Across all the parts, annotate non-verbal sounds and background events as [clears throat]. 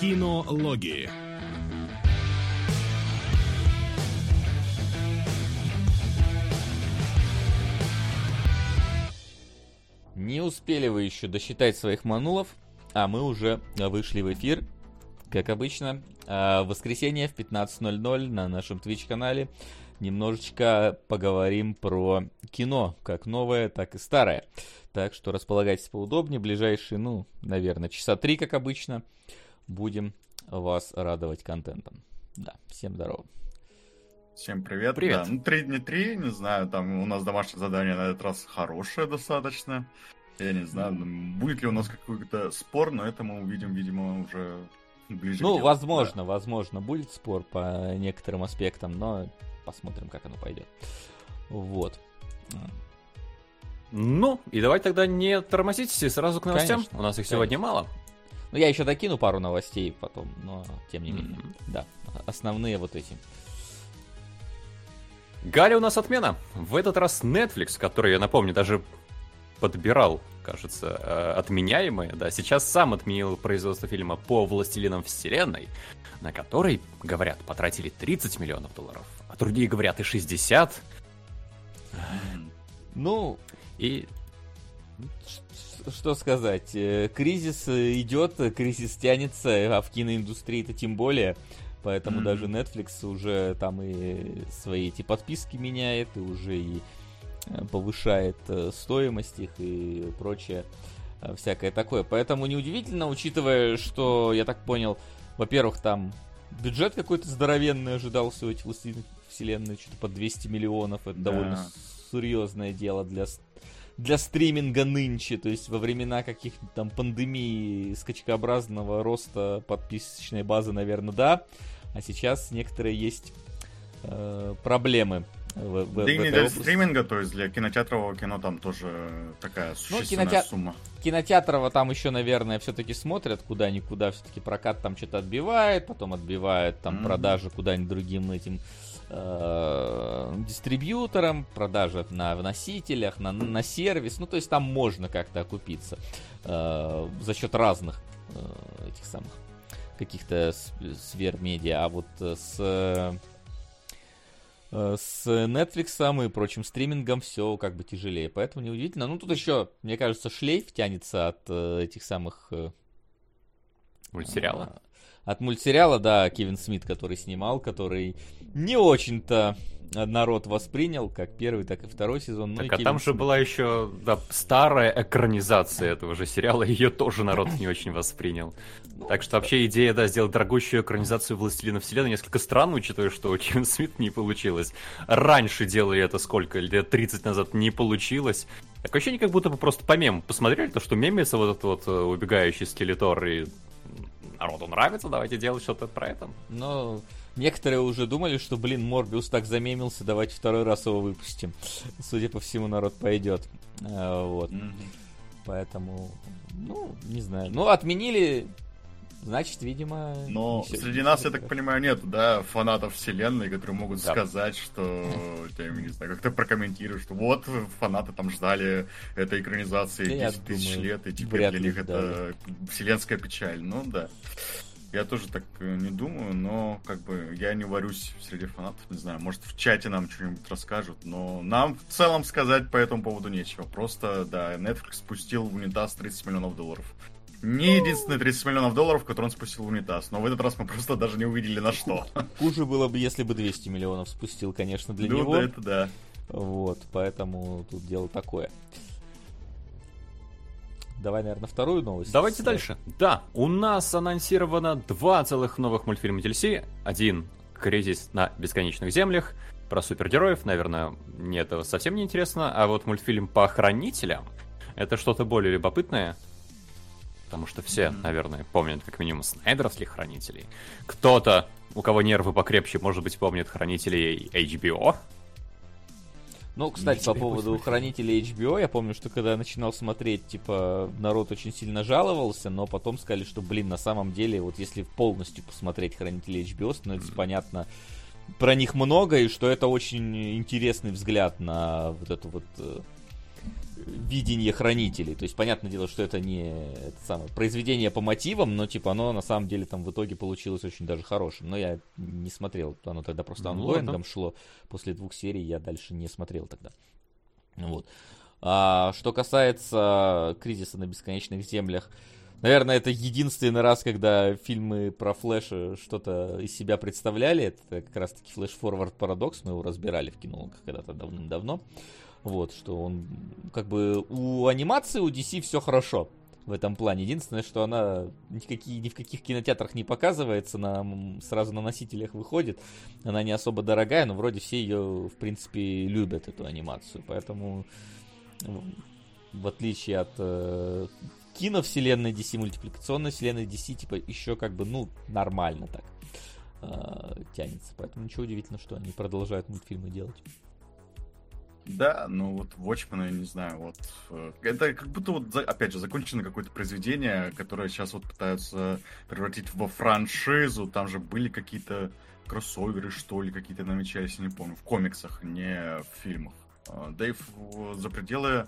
Кинологии. Не успели вы еще досчитать своих манулов, а мы уже вышли в эфир, как обычно, а, в воскресенье в 15.00 на нашем Twitch-канале. Немножечко поговорим про кино, как новое, так и старое. Так что располагайтесь поудобнее. Ближайшие, ну, наверное, часа три, как обычно, будем вас радовать контентом. Да, всем здорово. Всем привет. Привет. Да, ну, три дня три, не знаю, там у нас домашнее задание на этот раз хорошее достаточно. Я не знаю, будет ли у нас какой-то спор, но это мы увидим, видимо, уже ближе Ну, к делу. возможно, возможно, будет спор по некоторым аспектам, но посмотрим, как оно пойдет. Вот. Ну, и давайте тогда не тормозитесь и сразу к новостям. Конечно, У нас их конечно. сегодня мало. Ну, я еще докину пару новостей потом, но тем не менее. Да, основные вот эти. Галя у нас отмена. В этот раз Netflix, который, я напомню, даже подбирал, кажется, э, отменяемые, да, сейчас сам отменил производство фильма по «Властелинам вселенной», на который, говорят, потратили 30 миллионов долларов, а другие говорят и 60, М, Ну, и что сказать, э, кризис э, идет, э, кризис тянется, а в киноиндустрии-то тем более. Поэтому Мгм. даже Netflix уже там и свои эти подписки меняет, и уже и э, повышает э, стоимость их и прочее э, всякое такое. Поэтому неудивительно, учитывая, что, я так понял, во-первых, там бюджет какой-то здоровенный ожидался у этих «Властелинов вселенной», что-то по 200 миллионов. Это Да. довольно серьезное дело для, для стриминга нынче. То есть во времена каких-то там пандемии скачкообразного роста подписочной базы, наверное, да. А сейчас некоторые есть э, проблемы в, в- Да и в не этой для области. стриминга, то есть для кинотеатрового кино там тоже такая существенная кинотеат- сумма. Кинотеатрова там еще, наверное, все-таки смотрят куда-никуда, все-таки прокат там что-то отбивает, потом отбивает там Мгм. продажи куда-нибудь другим этим э, дистрибьюторам, продажи на носителях, на, на сервис, ну то есть там можно как-то окупиться э, за счет разных э, этих самых каких-то сфер медиа, а вот э, с э, с Netflix и прочим стримингом все как бы тяжелее, поэтому неудивительно. Ну, тут еще, мне кажется, шлейф тянется от э, этих самых... мультсериала. От мультсериала, да, Кевин Смит, который снимал, который не очень-то народ воспринял, как первый, так и второй сезон. Ну, Так, а Кевин там же Смит- была еще да, старая экранизация этого же сериала, [laughs] ее тоже народ не очень воспринял. Так что вообще идея, да, сделать дорогущую экранизацию «Властелина вселенной» несколько странно, учитывая, что у Кевин Смит не получилось. Раньше делали это сколько, лет 30 назад не получилось. Такое ощущение, как будто бы просто по мему посмотрели, то, что мемится вот этот вот э, убегающий скелетор, и народу нравится, давайте делать что-то про это. Но некоторые уже думали, что, блин, Морбиус так замемился, давайте второй раз его выпустим. Судя по всему, народ пойдет. А, Вот. Поэтому, ну, не знаю. Ну, отменили, значит, видимо... Но всё- среди нас, я так понимаю, нет, да, фанатов вселенной, которые могут Да. сказать, что, [laughs] я не знаю, как-то прокомментируют, что вот фанаты там ждали этой экранизации Да, я 10 тысяч думаю, лет, и теперь для них это вселенская печаль. Ну да. Я тоже так э, не думаю, но как бы я не варюсь среди фанатов, не знаю, может в чате нам что-нибудь расскажут, но нам в целом сказать по этому поводу нечего. Просто, да, Netflix спустил в унитаз 30 миллионов долларов. Не единственные 30 миллионов долларов, которые он спустил в унитаз, но в этот раз мы просто даже не увидели на что. Хуже было бы, если бы 200 миллионов спустил, конечно, для Ну него. да, это да. Вот, поэтому тут дело такое. Давай, наверное, вторую новость. Давайте дальше. Да, у нас анонсировано два целых новых мультфильма DLC. Один «Кризис на бесконечных землях», про супергероев, наверное, мне это совсем не интересно. А вот мультфильм по хранителям — это что-то более любопытное. Потому что все, наверное, помнят как минимум снайдеровских хранителей. Кто-то, у кого нервы покрепче, может быть, помнит хранителей HBO. Ну, кстати, по Ничего, поводу господи. хранителей HBO, я помню, что когда я начинал смотреть, типа, народ очень сильно жаловался, но потом сказали, что, блин, на самом деле, вот если полностью посмотреть хранителей HBO, становится понятно про них много, и что это очень интересный взгляд на вот эту вот э, видение хранителей. То есть, понятное дело, что это не это самое, произведение по мотивам, но типа оно на самом деле там в итоге получилось очень даже хорошим. Но я не смотрел, оно тогда просто онлайном шло. После двух серий я дальше не смотрел тогда. Вот. А, что касается кризиса на бесконечных землях, наверное, это единственный раз, когда фильмы про Флэша что-то из себя представляли. Это как раз-таки Forward Paradox, мы его разбирали в кино когда-то давным-давно. Вот, что он, как бы, у анимации у DC все хорошо в этом плане. Единственное, что она никакие, ни в каких кинотеатрах не показывается, на, сразу на носителях выходит. Она не особо дорогая, но вроде все ее, в принципе, любят, эту анимацию. Поэтому, в отличие от э, киновселенной DC, мультипликационной вселенной DC, типа, еще как бы, ну, нормально так э, тянется. Поэтому ничего удивительного, что они продолжают мультфильмы делать. Да, ну вот Watchmen, я не знаю, вот э, это как будто вот, опять же, закончено какое-то произведение, которое сейчас вот пытаются превратить во франшизу, там же были какие-то кроссоверы, что ли, какие-то намечались, я не помню, в комиксах, не в фильмах. А, да и за пределы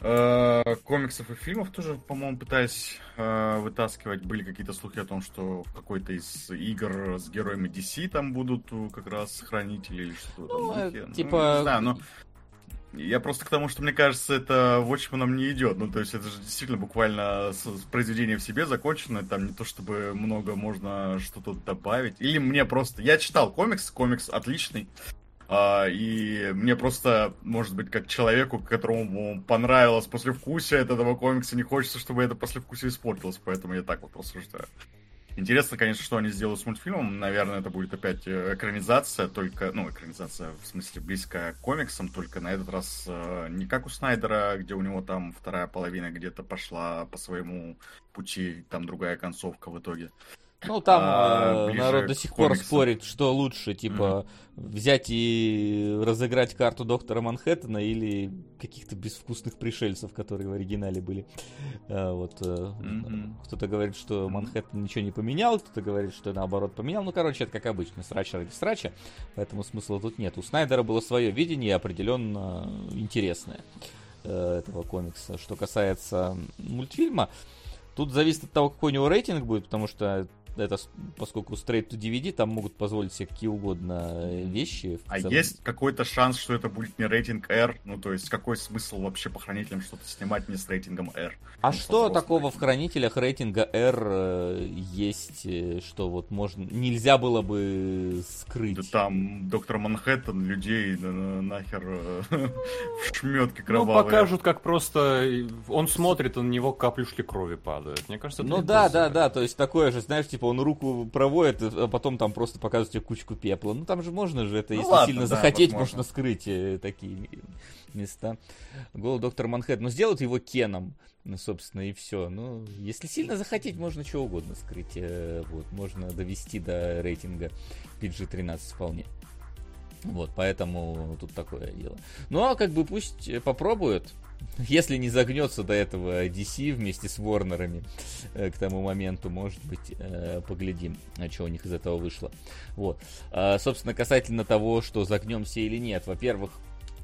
э, комиксов и фильмов тоже, по-моему, пытаясь э, вытаскивать, были какие-то слухи о том, что в какой-то из игр с героями DC там будут как раз хранители или что-то. Ну, ну, типа... Ну, знаю, но я просто к тому, что мне кажется, это Watchmen не идет. Ну, то есть это же действительно буквально произведение в себе закончено. Там не то чтобы много можно что-то добавить. Или мне просто... Я читал комикс, комикс отличный. А, и мне просто, может быть, как человеку, которому понравилось послевкусие от этого комикса, не хочется, чтобы это послевкусие испортилось. Поэтому я так вот рассуждаю. Интересно, конечно, что они сделают с мультфильмом. Наверное, это будет опять э, экранизация, только, ну, экранизация, в смысле, близкая к комиксам, только на этот раз э, не как у Снайдера, где у него там вторая половина где-то пошла по своему пути, там другая концовка в итоге. Ну, там а, э, народ до сих пор спорит, что лучше, типа, mm-hmm. взять и разыграть карту доктора Манхэттена или каких-то безвкусных пришельцев, которые в оригинале были. А, вот. Mm-hmm. Кто-то говорит, что Манхэттен ничего не поменял, кто-то говорит, что наоборот поменял. Ну, короче, это как обычно, срач ради срача, поэтому смысла тут нет. У Снайдера было свое видение определенно интересное э, этого комикса. Что касается мультфильма, Тут зависит от того, какой у него рейтинг будет, потому что это, поскольку straight to DVD, там могут позволить себе какие угодно э, вещи. А целом. есть какой-то шанс, что это будет не рейтинг R? Ну, то есть, какой смысл вообще по хранителям что-то снимать не с рейтингом R? А ну, что такого в хранителях рейтинга R э, есть, э, что вот можно, нельзя было бы скрыть? Да там доктор Манхэттен людей нахер [laughs] в шметке ну, кровавые. Ну, покажут, как просто он смотрит, на него каплюшки крови падают. Мне кажется, Ну да, да, да, то есть такое же, знаешь, типа он руку проводит, а потом там просто показывает тебе кучку пепла. Ну там же можно же это, ну, если ладно, сильно да, захотеть, возможно. можно скрыть э, такие места. Голый доктор Манхэттен. Ну сделают его Кеном, ну, собственно, и все. Ну, если сильно захотеть, можно что угодно скрыть. Э, вот, можно довести до рейтинга PG-13 вполне. Вот, поэтому тут такое дело. Ну, а как бы пусть попробуют. Если не загнется до этого DC вместе с Ворнерами э, к тому моменту, может быть, э, поглядим, что у них из этого вышло. Вот. А, собственно, касательно того, что загнемся или нет. Во-первых,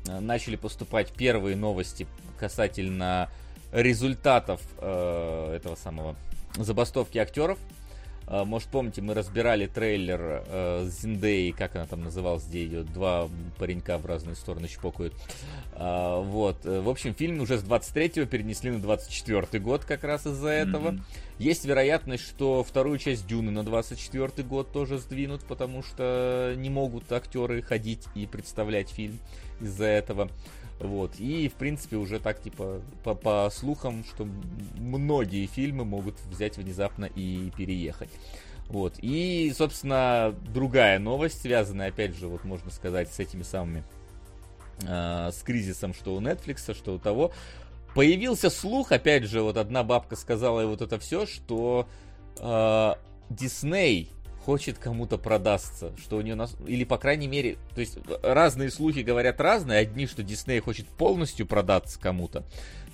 э, начали поступать первые новости касательно результатов этого самого забастовки актеров а, может, помните, мы разбирали трейлер э, Зиндеи, как она там называлась, где ее два паренька в разные стороны чпокают. А, вот. Э, в общем, фильм уже с 23-го перенесли на 24-й год как раз из-за этого. Mm-hmm. Есть вероятность, что вторую часть Дюны на 24-й год тоже сдвинут, потому что не могут актеры ходить и представлять фильм из-за этого. Вот. И, в принципе, уже так, типа, по, по слухам, что многие фильмы могут взять внезапно и переехать. Вот. И, собственно, другая новость, связанная, опять же, вот можно сказать, с этими самыми э, с кризисом, что у Netflix, что у того. Появился слух, опять же, вот одна бабка сказала и вот это все, что э, Disney хочет кому-то продастся, что у нее нас... или по крайней мере, то есть разные слухи говорят разные, одни, что Дисней хочет полностью продаться кому-то,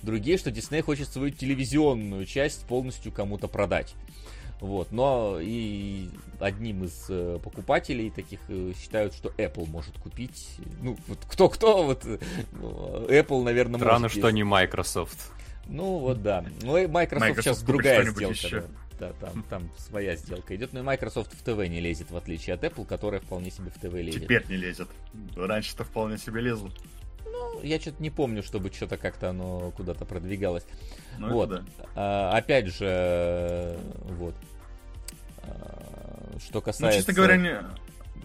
другие, что Дисней хочет свою телевизионную часть полностью кому-то продать. Вот, но и одним из э, покупателей таких э, считают, что Apple может купить. Ну, вот кто-кто, вот э, Apple, наверное, Странно, может. что есть. не Microsoft. Ну вот да. Ну и Microsoft, Microsoft сейчас другая сделка. еще. Да, Да, там, там своя сделка идет. Но и Microsoft в ТВ не лезет, в отличие от Apple, которая вполне себе в ТВ лезет. Теперь не лезет. Раньше-то вполне себе лезло. Ну, я что-то не помню, чтобы что-то как-то оно куда-то продвигалось. Ну, вот. да. А, опять же, вот. А, что Ну, касается... честно говоря, не...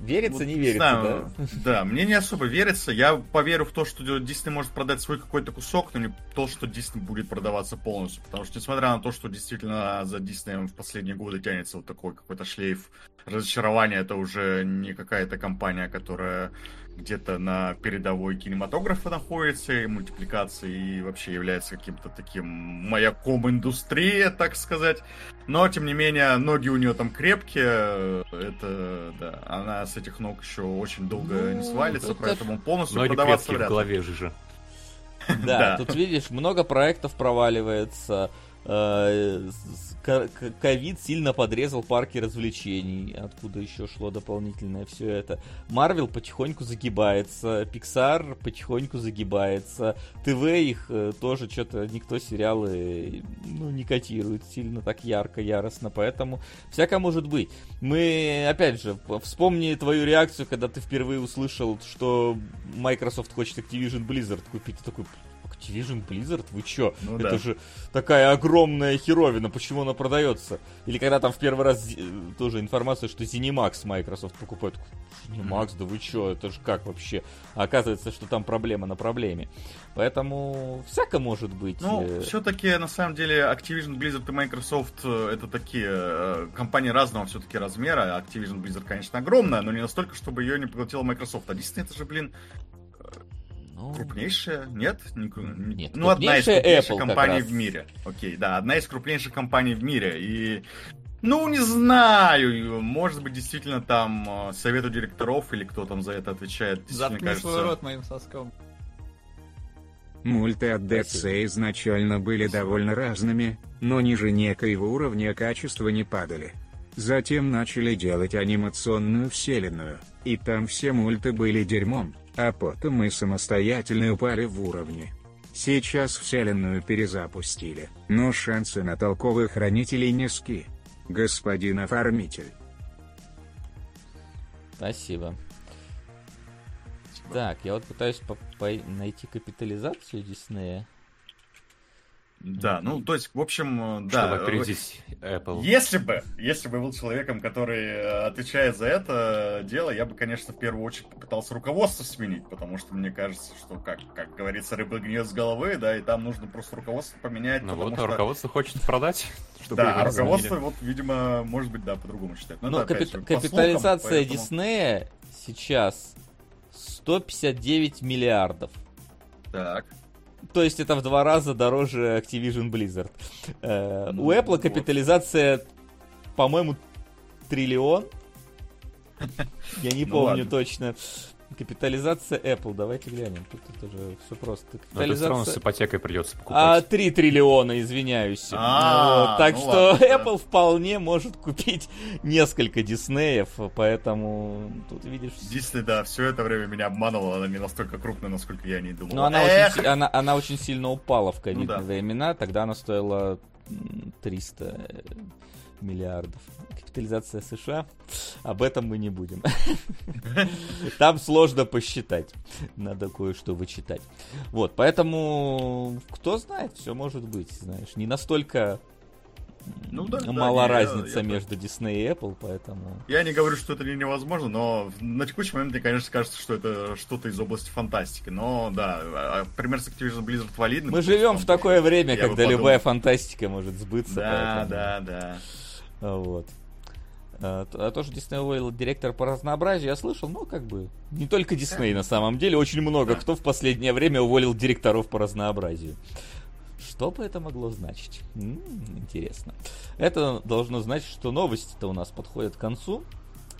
Верится, вот не верится, знаю, да? Да, мне не особо верится. Я поверю в то, что Дисней может продать свой какой-то кусок, но не то, что Дисней будет продаваться полностью. Потому что, несмотря на то, что действительно за Диснеем в последние годы тянется вот такой какой-то шлейф разочарования, это уже не какая-то компания, которая где-то на передовой кинематографа находится, и мультипликации, и вообще является каким-то таким маяком индустрии, так сказать. Но, тем не менее, ноги у нее там крепкие, это, да, она с этих ног еще очень долго Ну, не свалится, это- поэтому полностью Ноги продаваться в вряд ли. голове же. Да, [laughs] Да. тут видишь, много проектов проваливается. Ковид сильно подрезал парки развлечений, откуда еще шло дополнительное все это. Марвел потихоньку загибается, Pixar потихоньку загибается, ТВ их э, тоже что-то никто сериалы ну, не котирует сильно так ярко, яростно, поэтому всяко может быть. Мы, опять же, вспомни твою реакцию, когда ты впервые услышал, что Microsoft хочет Activision Blizzard купить. Такой, Activision Blizzard? Вы чё? Ну Это да. же такая огромная херовина, почему она продается? Или когда там в первый раз тоже информация, что ZeniMax Microsoft покупает. ZeniMax, да вы чё, это же как вообще? А оказывается, что там проблема на проблеме. Поэтому всяко может быть. Ну, э, все-таки, на самом деле, Activision Blizzard и Microsoft э, это такие э, компании разного все-таки размера. Activision Blizzard, конечно, огромная, но не настолько, чтобы ее не поглотила Microsoft. А Disney это же, блин, ну, крупнейшая, нет? Не Нет, ну, одна из крупнейшая крупнейших Apple как компаний раз. в мире. Окей, да, одна из крупнейших компаний в мире. И, ну, не знаю, может быть, действительно там э, совету директоров или кто там за это отвечает. Заткни кажется... свой рот моим соском. Мульты от. Sea изначально были довольно разными, но ниже некоего уровня качества не падали. Затем начали делать анимационную вселенную, и там все мульты были дерьмом, а потом мы самостоятельно упали в уровне. Сейчас вселенную перезапустили, но шансы на толковых хранителей низки. Господин оформитель. Спасибо. Так, я вот пытаюсь найти капитализацию Диснея. Да, ну, то есть, в общем, э, да. Чтобы э, опередить Apple. Если бы, если бы я был человеком, который э, отвечает за это дело, я бы, конечно, в первую очередь попытался руководство сменить, потому что мне кажется, что, как, как говорится, рыба гниет с головы, да, и там нужно просто руководство поменять. Ну потому вот, что- а руководство хочет продать, [laughs] чтобы Да, а руководство, вот, видимо, может быть, да, по-другому считает. Но Ну, это, опять капи- же, по слухам, капитализация поэтому- Диснея сейчас 159 миллиардов. Так. То есть это в два раза дороже Activision Blizzard. Э, Ну, У Apple вот. капитализация, по-моему, триллион. [laughs] Я не Ну помню ладно. точно. Капитализация Apple, давайте глянем. Тут это же все просто. Но это все равно с Капитализация... ипотекой придется А, покупать. 3 триллиона, извиняюсь. А, Вот, так ну что ладно, да. Apple вполне может купить несколько Диснеев, поэтому тут видишь... Дисней, да, все это время меня обманывала, она не настолько крупная, насколько я не думал. Но Ну, она Эх! очень, она, она очень сильно упала в ковидные Ну да. времена, тогда она стоила м, 300 миллиардов. Капитализация США, об этом мы не будем. [laughs] Там сложно посчитать, надо кое-что вычитать. Вот, поэтому, кто знает, все может быть, знаешь, не настолько Ну да, да, мала я- разница я между Disney и Apple, поэтому... Я не говорю, что это не невозможно, но на текущий момент мне, конечно, кажется, что это что-то из области фантастики. Но да, а, пример с Activision Blizzard валидный. Мы живем в такое время, я когда любая фантастика может сбыться. Да, поэтому- да, да. А, Вот. А то, а то, что Дисней уволил директор по разнообразию, я слышал, ну, как бы, не только Дисней на самом деле, очень много кто в последнее время уволил директоров по разнообразию. Что бы это могло значить? М, интересно. Это должно значить, что новости-то у нас подходят к концу.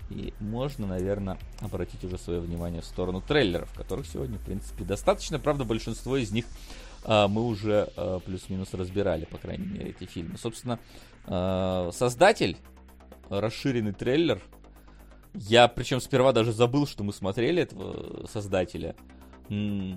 И можно, наверное, обратить уже свое внимание в сторону трейлеров, которых сегодня, в принципе, достаточно. Правда, большинство из них а, мы уже а, плюс-минус разбирали, по крайней мере, эти фильмы. Собственно, создатель, расширенный трейлер, я причем сперва даже забыл, что мы смотрели этого создателя,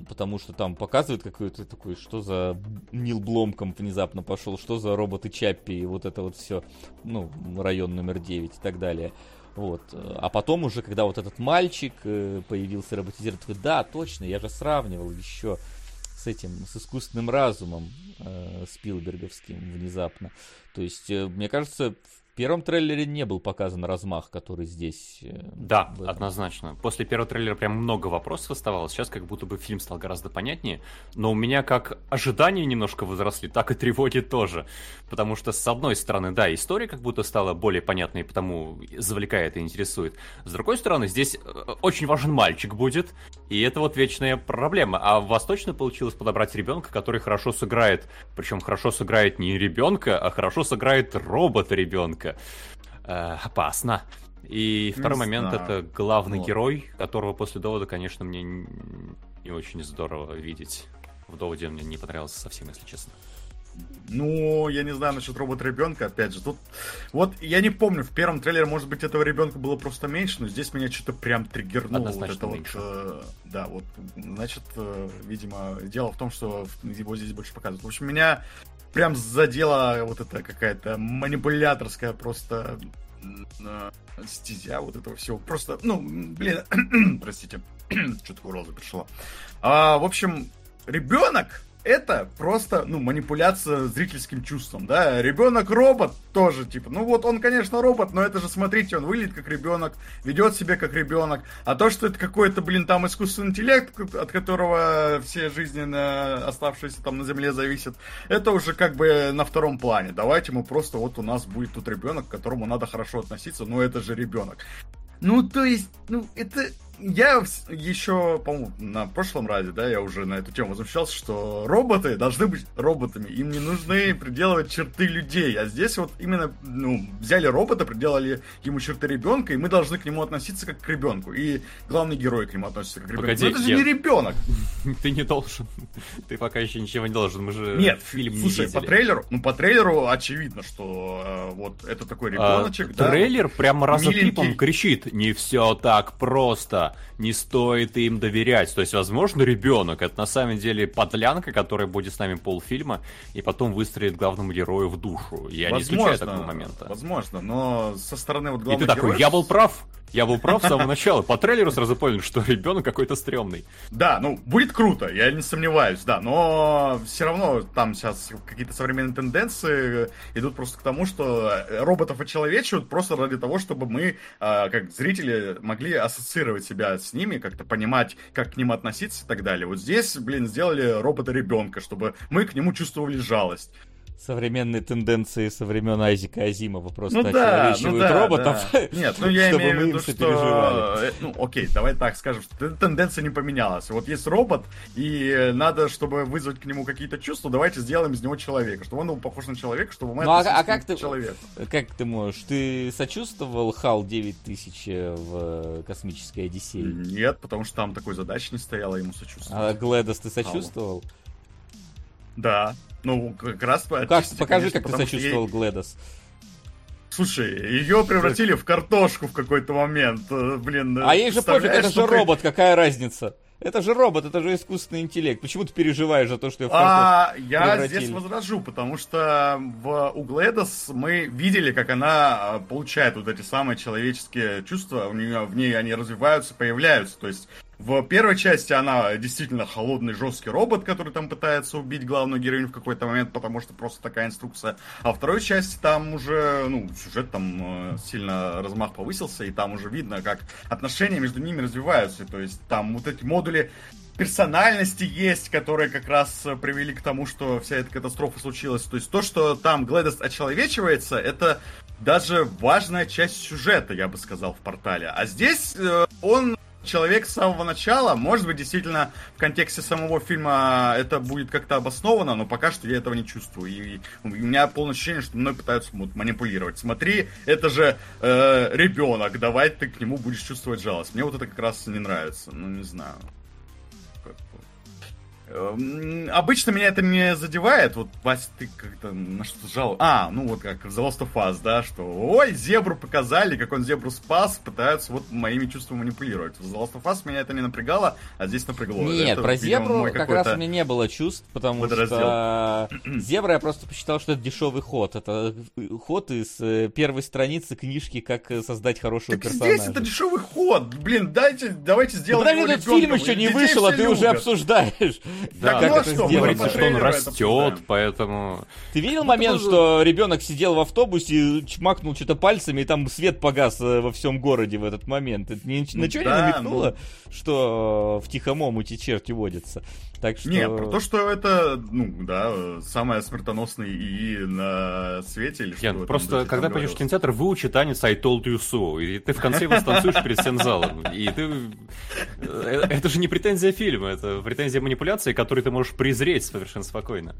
потому что там показывают какой-то такой, что за Нил Бломком внезапно пошел, что за роботы Чаппи и вот это вот все, ну, район номер 9 и так далее. Вот. А потом уже, когда вот этот мальчик э, появился роботизированный, да, точно, я же сравнивал еще с этим, с искусственным разумом э, Спилберговским внезапно. То есть, э, мне кажется, первом трейлере не был показан размах, который здесь. Э, да, однозначно. После первого трейлера прям много вопросов оставалось. Сейчас как будто бы фильм стал гораздо понятнее. Но у меня как ожидания немножко возросли, так и тревоги тоже. Потому что, с одной стороны, да, история как будто стала более понятной, потому завлекает и интересует. С другой стороны, здесь э, очень важен мальчик будет, и это вот вечная проблема. А у вас точно получилось подобрать ребенка, который хорошо сыграет. Причем хорошо сыграет не ребенка, а хорошо сыграет робота ребенка немножко э, опасно. И второй не момент знаю. это главный вот. герой, которого после довода, конечно, мне не очень здорово видеть. В доводе мне не понравился совсем, если честно. Ну, я не знаю насчет робот-ребенка, опять же. Тут вот я не помню, в первом трейлере, может быть, этого ребенка было просто меньше, но здесь меня что-то прям триггернуло. Однозначно вот это меньше. вот, э, да, вот, значит, э, видимо, дело в том, что его здесь больше показывают. В общем, меня прям задела вот эта какая-то манипуляторская просто стезя вот этого всего. Просто, ну, блин, [coughs] простите, что такое роза пришло. А, в общем, ребенок это просто, ну, манипуляция зрительским чувством, да. Ребенок-робот тоже, типа, ну вот он, конечно, робот, но это же, смотрите, он выглядит как ребенок, ведет себя как ребенок. А то, что это какой-то, блин, там искусственный интеллект, от которого все жизненно оставшиеся там на Земле зависят, это уже как бы на втором плане. Давайте мы просто, вот у нас будет тут ребенок, к которому надо хорошо относиться, но это же ребенок. Ну, то есть, ну, это я еще, по-моему, на прошлом разе, да, я уже на эту тему возмущался, что роботы должны быть роботами. Им не нужны приделывать черты людей. А здесь вот именно, ну, взяли робота, приделали ему черты ребенка, и мы должны к нему относиться как к ребенку. И главный герой к нему относится как к ребенку. Погоди, Но это же не ребенок. [laughs] Ты не должен. Ты пока еще ничего не должен. Мы же Нет, фильм слушай, не по трейлеру, ну, по трейлеру очевидно, что э, вот это такой ребеночек, а, да. Трейлер прямо раза кричит, не все так просто не стоит им доверять. То есть, возможно, ребенок это на самом деле подлянка, которая будет с нами полфильма и потом выстрелит главному герою в душу. Я возможно, не исключаю такого момента. Возможно, но со стороны вот главного И ты такой, героя... я был прав, я был прав с самого начала. По трейлеру сразу понял, что ребенок какой-то стрёмный. Да, ну, будет круто, я не сомневаюсь, да, но все равно там сейчас какие-то современные тенденции идут просто к тому, что роботов очеловечивают просто ради того, чтобы мы, а, как зрители, могли ассоциировать себя с ними, как-то понимать, как к ним относиться и так далее. Вот здесь, блин, сделали робота-ребенка, чтобы мы к нему чувствовали жалость современные тенденции со времен Айзека Азимова просто ну, да, ну да, роботов. Да. [laughs] Нет, ну я имею в виду, что... Э, ну окей, давай так скажем, что тенденция не поменялась. Вот есть робот, и надо, чтобы вызвать к нему какие-то чувства, давайте сделаем из него человека, чтобы он был похож на человека, чтобы мы ну, а, а как ты, человек. Как ты можешь? Ты сочувствовал ХАЛ 9000 в Космической Одиссее? Нет, потому что там такой задачи не стояло ему сочувствовать. А Гледос ты сочувствовал? Да. Ну, как раз как, Покажи, конечно, как ты сочувствовал ей... Гледос. Слушай, ее превратили в картошку в какой-то момент. Э, блин, а ей же пофиг, это же робот, какая разница? Это же робот, это же искусственный интеллект. Почему ты переживаешь за то, что ее в а, Я превратили? здесь возражу, потому что в у Глэдос мы видели, как она а, получает вот эти самые человеческие чувства, у нее, в ней они развиваются, появляются. То есть в первой части она действительно холодный, жесткий робот, который там пытается убить главную героиню в какой-то момент, потому что просто такая инструкция. А второй части там уже, ну, сюжет там э, сильно размах повысился, и там уже видно, как отношения между ними развиваются. То есть там вот эти модули персональности есть, которые как раз привели к тому, что вся эта катастрофа случилась. То есть то, что там Глэдос очеловечивается, это даже важная часть сюжета, я бы сказал, в портале. А здесь э, он человек с самого начала. Может быть, действительно, в контексте самого фильма это будет как-то обосновано, но пока что я этого не чувствую. И у меня полное ощущение, что мной пытаются манипулировать. Смотри, это же э, ребенок, давай ты к нему будешь чувствовать жалость. Мне вот это как раз не нравится. Ну, не знаю. Эм, Обычно меня это не задевает. Вот, Вася, ты как-то на что жал? А, ну вот как в The Last of Us, да, что ой, зебру показали, как он зебру спас, пытаются вот моими чувствами манипулировать. В The Last of Us меня это не напрягало, а здесь напрягло. Нет, Это, про видимо, зебру как раз у меня не было чувств, потому что [clears throat] зебра я просто посчитал, что это дешевый ход. Это ход из э, первой страницы книжки «Как э, создать хорошего Так персонажа». здесь это дешевый ход. Блин, дайте, давайте Да сделаем его этот фильм еще не вышел, а ты уже любят. обсуждаешь. Да, Так, ну, как а это сделано. Что он растет, поэтому... Ты видел Ну, момент, что ребенок сидел в автобусе, чмакнул что-то пальцами, и там свет погас э, во всем городе в этот момент? Это ни- Ну на что не намекнуло, что э, в тихом омуте черти водятся? Так что... Не, про то, что это, ну, да, самое смертоносное ии на свете, или что Ян, этом просто духе когда пойдешь в кинотеатр, выучи танец I told you so, и ты в конце его станцуешь перед всем залом. И ты... э, Это же не претензия фильма, это претензия манипуляции, которую ты можешь презреть совершенно спокойно.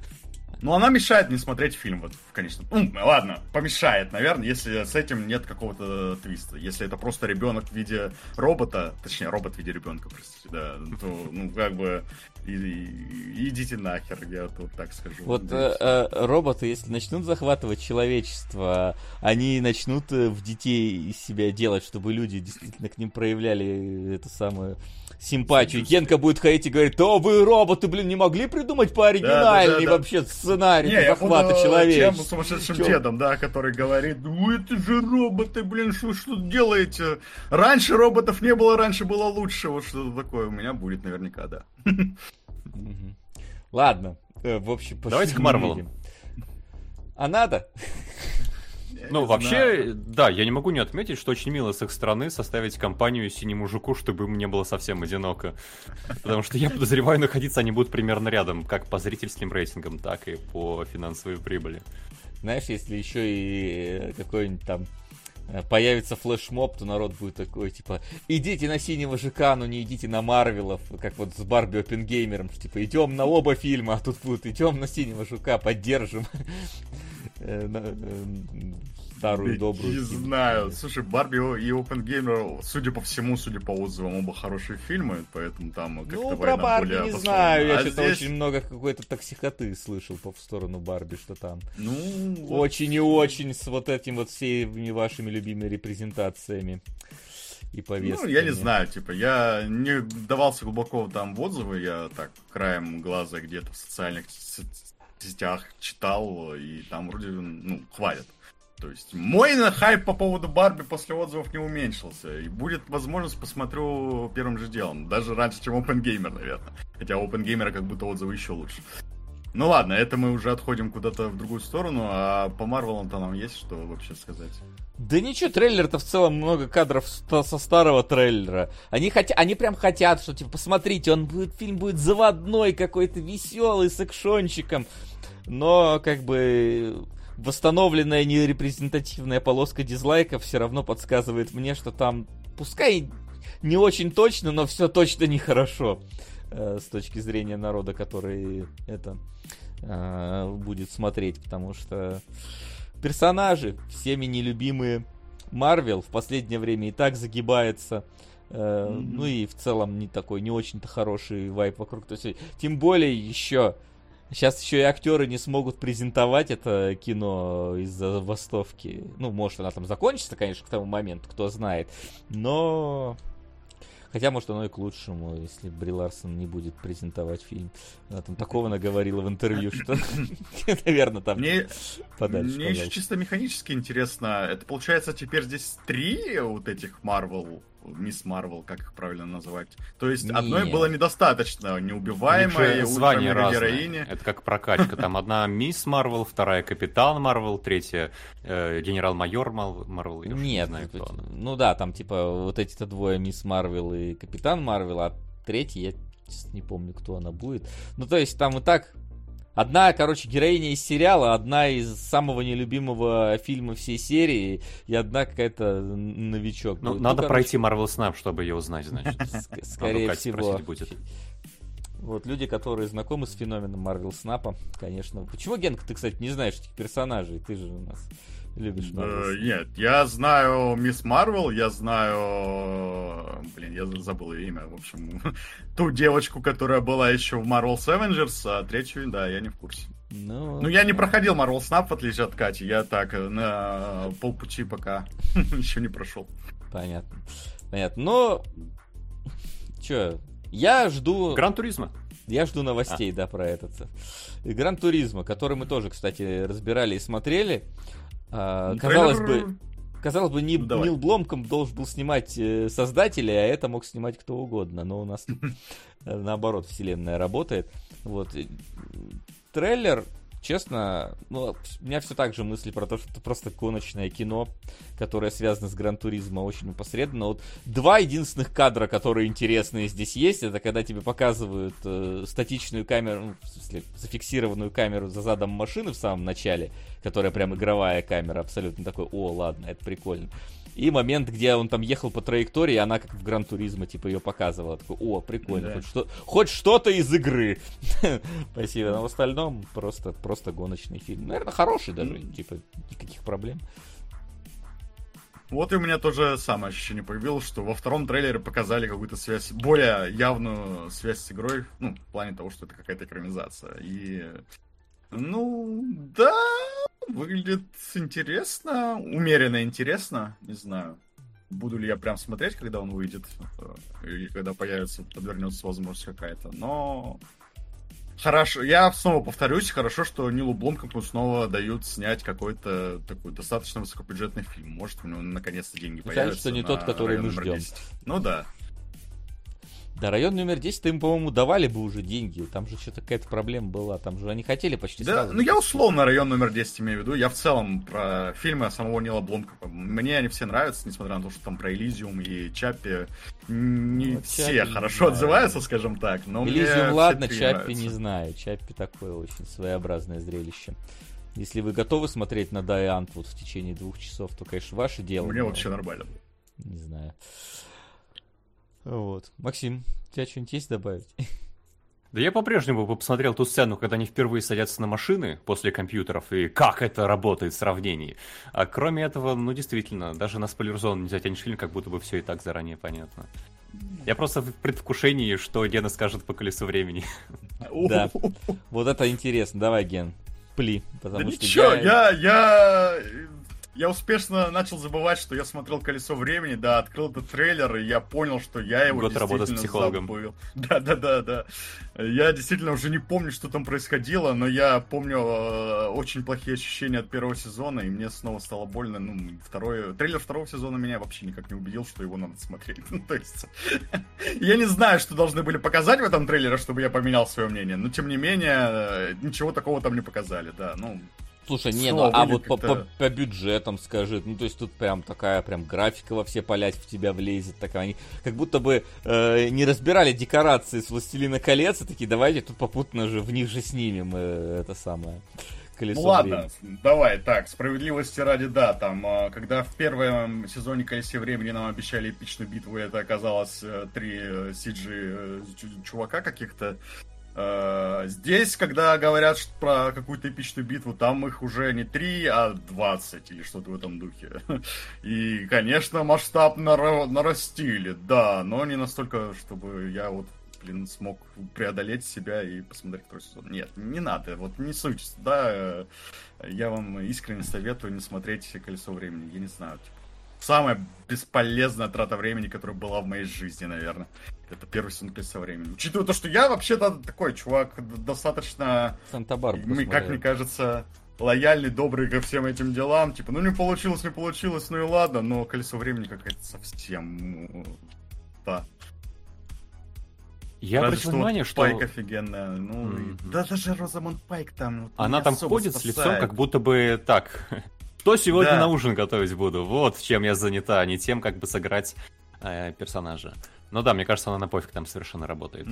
Ну, она мешает не смотреть фильм, вот, конечно. Ну, ладно, помешает, наверное, если с этим нет какого-то твиста. Если это просто ребенок в виде робота, точнее, робот в виде ребенка, простите, да, то, ну, как бы, и- и- идите нахер, я вот так скажу. Вот Да, э, э, роботы, если начнут захватывать человечество, они начнут э, в детей из себя делать, чтобы люди действительно к ним проявляли эту самую симпатию. Генка будет ходить и говорить, то вы роботы, блин, не могли придумать пооригинальней да. вообще сценарий Не, захвата буду тем сумасшедшим Чё? дедом, да, который говорит, ну это же роботы, блин, что что делаете? Раньше роботов не было, раньше было лучше, вот что-то такое у меня будет наверняка, да. Ладно, э, в общем, Давайте к Марвелам. видим. А надо? Ну, вообще, да, я не могу не отметить, что очень мило с их стороны составить компанию синему жуку, чтобы им не было совсем одиноко. Потому что я подозреваю, находиться они будут примерно рядом, как по зрительским рейтингам, так и по финансовой прибыли. Знаешь, если еще и э, какой-нибудь там появится флешмоб, то народ будет такой, типа, идите на синего ЖК, но не идите на Марвелов, как вот с Барби Оппенгеймером, что, типа, идем на оба фильма, а тут будут, идем на синего жука, поддержим [laughs] э, э, старую Да добрую. Не знаю. Слушай, Барби и Опенгеймер, судя по всему, судя по отзывам, оба хорошие фильмы, поэтому там как-то Ну, про Барби более не знаю, я А что-то здесь, очень много какой-то токсикоты слышал по в сторону Барби, что там Ну, вот очень и очень с вот этим вот всеми вашими любимыми репрезентациями и Ну, повестками. я не знаю, типа, я не давался глубоко там в отзывы, я так краем глаза где-то в социальных сетях читал, и там вроде, ну, хвалят. То есть мой хайп по поводу Барби после отзывов не уменьшился. И будет возможность посмотрю первым же делом. Даже раньше, чем OpenGamer, наверное. Хотя у OpenGamer как будто отзывы еще лучше. Ну ладно, это мы уже отходим куда-то в другую сторону, а по Марвелам-то нам есть что вообще сказать? Да ничего, трейлер-то в целом много кадров со старого трейлера. Они, хотя, они прям хотят, что типа, посмотрите, он будет, фильм будет заводной, какой-то веселый, с экшончиком. Но, как бы, восстановленная нерепрезентативная полоска дизлайков все равно подсказывает мне, что там, пускай не очень точно, но все точно нехорошо. э, С точки зрения народа, который это э, будет смотреть, потому что персонажи, всеми нелюбимые Марвел в последнее время и так загибается. Э, Мгм. Ну и в целом не такой, не очень-то хороший вайп вокруг. То есть, тем более еще Сейчас еще и актеры не смогут презентовать это кино из-за забастовки. Ну, может, она там закончится, конечно, к тому моменту, кто знает. Но... Хотя, может, оно и к лучшему, если Бри Ларсон не будет презентовать фильм. Она там такого наговорила в интервью, что, [laughs] наверное, там Мне, подальше. мне еще чисто механически интересно. Это получается теперь здесь три вот этих Марвел, Мисс Марвел, как их правильно называть. То есть одной Нет. было недостаточно. Звания разные. героини. Это как прокачка. Там одна [laughs] мисс Марвел, вторая капитан Марвел, третья э, генерал-майор Марвел. уж не Нет, знаю, ну, кто она. ну да, там типа вот эти-то двое, Мисс Марвел и Капитан Марвел, а третий, я честно не помню, кто она будет. Ну, то есть там и так Одна, короче, героиня из сериала, одна из самого нелюбимого фильма всей серии, и одна какая-то новичок. Ну, будет. надо короче, пройти Марвел Снап, чтобы ее узнать, значит. [laughs] ск- Скорее Кать всего. будет. Вот люди, которые знакомы с феноменом Марвел Снапа, конечно. Почему, Генка, ты, кстати, не знаешь этих персонажей? Ты же у нас любишь Э, Марвел? Нет, я знаю Мисс Марвел, я знаю... Блин, я забыл ее имя, в общем. [laughs] Ту девочку, которая была еще в Marvel's Avengers, а третью, да, я не в курсе. Ну, Ну, я не проходил Marvel Snap, в отличие от Кати. Я так, э, на полпути пока [laughs] еще не прошел. понятно. Понятно. Но... [laughs] Чё, я жду... Гран Туризма. Я жду новостей, да, про этот. И Гран Туризма, который мы тоже, кстати, разбирали и смотрели. А, Ну, казалось бы, казалось бы, Ни- Ну, давай. Нил Бломком должен был снимать э, создателя, а это мог снимать кто угодно. Но у нас э, [laughs] наоборот вселенная работает. Вот. м, Трейлер, честно, ну, у меня все так же мысли про то, что это просто гоночное кино, которое связано с Гран Туризмо очень непосредственно. Вот два единственных кадра, которые интересные здесь есть, это когда тебе показывают э, статичную камеру, ну, в смысле, зафиксированную камеру за задом машины в самом начале, которая прям игровая камера, абсолютно такой, о, ладно, это прикольно. И момент, где он там ехал по траектории, она как в Гран Туризмо, типа, ее показывала. Такой, о, прикольно, Да. хоть, что, хоть что-то из игры. [laughs] Спасибо. Но в остальном просто, просто гоночный фильм. Наверное, хороший даже, типа, никаких проблем. Вот и у меня тоже самое ощущение появилось, что во втором трейлере показали какую-то связь, более явную связь с игрой, ну, в плане того, что это какая-то экранизация. И, ну, да, выглядит интересно, умеренно интересно, не знаю. Буду ли я прям смотреть, когда он выйдет, э, или когда появится, подвернется возможность какая-то, но... Хорошо, я снова повторюсь, хорошо, что Нилу Бломкомпу снова дают снять какой-то такой достаточно высокобюджетный фильм. Может, у него наконец-то деньги Жаль, появятся. что не тот, который мы ждем. 10. Ну да. Да, район номер 10, им, по-моему, давали бы уже деньги. Там же что-то какая-то проблема была. Там же они хотели почти Да, сразу. ну я условно район номер 10 имею в виду. Я в целом про фильмы самого Нила Бломкопа. Мне они все нравятся, несмотря на то, что там про Элизиум и Чаппи не Ну, все Чаппи не хорошо знаю. отзываются, скажем так. Но Элизиум, ладно, Чаппи нравятся. не знаю. Чаппи такое очень своеобразное зрелище. Если вы готовы смотреть на Дай Антвуд в течение двух часов, то, конечно, ваше дело. Мне но вообще нормально. Не знаю. Вот. Максим, у тебя что-нибудь есть добавить? [laughs] Да я по-прежнему бы посмотрел ту сцену, когда они впервые садятся на машины после компьютеров, и как это работает в сравнении. А кроме этого, ну действительно, даже на спойлер-зону не затянешь фильм, как будто бы все и так заранее понятно. Я просто в предвкушении, что Гена скажет по колесу времени. [laughs] Да. Вот это интересно. Давай, Ген, пли. Да Потому что ничего, я, я, я успешно начал забывать, что я смотрел «Колесо времени», да, открыл этот трейлер, и я понял, что я его Год работы с действительно психологом. забыл. [laughs] Да-да-да, да. Я действительно уже не помню, что там происходило, но я помню э, очень плохие ощущения от первого сезона, и мне снова стало больно. Ну, второй, трейлер второго сезона меня вообще никак не убедил, что его надо смотреть. [laughs] Ну, то есть, [laughs] я не знаю, что должны были показать в этом трейлере, чтобы я поменял свое мнение, но тем не менее, э, ничего такого там не показали, да. Ну, Слушай, не, ну а вот по, по- по бюджетам скажи, ну то есть тут прям такая прям графика во все полять в тебя влезет, такая, они как будто бы э, не разбирали декорации с «Властелина колец», и такие, давайте тут попутно же в них же снимем э, это самое колесо Ну ладно, времени». давай, так, справедливости ради, да, там, а, когда в первом сезоне «Колесе времени» нам обещали эпичную битву, это оказалось э, три э, CG э, чу- чувака каких-то, э, здесь, когда говорят про какую-то эпичную битву, там их уже не три, а 20 или что-то в этом духе. [laughs] И, конечно, масштаб нарастили, да, но не настолько, чтобы я вот блин, смог преодолеть себя и посмотреть второй сезон. Нет, не надо, вот не суйтесь, да, э, я вам искренне советую не смотреть «Колесо времени», я не знаю, типа, самая бесполезная трата времени, которая была в моей жизни, наверное. Это первый сезон «Колеса времени». Учитывая то, что я вообще-то такой чувак достаточно, мы- как мне кажется, лояльный, добрый ко всем этим делам. Типа, ну не получилось, не получилось, ну и ладно, но «Колесо времени» какая-то совсем... ну, Да. Я Разве обратил внимание, вот что Пайк офигенная. Ну, и- Мгм. да даже Розамонд Пайк там... вот она там ходит с лицом, спасает. как будто бы так. Что сегодня Да. на ужин готовить буду? Вот чем я занята, а не тем, как бы сыграть э, персонажа. Ну да, мне кажется, она на пофиг там совершенно работает.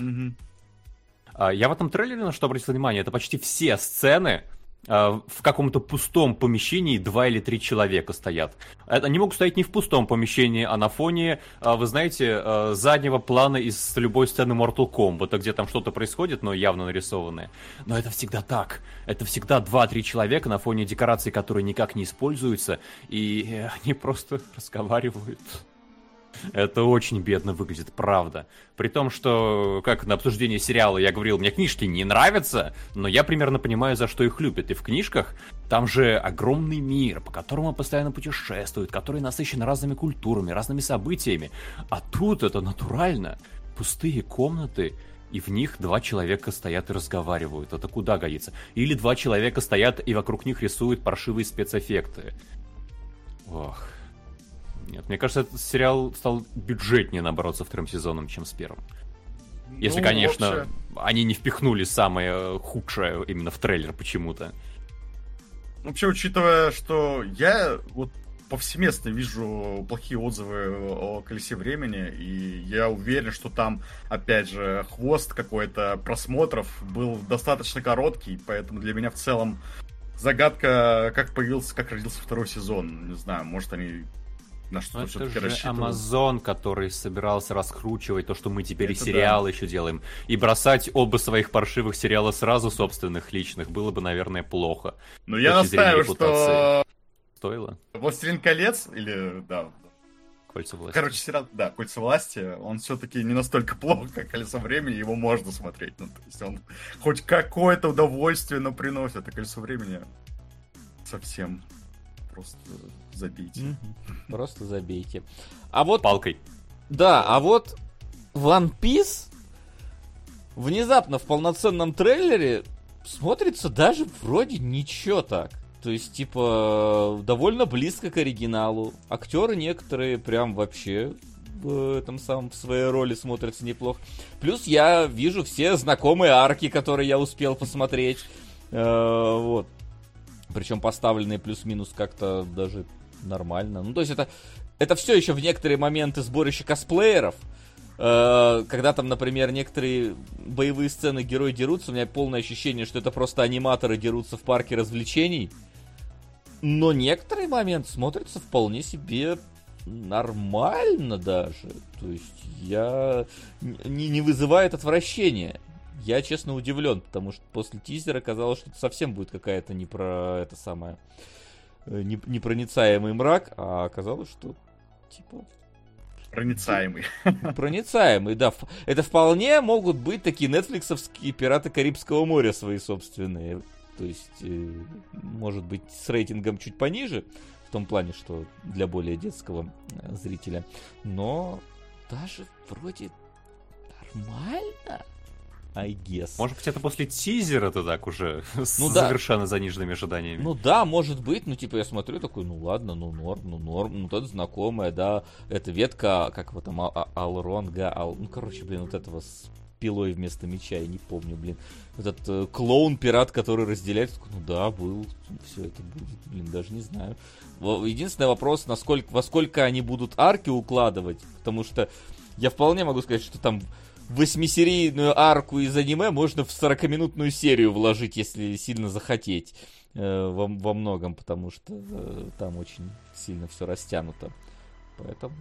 А, Я в этом трейлере на что обратил внимание, это почти все сцены а, в каком-то пустом помещении два или три человека стоят. Они могут стоять не в пустом помещении, а на фоне, а, вы знаете, заднего плана из любой сцены Mortal Kombat, где там что-то происходит, но явно нарисованное. Но это всегда так. Это всегда два-три человека на фоне декораций, которые никак не используются, и э, они просто [laughs] разговаривают. Это очень бедно выглядит, правда. При том, что, как на обсуждении сериала я говорил, мне книжки не нравятся, но я примерно понимаю, за что их любят. И в книжках там же огромный мир, по которому постоянно путешествуют, который насыщен разными культурами, разными событиями. А тут это натурально. Пустые комнаты, и в них два человека стоят и разговаривают. Это куда годится? Или два человека стоят и вокруг них рисуют паршивые спецэффекты. Ох. Нет, мне кажется, этот сериал стал бюджетнее, наоборот, со вторым сезоном, чем с первым. Если, ну, конечно, вообще... они не впихнули самое худшее именно в трейлер почему-то. Вообще, учитывая, что я вот повсеместно вижу плохие отзывы о колесе времени, и я уверен, что там, опять же, хвост какой-то просмотров был достаточно короткий, поэтому для меня в целом загадка, как появился, как родился второй сезон. Не знаю, может они на что это все-таки же Amazon, который собирался раскручивать то, что мы теперь это и сериалы да. еще делаем. И бросать оба своих паршивых сериала сразу собственных личных было бы, наверное, плохо. Но я настаиваю, что... Стоило? «Властелин колец» или, да, Кольца власти. Короче, сериал, да, Кольца власти, он все-таки не настолько плохо, как Колесо времени, его можно смотреть. Ну, то есть он хоть какое-то удовольствие, но приносит, а Колесо времени совсем просто забейте. [laughs] Просто забейте. А вот... Палкой. Да, а вот One Piece внезапно в полноценном трейлере смотрится даже вроде ничего так. То есть, типа, довольно близко к оригиналу. Актеры некоторые прям вообще в этом самом в своей роли смотрятся неплохо. Плюс я вижу все знакомые арки, которые я успел посмотреть. Э, вот. Причем поставленные плюс-минус как-то даже нормально. Ну, то есть это, это все еще в некоторые моменты сборище косплееров. Э, когда там, например, некоторые боевые сцены герои дерутся, у меня полное ощущение, что это просто аниматоры дерутся в парке развлечений. Но некоторые моменты смотрятся вполне себе нормально даже. То есть я не, не вызывает отвращения. Я, честно, удивлен, потому что после тизера казалось, что это совсем будет какая-то не про это самое непроницаемый мрак, а оказалось, что типа Проницаемый. Проницаемый, да. Это вполне могут быть такие нетфликсовские пираты Карибского моря свои собственные. То есть, э, может быть, с рейтингом чуть пониже, в том плане, что для более детского э, зрителя. Но даже вроде нормально. I guess. Может быть, это после тизера то так уже ну, с да. совершенно заниженными ожиданиями. Ну да, может быть. Ну, типа, я смотрю такой, ну ладно, ну норм, ну норм. Ну, это знакомая, да. Это ветка, как его там, а, а, Алронга, Ал... ну, короче, блин, вот этого с пилой вместо меча, я не помню, блин. Этот э, клоун-пират, который разделяет, ну да, был, все это будет, блин, даже не знаю. Единственный вопрос, насколько, во сколько они будут арки укладывать, потому что я вполне могу сказать, что там восьмисерийную арку из аниме можно в 40-минутную серию вложить, если сильно захотеть. Э, во, во многом, потому что э, там очень сильно все растянуто. Поэтому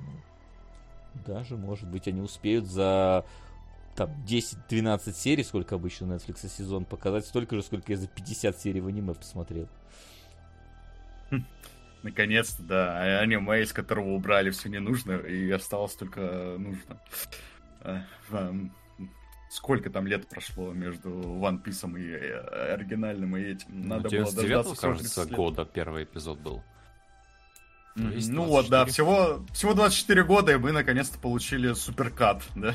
даже, может быть, они успеют за там 10-12 серий, сколько обычно Netflix сезон, показать столько же, сколько я за 50 серий в аниме посмотрел. Наконец-то, да. А аниме, из которого убрали все ненужное, и осталось только нужно. Э, сколько там лет прошло между One Piece и э, оригинальным и этим. Надо было дождаться кажется, лет. года первый эпизод был. Ну вот, да, всего, всего 24 года, и мы наконец-то получили суперкат, да?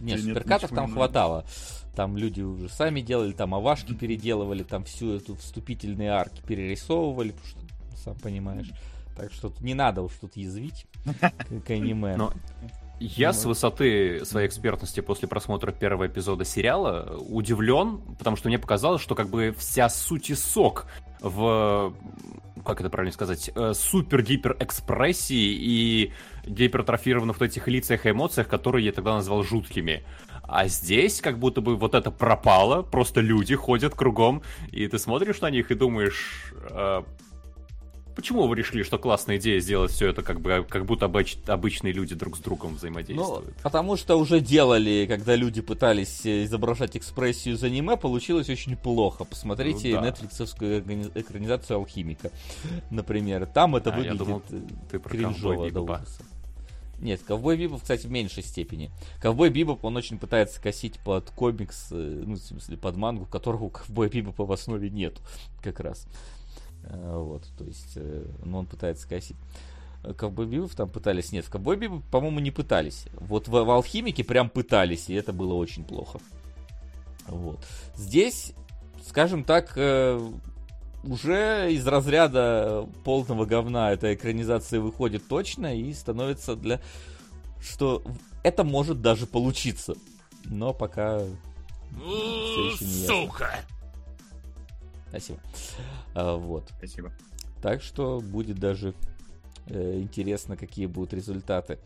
Не, суперкатов там хватало. Там люди уже сами делали, там авашки переделывали, там всю эту вступительные арки перерисовывали, что, сам понимаешь. Так что не надо уж тут язвить [laughs] к аниме. Но я с высоты своей экспертности после просмотра первого эпизода сериала удивлен, потому что мне показалось, что как бы вся суть и сок в как это правильно сказать, э, супер-гипер экспрессии и гипертрофированных вот этих лицах и эмоциях, которые я тогда назвал жуткими. А здесь как будто бы вот это пропало, просто люди ходят кругом, и ты смотришь на них и думаешь, э, почему вы решили, что классная идея сделать все это как бы как будто обыч, обычные люди друг с другом взаимодействуют? Ну, потому что уже делали, когда люди пытались э, изображать экспрессию из аниме, получилось очень плохо. Посмотрите Ну да. нетфликсовскую экранизацию Алхимика, например. Там это А, выглядит думал, э, ты про кринжово Ковбой до ужаса. Нет, Ковбой Бибоп, кстати, в меньшей степени. Ковбой Бибоп, он очень пытается косить под комикс, э, ну, в смысле, под мангу, которого у Ковбоя Бибопа в основе нет, как раз. Э, Вот, то есть, э, ну, он пытается косить. Э, Ковбой Бибоп там пытались, нет, в Ковбой Бибоп, по-моему, не пытались. Вот в, в Алхимике прям пытались, и это было очень плохо. Вот. Здесь, скажем так, уже из разряда полного говна эта экранизация выходит точно и становится для... Что это может даже получиться. Но пока... Не ясно. Спасибо. А, вот. Спасибо. Так что будет даже э, интересно, какие будут результаты.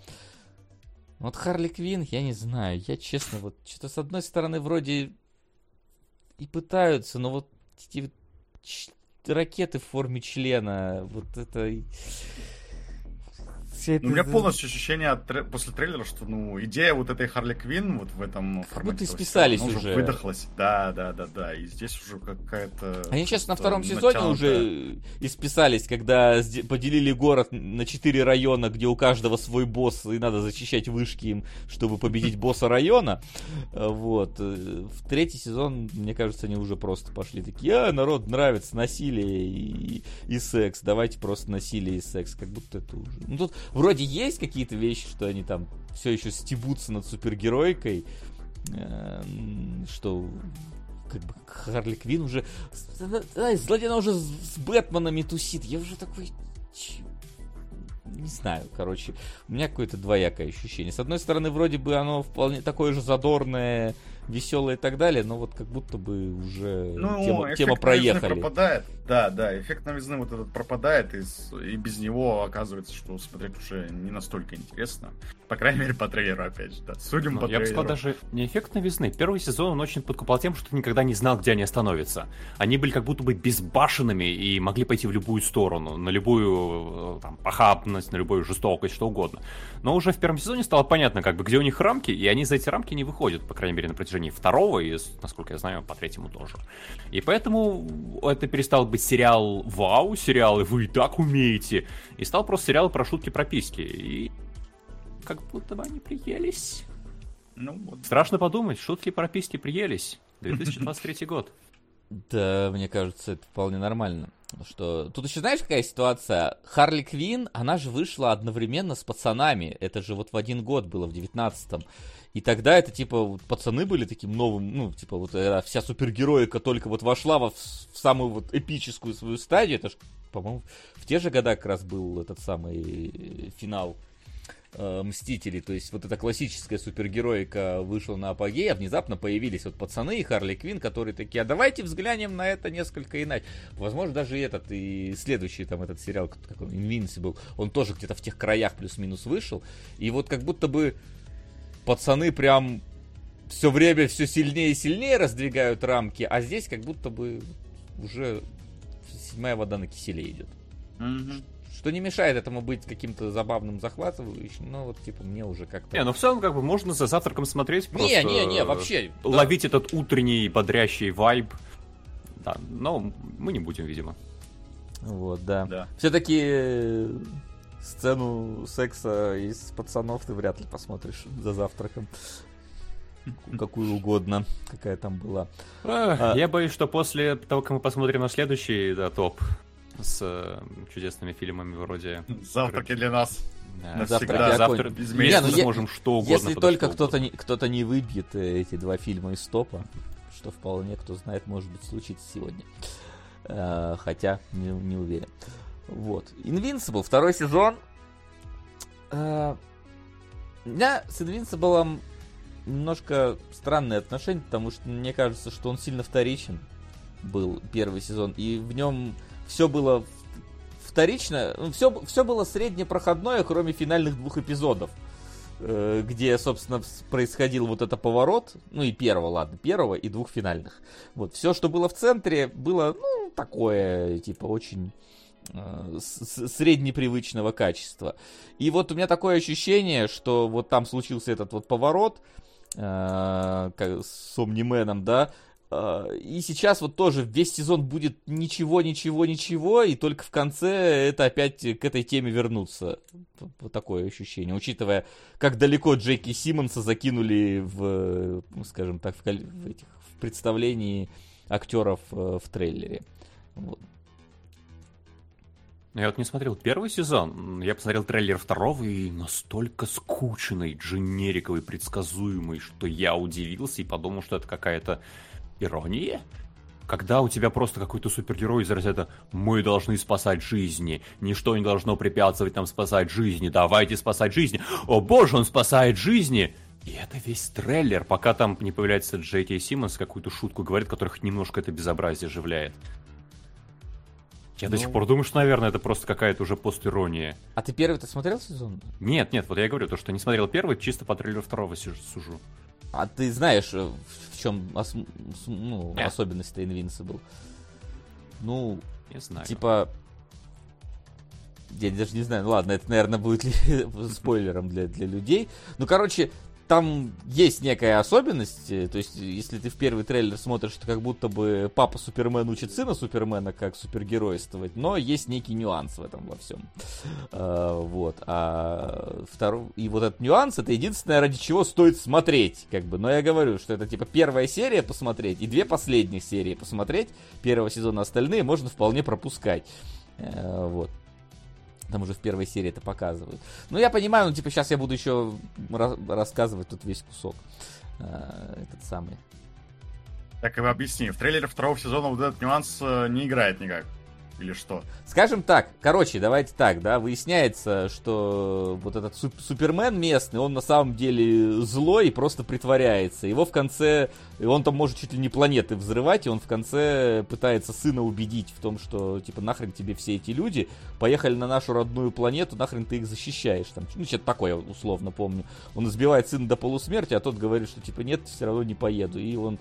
Вот Харли Квин, я не знаю, я честно, вот что-то с одной стороны вроде и пытаются, но вот эти ракеты в форме члена, вот это... и- Всё это Ну, у меня полностью ощущение от тре- после трейлера, что, ну, идея вот этой Харли Квин вот в этом Как формате будто сериала, она уже. выдохлась. Да, да, да, да. И здесь уже какая-то... Они сейчас на втором сезоне натянутая. уже исписались, когда поделили город на четыре района, где у каждого свой босс, и надо зачищать вышки им, чтобы победить [laughs] босса района. Э, Вот. Э, В третий сезон, мне кажется, они уже просто пошли такие, а, народ нравится насилие и, и секс, давайте просто насилие и секс. Как будто это уже... Ну, тут вроде есть какие-то вещи, что они там все еще стебутся над супергеройкой, э, м, что как бы Харли Квин уже... Злодей она уже с Бэтменами тусит. Я уже такой... Не знаю, короче. У меня какое-то двоякое ощущение. С одной стороны, вроде бы оно вполне такое же задорное, веселое и так далее, но вот как будто бы уже Ну, тема, эффект тема проехали. пропадает. Да, да, эффект новизны вот этот пропадает, и, и без него оказывается, что смотреть уже не настолько интересно. По крайней мере, по трейлеру, опять же, да. Судим Ну, по я бы трейлеру. сказал, даже не эффект новизны. Первый сезон он очень подкупал тем, что ты никогда не знал, где они остановятся. Они были как будто бы безбашенными и могли пойти в любую сторону, на любую э, там, похабность, на любую жестокость, что угодно. Но уже в первом сезоне стало понятно, как бы, где у них рамки, и они за эти рамки не выходят, по крайней мере, на протяжении второго и, насколько я знаю, по третьему тоже. И поэтому это перестал быть сериал «Вау», сериал «Вы и так умеете», и стал просто сериал про шутки про письки. И как будто бы они приелись. Ну, вот. Страшно подумать, шутки про письки приелись. 2023 год. Да, мне кажется, это вполне нормально. Что... Тут еще знаешь, какая ситуация? Харли Квин, она же вышла одновременно с пацанами. Это же вот в один год было, в девятнадцатом. И тогда это, типа, вот пацаны были таким новым, ну, типа, вот э, вся супергероика только вот вошла во, в, в самую вот эпическую свою стадию. Это ж, по-моему, в те же года как раз был этот самый э, финал э, Мстителей, то есть вот эта классическая супергероика вышла на апогей, а внезапно появились вот пацаны и Харли Квин, которые такие, а давайте взглянем на это несколько иначе. Возможно, даже и этот, и следующий там этот сериал, как он, Invincible, он тоже где-то в тех краях плюс-минус вышел, и вот как будто бы пацаны прям все время все сильнее и сильнее раздвигают рамки, а здесь как будто бы уже седьмая вода на киселе идет. Мгм. Что не мешает этому быть каким-то забавным, захватывающим, но вот типа мне уже как-то... Не, ну в целом, как бы, можно за завтраком смотреть, просто... не, не, не, вообще. да. Ловить этот утренний бодрящий вайб. Да, но мы не будем, видимо. Вот, да. Да. Все-таки сцену секса из пацанов ты вряд ли посмотришь за завтраком. Какую угодно, какая там была. А- Я боюсь, что после того, как мы посмотрим на следующий да, топ с э, чудесными фильмами вроде... Завтраки для нас. Да, завтра окончены. без мы месяца. Не, ну, я- сможем что угодно. Если только кто-то не, кто-то не выбьет э, эти два фильма из топа, что вполне, кто знает, может быть, случится сегодня. Э, Хотя, не, не уверен. Вот. Invincible, второй сезон. Э, У меня с Invincible немножко странные отношения, потому что мне кажется, что он сильно вторичен был первый сезон, и в нем все было вторично, все, все было среднепроходное, кроме финальных двух эпизодов. э, где, собственно, происходил вот это поворот, ну и первого, ладно, первого и двух финальных. Вот, все, что было в центре, было, ну, такое, типа, очень среднепривычного качества. И вот у меня такое ощущение, что вот там случился этот вот поворот э, с Омнименом, да, а, и сейчас вот тоже весь сезон будет ничего, ничего, ничего, и только в конце это опять к этой теме вернуться. Вот такое ощущение. Учитывая, как далеко Джеки Симмонса закинули в, ну, скажем так, в, в, этих, в представлении актеров э, в трейлере. Вот. Я вот не смотрел первый сезон, я посмотрел трейлер второго и настолько скучный, дженериковый, предсказуемый, что я удивился и подумал, что это какая-то Ирония? Когда у тебя просто какой-то супергерой из разряда «Мы должны спасать жизни, ничто не должно препятствовать нам спасать жизни, давайте спасать жизни, о боже, он спасает жизни!» И это весь трейлер, пока там не появляется Джей Кей Симмонс, какую-то шутку говорит, которых немножко это безобразие оживляет. Я ну... до сих пор думаю, что, наверное, это просто какая-то уже постирония. А ты первый-то смотрел сезон? Нет, нет, вот я говорю, то, что не смотрел первый, чисто по трейлеру второго сужу. А ты знаешь, э, в чем ос- ну, yeah. особенность-то Invincible? Ну, не знаю. Типа, я даже не знаю, ну ладно, это, наверное, будет [laughs] ли спойлером для, для людей. Ну, короче, там есть некая особенность, э, то есть если ты в первый трейлер смотришь, то как будто бы папа Супермен учит сына Супермена как супергеройствовать, но есть некий нюанс в этом во всем. А, вот. А второй, и вот этот нюанс, это единственное, ради чего стоит смотреть, как бы. Но я говорю, что это типа первая серия посмотреть и две последних серии посмотреть первого сезона, остальные можно вполне пропускать. Э, вот. Там уже в первой серии это показывают. Ну, я понимаю, ну, типа, сейчас я буду еще рассказывать тут весь кусок. Э, этот самый. Так и объясни. В трейлере второго сезона вот этот нюанс э, не играет никак. Или что? Скажем так, короче, давайте так, да, выясняется, что вот этот суп- Супермен местный, он на самом деле злой и просто притворяется. Его в конце, он там может чуть ли не планеты взрывать, и он в конце пытается сына убедить в том, что, типа, нахрен тебе все эти люди, поехали на нашу родную планету, нахрен ты их защищаешь. Там, ну, что-то такое, условно помню. Он избивает сына до полусмерти, а тот говорит, что, типа, нет, все равно не поеду. И он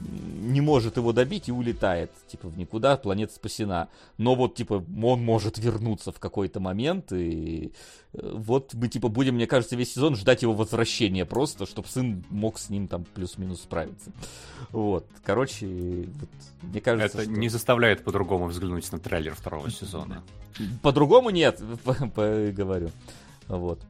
не может его добить и улетает, типа, в никуда, планета спасена. Но вот, типа, он может вернуться в какой-то момент, и э, вот мы, типа, будем, мне кажется, весь сезон ждать его возвращения просто, чтобы сын мог с ним там плюс-минус справиться. Вот, короче, вот, мне кажется, Это что... не заставляет по-другому взглянуть на трейлер второго сезона. По-другому нет, [laughs] говорю. Вот.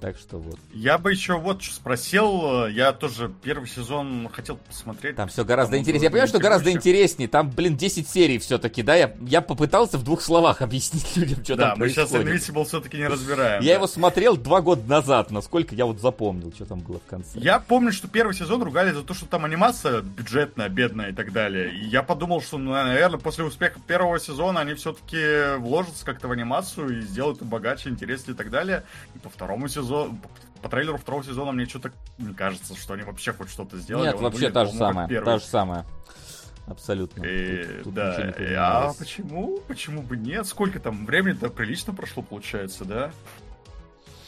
Так что вот. Я бы еще вот что спросил. Я тоже первый сезон хотел посмотреть. Там все гораздо интереснее. Я понимаю, что гораздо интереснее. Там, блин, 10 серий все-таки, да? Я, я попытался в двух словах [laughs] объяснить людям, что да, там происходит. Да, мы сейчас Invincible все-таки не разбираем. Я да. его смотрел два года назад, насколько я вот запомнил, что там было в конце. Я помню, что первый сезон ругали за то, что там анимация бюджетная, бедная и так далее. И я подумал, что, ну, наверное, после успеха первого сезона они все-таки вложатся как-то в анимацию и сделают богаче, интереснее и так далее. И по второму сезону сезон, по трейлеру второго сезона мне что-то не кажется, что они вообще хоть что-то сделали. Нет, Он вообще та же самая, та же самая. Абсолютно. И, тут, тут да. И, а почему? Почему бы нет? Сколько там времени-то прилично прошло, получается, да?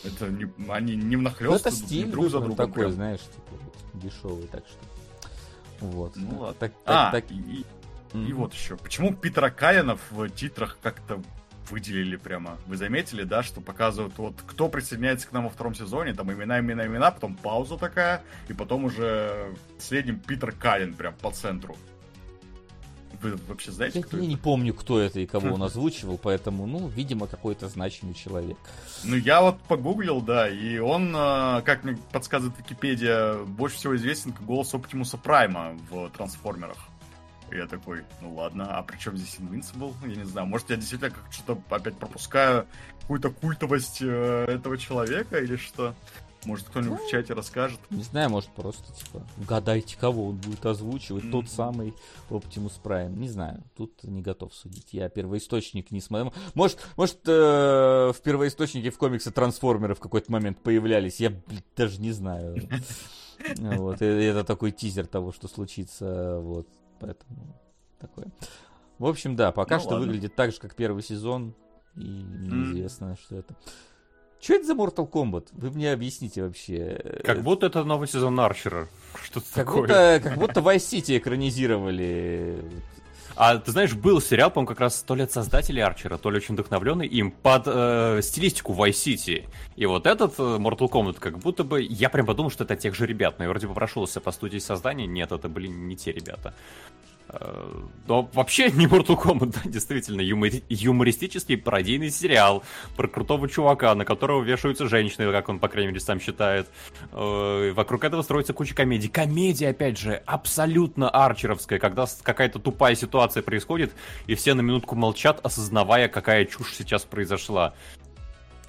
Это не, они не внахлёст, ну, это стиль друг за другом. такой, прям. знаешь, типа, дешевый, так что. Вот. Ну ладно. Так, так, а, так... И, и, mm-hmm. и вот еще. Почему Питера Калина в титрах как-то выделили прямо. Вы заметили, да, что показывают вот кто присоединяется к нам во втором сезоне, там имена, имена, имена, потом пауза такая, и потом уже в среднем Питер Каллен прям по центру. Вы вообще знаете, я, кто я это? не помню, кто это и кого он [laughs] озвучивал, поэтому, ну, видимо, какой-то значимый человек. Ну, я вот погуглил, да, и он, а, как мне подсказывает Википедия, больше всего известен как голос Оптимуса Прайма в Трансформерах. Я такой, ну ладно, а при чем здесь Invincible? Я не знаю, может я действительно как что-то опять пропускаю какую-то культовость э, этого человека или что? Может, кто-нибудь ну, в чате расскажет? Не знаю, может, просто, типа, угадайте, кого он будет озвучивать. Mm-hmm. Тот самый Optimus Prime. Не знаю, тут не готов судить. Я первоисточник не смотрю. Может, может э, в первоисточнике в комиксе трансформеры в какой-то момент появлялись. Я, блин, даже не знаю. [laughs] Вот, это такой тизер того, что случится. Вот. Поэтому такое. В общем, да, пока ну, что ладно. выглядит так же, как первый сезон. И неизвестно, mm. что это. Что это за Mortal Kombat? Вы мне объясните вообще. Как будто это новый сезон Арчера. [laughs] Что-то Как такое. будто, как будто Vice City экранизировали. А ты знаешь, был сериал, по-моему, как раз то ли от создателей Арчера, то ли очень вдохновленный им под э, стилистику Vice City. И вот этот э, Mortal Kombat, как будто бы, я прям подумал, что это тех же ребят, но я вроде бы прошелся по студии создания, нет, это были не те ребята. Э, Но вообще не Mortal Kombat, [laughs] да, действительно, юмори- юмористический пародийный сериал про крутого чувака, на которого вешаются женщины, как он, по крайней мере, сам считает. Э, Вокруг этого строится куча комедий. Комедия, опять же, абсолютно арчеровская, когда какая-то тупая ситуация происходит, и все на минутку молчат, осознавая, какая чушь сейчас произошла.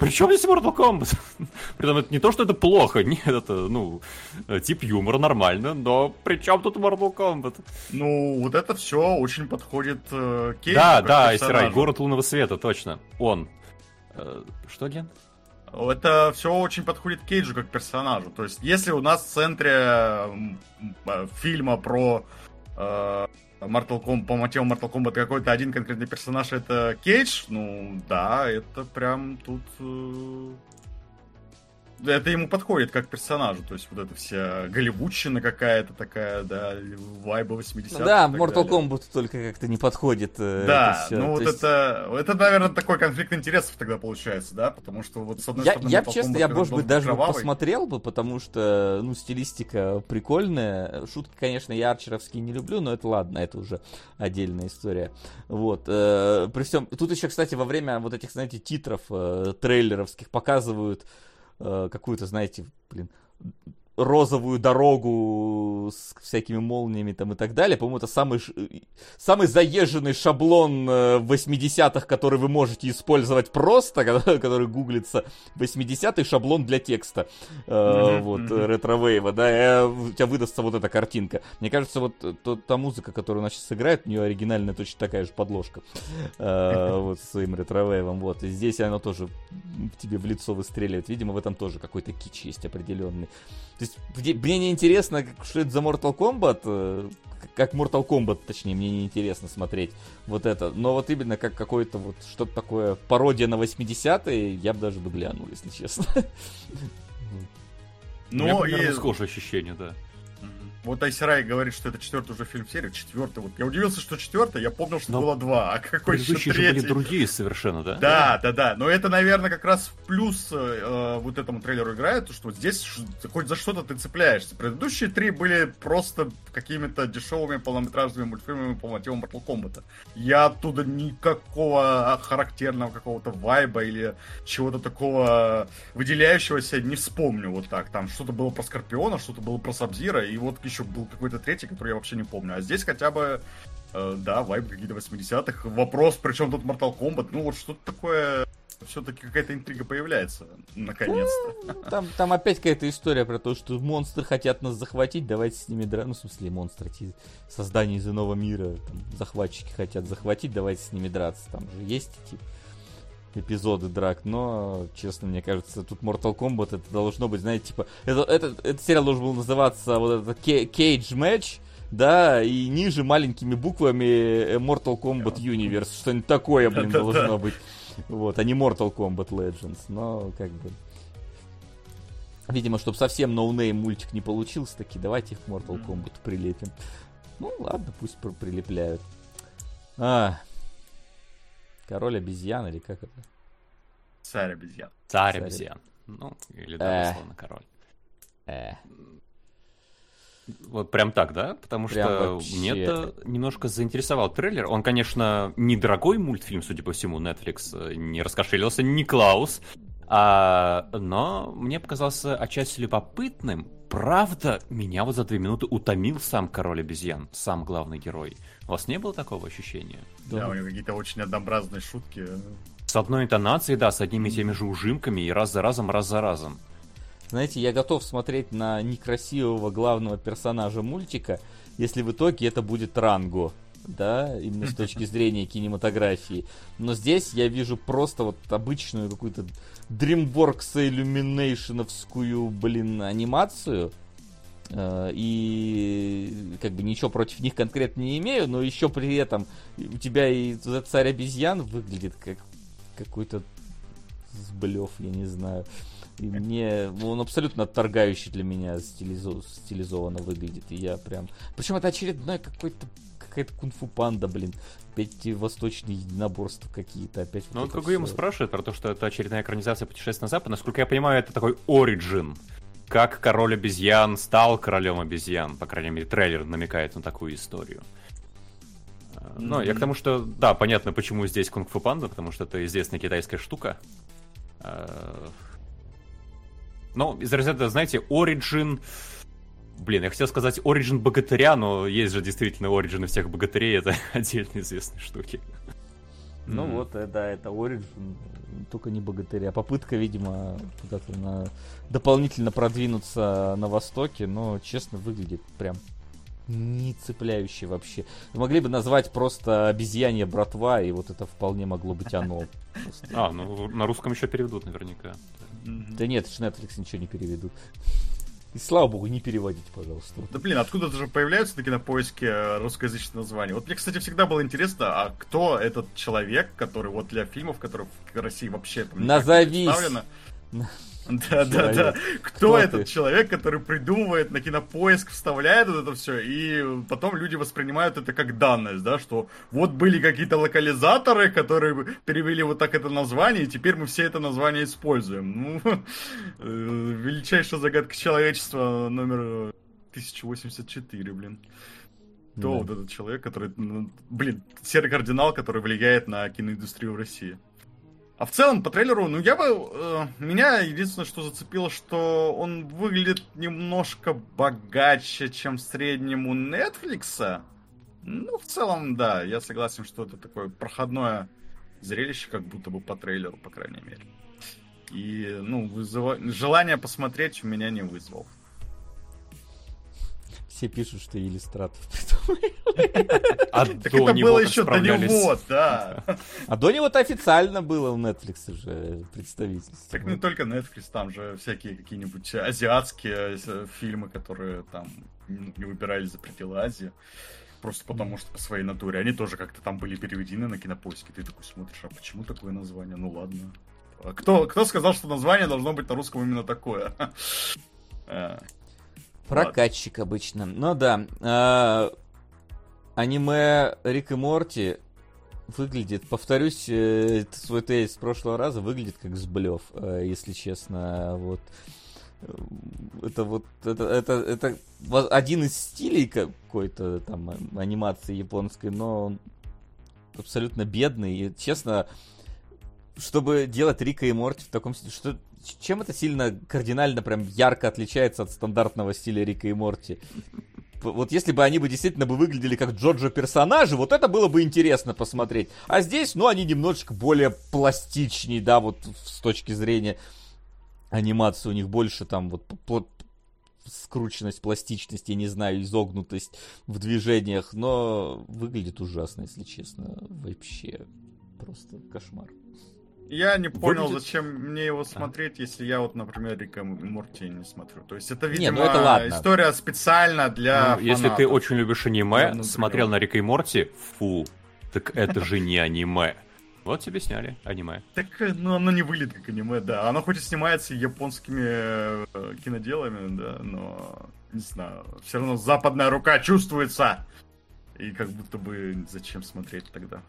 Причем здесь Mortal Kombat? [laughs] Притом это не то, что это плохо, [laughs] нет, это, ну, э, тип юмора нормально, но при чем тут Mortal Kombat? Ну, вот это все очень подходит э, Кейджу да, да. Айсерай, город лунного света, точно. Он. Э, Что, Ген? Это все очень подходит Кейджу как персонажу. То есть, если у нас в центре м, фильма про э, Mortal Kombat, по мотивам Mortal Kombat какой-то один конкретный персонаж это Кейдж, ну да, это прям тут... это ему подходит как персонажу, то есть вот эта вся голливудщина какая-то такая, да, вайба 80-х. Ну да, и так Mortal далее. Kombat только как-то не подходит. э, Да, это ну вот есть это, это, наверное, такой конфликт интересов тогда получается, да, потому что вот с одной Я, стороны... я Mortal честно, Kombat, я, может быть, даже кровавый. посмотрел бы, потому что, ну, стилистика прикольная. Шутки, конечно, я арчеровские не люблю, но это ладно, это уже отдельная история. Вот. э, при всем... Тут еще, кстати, во время вот этих, знаете, титров э, трейлеровских показывают э, какую-то, знаете, блин, розовую дорогу с всякими молниями там и так далее. По-моему, это самый, ш- самый заезженный шаблон э, 80-х, который вы можете использовать просто, [laughs] который, гуглится 80-й шаблон для текста. Э, вот, э, ретро-вейва, да, и э, у тебя выдастся вот эта картинка. Мне кажется, вот э, то- та музыка, которую она сейчас играет, у нее оригинальная точно такая же подложка. Э, [laughs] Вот, с своим ретро-вейвом, вот. И здесь оно тоже тебе в лицо выстреливает. Видимо, в этом тоже какой-то кич есть определенный. То есть, мне, мне не интересно, что это за Mortal Kombat, э, как Mortal Kombat, точнее, мне не интересно смотреть вот это. Но вот именно как какое-то вот что-то такое пародия на 80-е, я бы даже бы глянул, если честно. У меня Ну, примерно и... схожее ощущение, да. Вот Айсерай говорит, что это четвертый уже фильм серии. Четвертый. Вот я удивился, что четвертый. Я помнил, что Но было два. А какой еще Предыдущие же были третий? другие совершенно, да? Да, да, да. Но это, наверное, как раз в плюс э, вот этому трейлеру играет, то, что вот здесь хоть за что-то ты цепляешься. Предыдущие три были просто какими-то дешевыми полнометражными мультфильмами по мотивам Mortal Kombat. Я оттуда никакого характерного какого-то вайба или чего-то такого выделяющегося не вспомню вот так. Там что-то было про Скорпиона, что-то было про Сабзира, и вот еще был какой-то третий, который я вообще не помню. А здесь хотя бы Э, да, вайб какие-то 80-х. Вопрос, причем тут Mortal Kombat. Ну, вот что-то такое... Все-таки какая-то интрига появляется, наконец-то. Ну, Там, там опять какая-то история про то, что монстры хотят нас захватить, давайте с ними драться. Ну, в смысле, монстры, эти создания из иного мира, там, захватчики хотят захватить, давайте с ними драться. Там же есть эти эпизоды драк, но, честно, мне кажется, тут Mortal Kombat это должно быть, знаете, типа, это, это, этот сериал должен был называться вот этот Cage Match, да, и ниже маленькими буквами э, Mortal Kombat Universe, что-нибудь такое, блин, должно быть. Вот, а не Mortal Kombat Legends, но как бы... Видимо, чтобы совсем no-name мультик не получился, таки давайте их Mortal Kombat прилепим. Ну ладно, пусть пр- прилепляют. А, Король обезьян или как это? Царь обезьян. Царь Царь. обезьян. Ну, или да, Э. условно король. Э, Вот прям так, да? Потому Прям что вообще. мне-то немножко заинтересовал трейлер. Он, конечно, недорогой мультфильм, судя по всему, Netflix э, не раскошелился, не Клаус. А, но мне показался отчасти любопытным. Правда, меня вот за две минуты утомил сам король обезьян, сам главный герой. У вас не было такого ощущения? Да, у него какие-то очень однообразные шутки. С одной интонацией, да, с одними и теми же ужимками, и раз за разом, раз за разом. Знаете, я готов смотреть на некрасивого главного персонажа мультика, если в итоге это будет Ранго. Да, именно с точки [laughs] зрения кинематографии. Но здесь я вижу просто вот обычную какую-то DreamWorks Illuminationовскую, блин, анимацию. Э, И как бы ничего против них конкретно не имею, но еще при этом у тебя и царь обезьян выглядит как какой-то сблев, я не знаю. И мне он абсолютно отторгающий для меня стилизо, стилизованно выглядит. И я прям. Причем это очередной какой-то какая-то кунг-фу панда, блин. Опять восточные единоборства какие-то. Опять Ну, вот ему спрашивает про то, что это очередная экранизация путешествия на Запад. Насколько я понимаю, это такой оригин. Как король обезьян стал королем обезьян. По крайней мере, трейлер намекает на такую историю. Ну, я к тому, что, да, понятно, почему здесь кунг-фу панда, потому что это известная китайская штука. Ну, из разряда, знаете, Origin... Блин, я хотел сказать Origin богатыря, но есть же действительно Origin всех богатырей, это [laughs] отдельно известные штуки. Ну Мгм. вот, э, да, это Origin, только не богатыря. Попытка, видимо, куда-то на... дополнительно продвинуться на востоке, но, честно, выглядит прям не цепляюще вообще. Вы могли бы назвать просто обезьянья братва, и вот это вполне могло быть оно. А, ну на русском еще переведут наверняка. Да нет, Netflix ничего не переведут. И слава богу, не переводите, пожалуйста. Да блин, откуда-то же появляются такие на поиске э, русскоязычные названия. Вот мне, кстати, всегда было интересно, а кто этот человек, который вот для фильмов, которые в России вообще там Назовись. Да, да, да. Кто, этот человек, который придумывает на кинопоиск, вставляет вот это все, и потом люди воспринимают это как данность, да, что вот были какие-то локализаторы, которые перевели вот так это название, и теперь мы все это название используем. Ну, [laughs] э, величайшая загадка человечества номер 1084, блин. Кто Да. вот этот человек, который, ну, блин, серый кардинал, который влияет на киноиндустрию в России? А в целом, по трейлеру, ну я бы... э, меня единственное, что зацепило, что он выглядит немножко богаче, чем в среднем у Netflix. Ну, в целом, да, я согласен, что это такое проходное зрелище, как будто бы по трейлеру, по крайней мере. И, ну, вызыва- желание посмотреть у меня не вызвал. Все пишут, что. [laughs] А до это него было еще до него, да. [laughs] А до него-то официально было у Netflix уже представительство. Так не только Netflix, там же всякие какие-нибудь азиатские э, фильмы, которые там не выбирались за пределы Азии. Просто потому что по своей натуре. Они тоже как-то там были переведены на кинопоиске. Ты такой смотришь, а почему такое название? Ну ладно. А кто, кто сказал, что название должно быть на русском именно такое? [laughs] Прокатчик обычно. Ну да. а, аниме Рик и Морти выглядит, повторюсь, э, свой тезис с прошлого раза, выглядит как сблев, э, если честно. Вот. Э, Это вот, это, это, это один из стилей какой-то там анимации японской, но он абсолютно бедный. И, честно, чтобы делать Рика и Морти в таком стиле, что чем это сильно кардинально прям ярко отличается от стандартного стиля Рика и Морти? Вот если бы они бы действительно бы выглядели как Джоджо персонажи, вот это было бы интересно посмотреть. А здесь, ну, они немножечко более пластичнее, да, вот с точки зрения анимации у них больше там вот пл- скрученность, пластичность, я не знаю, изогнутость в движениях, но выглядит ужасно, если честно, вообще просто кошмар. Я не понял, Выглядит- зачем мне его смотреть, если я вот, например, Рика и Морти не смотрю. То есть это, Не, видимо, ну это ладно. история специально для Ну, если ты очень любишь аниме, Да, ну, смотрел на Рика и Морти, фу, так это же не аниме. Вот тебе сняли аниме. Так, э, ну, оно не выглядит как аниме, да. Оно хоть и снимается японскими э, киноделами, да, но, не знаю, все равно западная рука чувствуется. И как будто бы зачем смотреть тогда?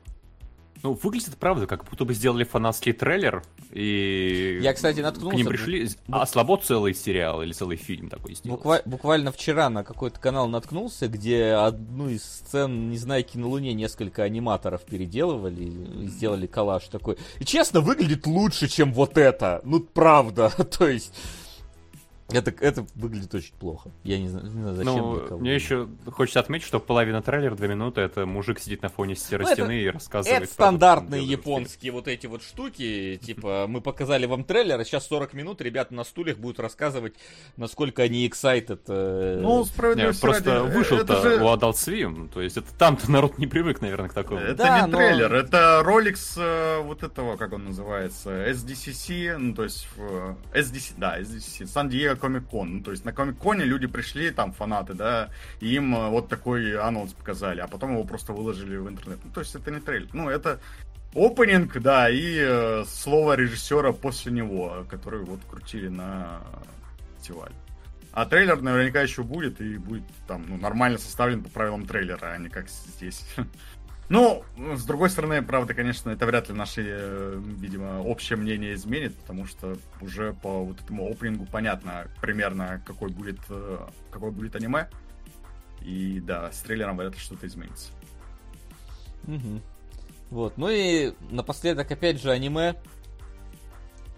Ну, выглядит, правда, как будто бы сделали фанатский трейлер, и... Я, кстати, К наткнулся ним бу- пришли... А слабо целый сериал или целый фильм такой сделал? Буква- буквально вчера на какой-то канал наткнулся, где одну из сцен, не знаю, на Луне несколько аниматоров переделывали и сделали коллаж такой. И честно, выглядит лучше, чем вот это. Ну, правда. [laughs] То есть, это, это выглядит очень плохо. Я не знаю, не знаю, зачем. Ну, мне еще хочется отметить, что половина трейлера, две минуты, это мужик сидит на фоне серой Ну, это- стены и рассказывает... Это стандартные японские вот эти вот штуки, типа, мы показали вам трейлер, а сейчас 40 минут ребята на стульях будут рассказывать, насколько они excited. э, Ну, справедливости просто э, вышел-то это же- у Adult Swim, то есть это там-то народ не привык, наверное, к такому. Это Да, не но- трейлер, это ролик с э, вот этого, как он называется, SDCC, ну то есть в SDC, да, SDCC, Сан-Диего Комик-Кон. Ну то есть на Комик-Коне люди пришли, там фанаты, да, и им э, вот такой анонс показали, а потом его просто выложили в интернет. Ну то есть это не трейлер, ну это опенинг, да, и э, слово режиссера после него, который вот крутили на фестивале. А трейлер наверняка еще будет, и будет там ну, нормально составлен по правилам трейлера, а не как здесь. [laughs] Ну, с другой стороны, правда, конечно, это вряд ли наше, э, видимо, общее мнение изменит, потому что уже по вот этому опенингу понятно примерно, какой будет, э, какой будет аниме. И да, с трейлером вряд ли что-то изменится. Угу. Вот, ну и напоследок опять же аниме.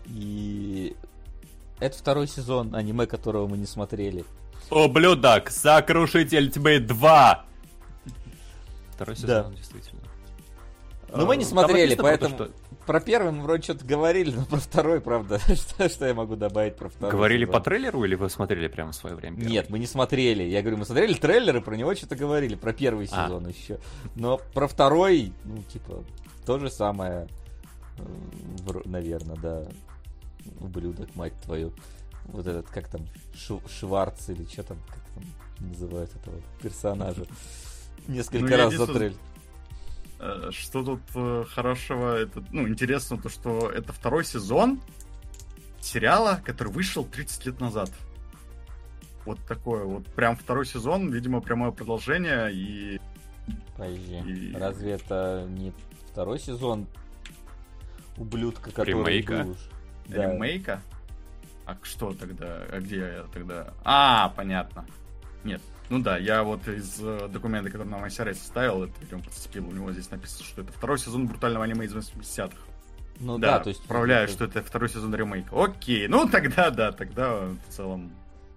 И это второй сезон аниме, которого мы не смотрели. Ублюдок, Сокрушитель Тьмы 2! Второй сезон, Да. действительно. Но мы не смотрели, поэтому просто, про первый мы вроде что-то говорили, но про второй, правда, [laughs] что, что я могу добавить про что- второй? Говорили сезон? по трейлеру или вы смотрели прямо в свое время? первый? Нет, мы не смотрели. Я говорю, мы смотрели трейлеры, про него что-то говорили, про первый А. сезон еще. Но про второй, ну, типа, то же самое, наверное, да. Ублюдок, мать твою. Вот этот, как там, Шварц или что там, как там называют этого персонажа. Несколько Ну, раз затрель. Э, Что тут э, хорошего? Это, ну, интересно то, что это второй сезон сериала, который вышел 30 лет назад. Вот такое вот. Прям второй сезон, видимо, прямое продолжение. И Подожди, И- разве это не второй сезон ублюдка, который Ремейка? был? Да. ремейка. А что тогда? А где я тогда? А, понятно. Нет. Ну да, я вот из э, документа, который нам ICRS составил, это видимо подцепил. У него здесь написано, что это второй сезон брутального аниме из 80-х. Ну да, да, то есть... отправляю, это- что это второй сезон ремейка. Окей, ну тогда, да, тогда в целом...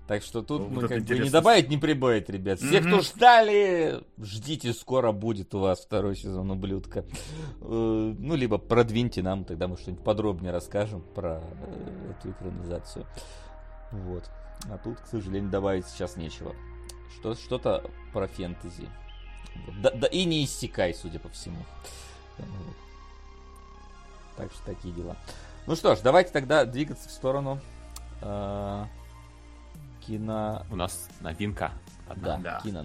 Так что тут Вот мы как бы не добавить, не прибавить, ребят. Все, Мгм. кто ждали, ждите, скоро будет у вас второй сезон ублюдка. Э, Ну, либо продвиньте нам, тогда мы что-нибудь подробнее расскажем про э, эту экранизацию. Вот. А тут, к сожалению, добавить сейчас нечего. Что, что-то про фэнтези. Да, да и не иссякай, судя по всему. Так что такие дела. Ну что ж, давайте тогда двигаться в сторону э, кино... У нас новинка. Да, Да. кино.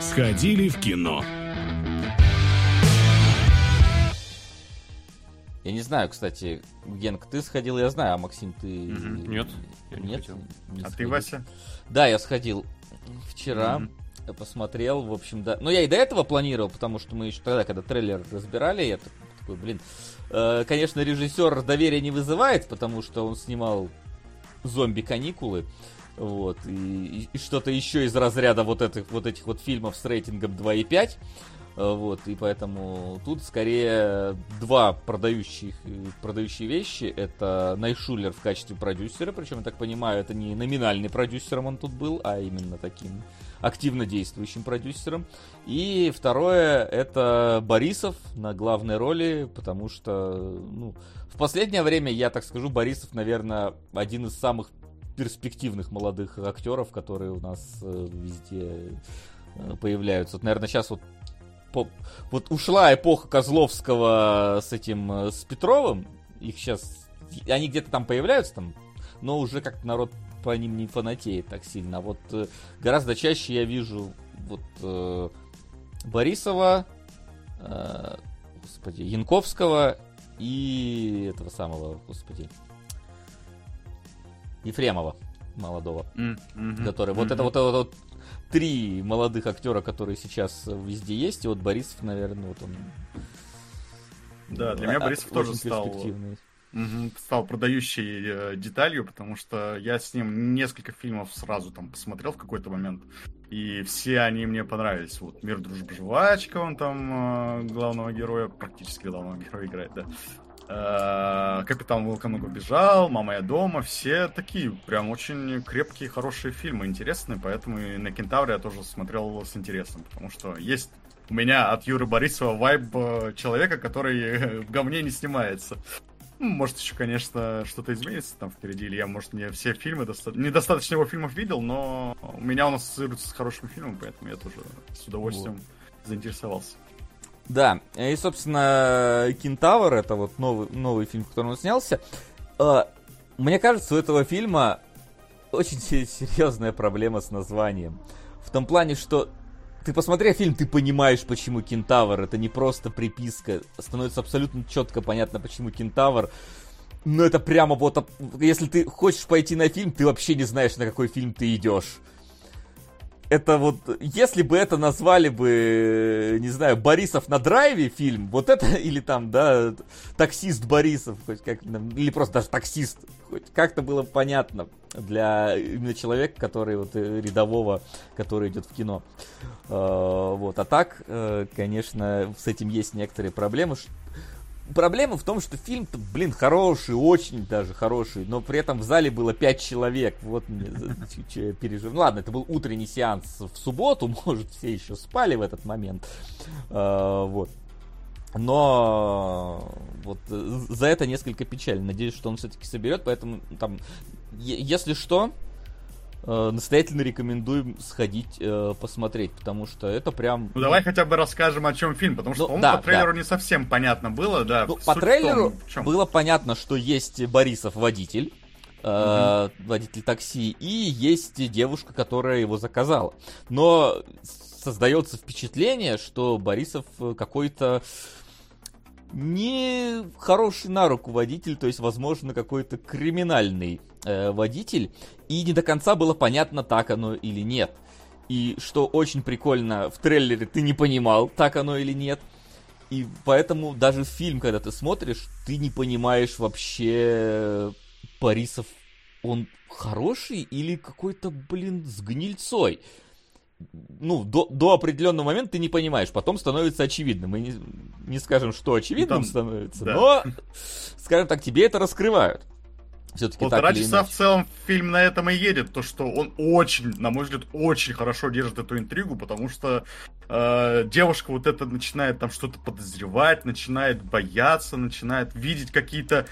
Сходили в кино. Я не знаю, кстати, Генк, ты сходил, я знаю, а Максим, ты... Мгм. Нет, я не Нет? хотел. Не А ты, сходил. Вася? Да, я сходил вчера, Мгм. посмотрел, в общем, да. Ну, я и до этого планировал, потому что мы еще тогда, когда трейлер разбирали, я так- такой, блин, э, конечно, режиссер доверия не вызывает, потому что он снимал зомби-каникулы, вот, и, и- и что-то еще из разряда вот этих вот этих вот фильмов с рейтингом 2,5, э, вот, и поэтому тут скорее два продающих, э, продающие вещи, это Найшулер в качестве продюсера, причем, я так понимаю, это не номинальный продюсером он тут был, а именно таким активно действующим продюсером. И второе, это Борисов на главной роли, потому что, ну, в последнее время, я так скажу, Борисов, наверное, один из самых перспективных молодых актеров, которые у нас э, везде э, появляются. Вот, наверное, сейчас вот по- вот ушла эпоха Козловского с этим, э, с Петровым, их сейчас, они где-то там появляются, там, но уже как-то народ по ним не фанатеет так сильно. А Вот э, гораздо чаще я вижу вот э, Борисова, э, господи, Янковского и этого самого, господи, Ефремова молодого, мгм, который вот это вот, это вот три молодых актера, которые сейчас везде есть, и вот Борисов, наверное, вот он. Да, для меня а- Борисов тоже стал стал продающей э, деталью, потому что я с ним несколько фильмов сразу там посмотрел в какой-то момент, и все они мне понравились. Вот «Мир, дружба, жвачка», он там э, главного героя, практически главного героя играет, да. Э, «Капитан Волконог убежал», «Мама, я дома», все такие прям очень крепкие, хорошие фильмы, интересные, поэтому и на «Кентавре» я тоже смотрел с интересом, потому что есть у меня от Юры Борисова вайб э, человека, который э, в говне не снимается. Ну, Может, еще, конечно, что-то изменится там впереди, или я, может, не все фильмы, доста... недостаточно его фильмов видел, но у меня он ассоциируется с хорошими фильмами, поэтому я тоже с удовольствием заинтересовался. Да, и, собственно, Кентавр, это вот новый, новый фильм, в котором он снялся. Э, Мне кажется, у этого фильма очень се- серьезная проблема с названием. В том плане, что ты посмотрев фильм, ты понимаешь, почему Кентавр. Это не просто приписка. Становится абсолютно четко понятно, почему Кентавр. Но это прямо вот... Если ты хочешь пойти на фильм, ты вообще не знаешь, на какой фильм ты идешь это вот, если бы это назвали бы, не знаю, Борисов на драйве фильм, вот это, [laughs] или там, да, таксист Борисов, хоть как, или просто даже таксист, хоть как-то было понятно для именно человека, который вот э, рядового, который идет в кино. А, вот, а так, э, конечно, с этим есть некоторые проблемы, Проблема в том, что фильм, блин, хороший, очень даже хороший, но при этом в зале было 5 человек. Вот мне [laughs] я пережил. Ну ладно, это был утренний сеанс в субботу, [laughs] может, все еще спали в этот момент. А, вот. Но вот за это несколько печально. Надеюсь, что он все-таки соберет, поэтому там, если что, э, настоятельно рекомендуем сходить э, посмотреть, потому что это прям... Ну давай хотя бы расскажем, о чем фильм, потому что, ну, да, по трейлеру да. не совсем понятно было, да. Ну, по трейлеру том, было понятно, что есть Борисов водитель, э, угу. водитель такси, и есть девушка, которая его заказала. Но создается впечатление, что Борисов какой-то не хороший на руку водитель, то есть, возможно, какой-то криминальный э, водитель, и не до конца было понятно, так оно или нет. И что очень прикольно, в трейлере ты не понимал, так оно или нет. И поэтому даже фильм, когда ты смотришь, ты не понимаешь вообще Борисов, он хороший или какой-то, блин, с гнильцой ну, до, до определенного момента ты не понимаешь, потом становится очевидно. Мы не, не скажем, что очевидным Там, становится, да. но, скажем так, тебе это раскрывают. Все-таки Полтора так часа в целом фильм на этом и едет, то что он очень, на мой взгляд, очень хорошо держит эту интригу, потому что э, девушка вот это начинает там что-то подозревать, начинает бояться, начинает видеть какие-то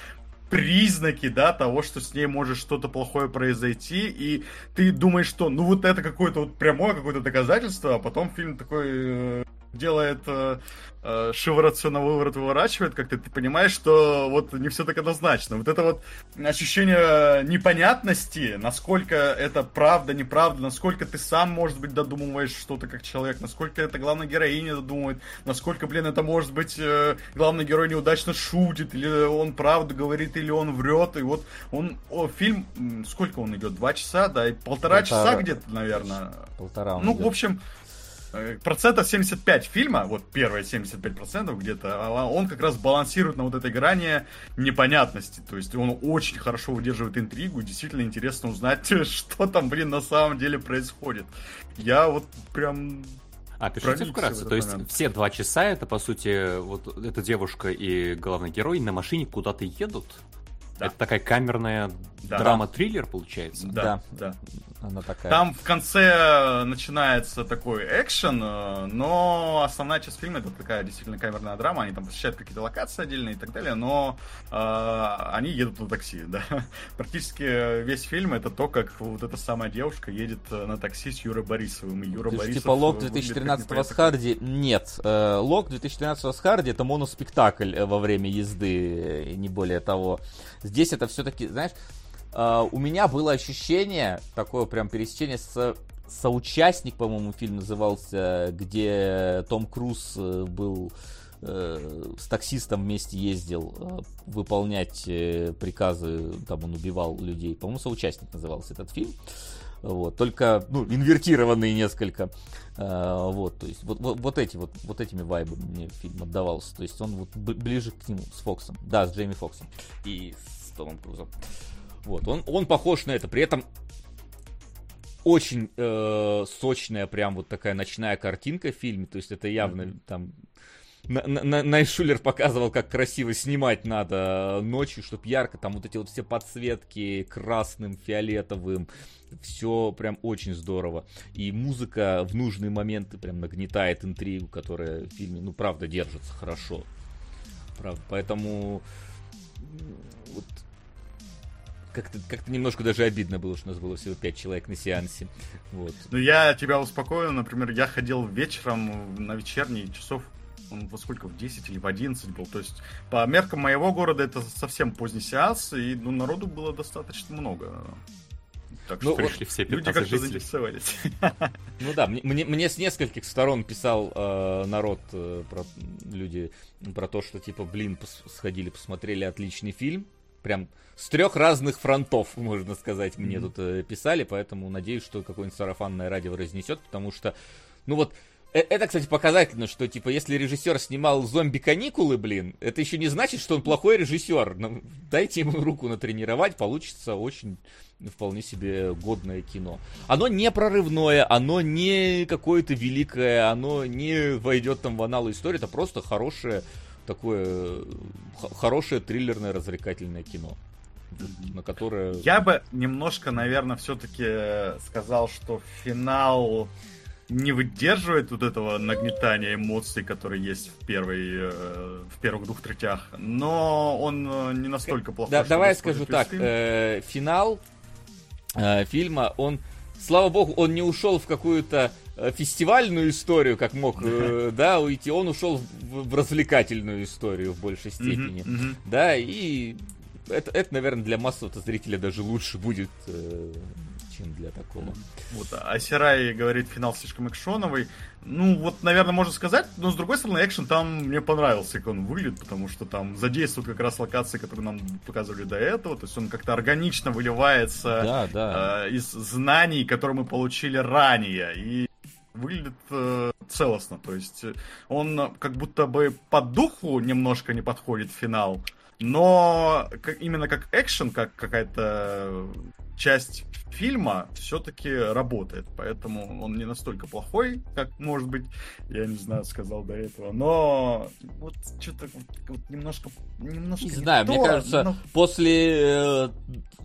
признаки, да, того, что с ней может что-то плохое произойти, и ты думаешь, что, ну, вот это какое-то вот прямое какое-то доказательство, а потом фильм такой э, делает э, э, шиворот все на выворот выворачивает, как-то ты понимаешь, что вот не все так однозначно. Вот это вот ощущение непонятности, насколько это правда, неправда, насколько ты сам, может быть, додумываешь что-то как человек, насколько это главная героиня додумывает, насколько, блин, это может быть э, главный герой неудачно шутит, или он правду говорит, или он врет, и вот он, о, фильм, сколько он идет, два часа, да, и полтора, полтора часа где-то, наверное. Полтора. Ну, идет. в общем, Э, процентов 75 фильма, вот первые 75 процентов где-то, а он как раз балансирует на вот этой грани непонятности. То есть он очень хорошо удерживает интригу, действительно интересно узнать, [laughs] что там, блин, на самом деле происходит. Я вот прям а, пишите вкратце. То есть момент. все два часа это, по сути, вот эта девушка и главный герой на машине куда-то едут. Да. Это такая камерная да. драма-триллер, получается. Да, да. Она такая. Там в конце начинается такой экшен, э, но основная часть фильма это такая действительно камерная драма. Они там посещают какие-то локации отдельные и так далее, но э, они едут на такси, [laughs] да. Практически весь фильм это то, как вот эта самая девушка едет э, на такси с Юрой Борисовым. И Юра То Борисов типа Лок 2013 с Харди нет. Э, Лок 2013 с Харди это моноспектакль во время езды, не более того. Здесь это все-таки, знаешь, Uh, у меня было ощущение, такое прям пересечение с соучастник, по-моему, фильм назывался, где Том Круз э, был э, с таксистом вместе ездил э, выполнять приказы, там он убивал людей. По-моему, соучастник назывался этот фильм. Вот, только, ну, инвертированные несколько. Э, вот, то есть, вот, вот, вот эти вот, вот этими вайбами мне фильм отдавался. То есть он вот ближе к нему, с Фоксом. Да, с Джейми Фоксом. И с Томом Крузом. Вот, он, он похож на это, при этом очень э, сочная, прям вот такая ночная картинка в фильме, то есть это явно mm-hmm. там Найшулер показывал, как красиво снимать надо ночью, чтобы ярко, там вот эти вот все подсветки красным, фиолетовым, все прям очень здорово. И музыка в нужные моменты прям нагнетает интригу, которая в фильме, ну, правда, держится хорошо. Правда, поэтому вот как-то как немножко даже обидно было, что у нас было всего 5 человек на сеансе. Вот. Ну, я тебя успокою, например, я ходил вечером на вечерний часов он во сколько, в 10 или в 11 был. То есть, по меркам моего города это совсем поздний сеанс, и ну, народу было достаточно много. Так Ну, что вот Пришли все люди 15 как-то жителей. заинтересовались. Ну да, мне, мне, мне с нескольких сторон писал э, народ, э, про, люди, про то, что типа, блин, пос- сходили, посмотрели отличный фильм. Прям с трех разных фронтов, [laughs] можно сказать, мне Мгм. тут э, писали, поэтому надеюсь, что какое-нибудь сарафанное радио разнесет, потому что, ну вот, э- это, кстати, показательно, что, типа, если режиссер снимал зомби-каникулы, блин, это еще не значит, что он плохой режиссер. Ну, дайте ему руку натренировать, получится очень вполне себе годное кино. Оно не прорывное, оно не какое-то великое, оно не войдет там в аналы истории, это просто хорошее такое э, хорошее триллерное развлекательное кино, на которое Я бы немножко, наверное, все-таки сказал, что финал не выдерживает вот этого нагнетания эмоций, которые есть в первой, э, в первых двух третях, но он э, не настолько плохой. Да, давай я скажу так, э, финал э, фильма, он, слава богу, он не ушел в какую-то э, фестивальную историю, как мог, э, да, уйти, он ушел в, в развлекательную историю в большей степени, да, и это, это, наверное, для массового зрителя даже лучше будет, э, чем для такого. Вот, а Сирай говорит, финал слишком экшоновый. Ну, вот, наверное, можно сказать, но с другой стороны, экшен там мне понравился, как он выглядит, потому что там задействуют как раз локации, которые нам показывали до этого, то есть он как-то органично выливается Да, да. э, из знаний, которые мы получили ранее, и выглядит э, целостно, то есть э, он э, как будто бы по духу немножко не подходит финал, но как- именно как экшен, как какая-то часть фильма все-таки работает, поэтому он не настолько плохой, как, может быть, я не знаю, сказал до этого, но вот что-то вот, немножко, немножко Не знаю, мне то, кажется, но- после э,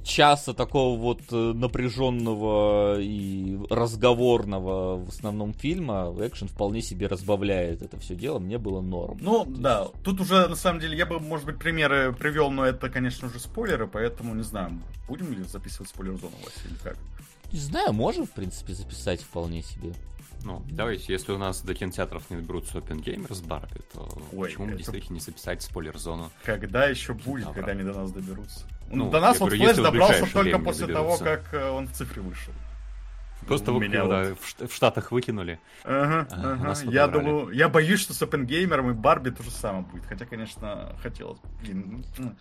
часа такого вот напряженного и разговорного в основном фильма, экшен вполне себе разбавляет это все дело. Мне было норм. Ну, да, тут уже, на самом деле, я бы, может быть, примеры привел, но это, конечно же, спойлеры, поэтому, не знаю, будем ли записывать спойлер-зону, Василий, или как? Не знаю, можем, в принципе, записать вполне себе. Ну, давайте, если у нас до кинотеатров не доберутся Open Gamers Барби, то Ой, почему бы это- действительно не записать спойлер-зону? Когда еще будет, Добро. когда они до нас доберутся? Ну, Ну, до нас вот говорю, Флэш добрался только после доберутся. того, как э, он в цифре вышел. Просто У его меня когда вот. в Штатах выкинули. Ага, ага. Я думаю, я боюсь, что с Gamer и Барби то же самое будет. Хотя, конечно, хотелось бы. Блин, ну,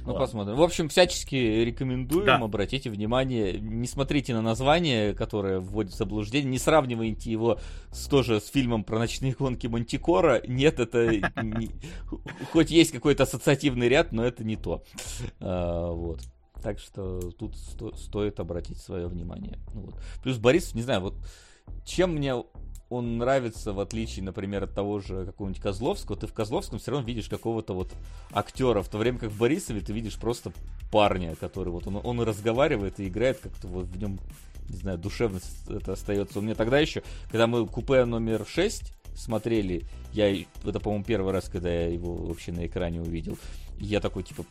Ну, ладно. посмотрим. В общем, всячески рекомендуем. Да. Обратите внимание, не смотрите на название, которое вводит в заблуждение. Не сравнивайте его с, тоже с фильмом про ночные гонки Мантикора. Нет, это не- хоть есть какой-то ассоциативный ряд, но это не то. А, вот. Так что тут сто- стоит обратить свое внимание. Ну вот. Плюс Борис, не знаю, вот чем мне он нравится, в отличие, например, от того же какого-нибудь Козловского, ты в Козловском все равно видишь какого-то вот актера, в то время как в Борисове ты видишь просто парня, который вот он, он разговаривает, и играет, как-то вот в нем, не знаю, душевность это остается. У меня тогда еще, когда мы купе номер 6 смотрели, я, это, по-моему, первый раз, когда я его вообще на экране увидел, я такой, типа,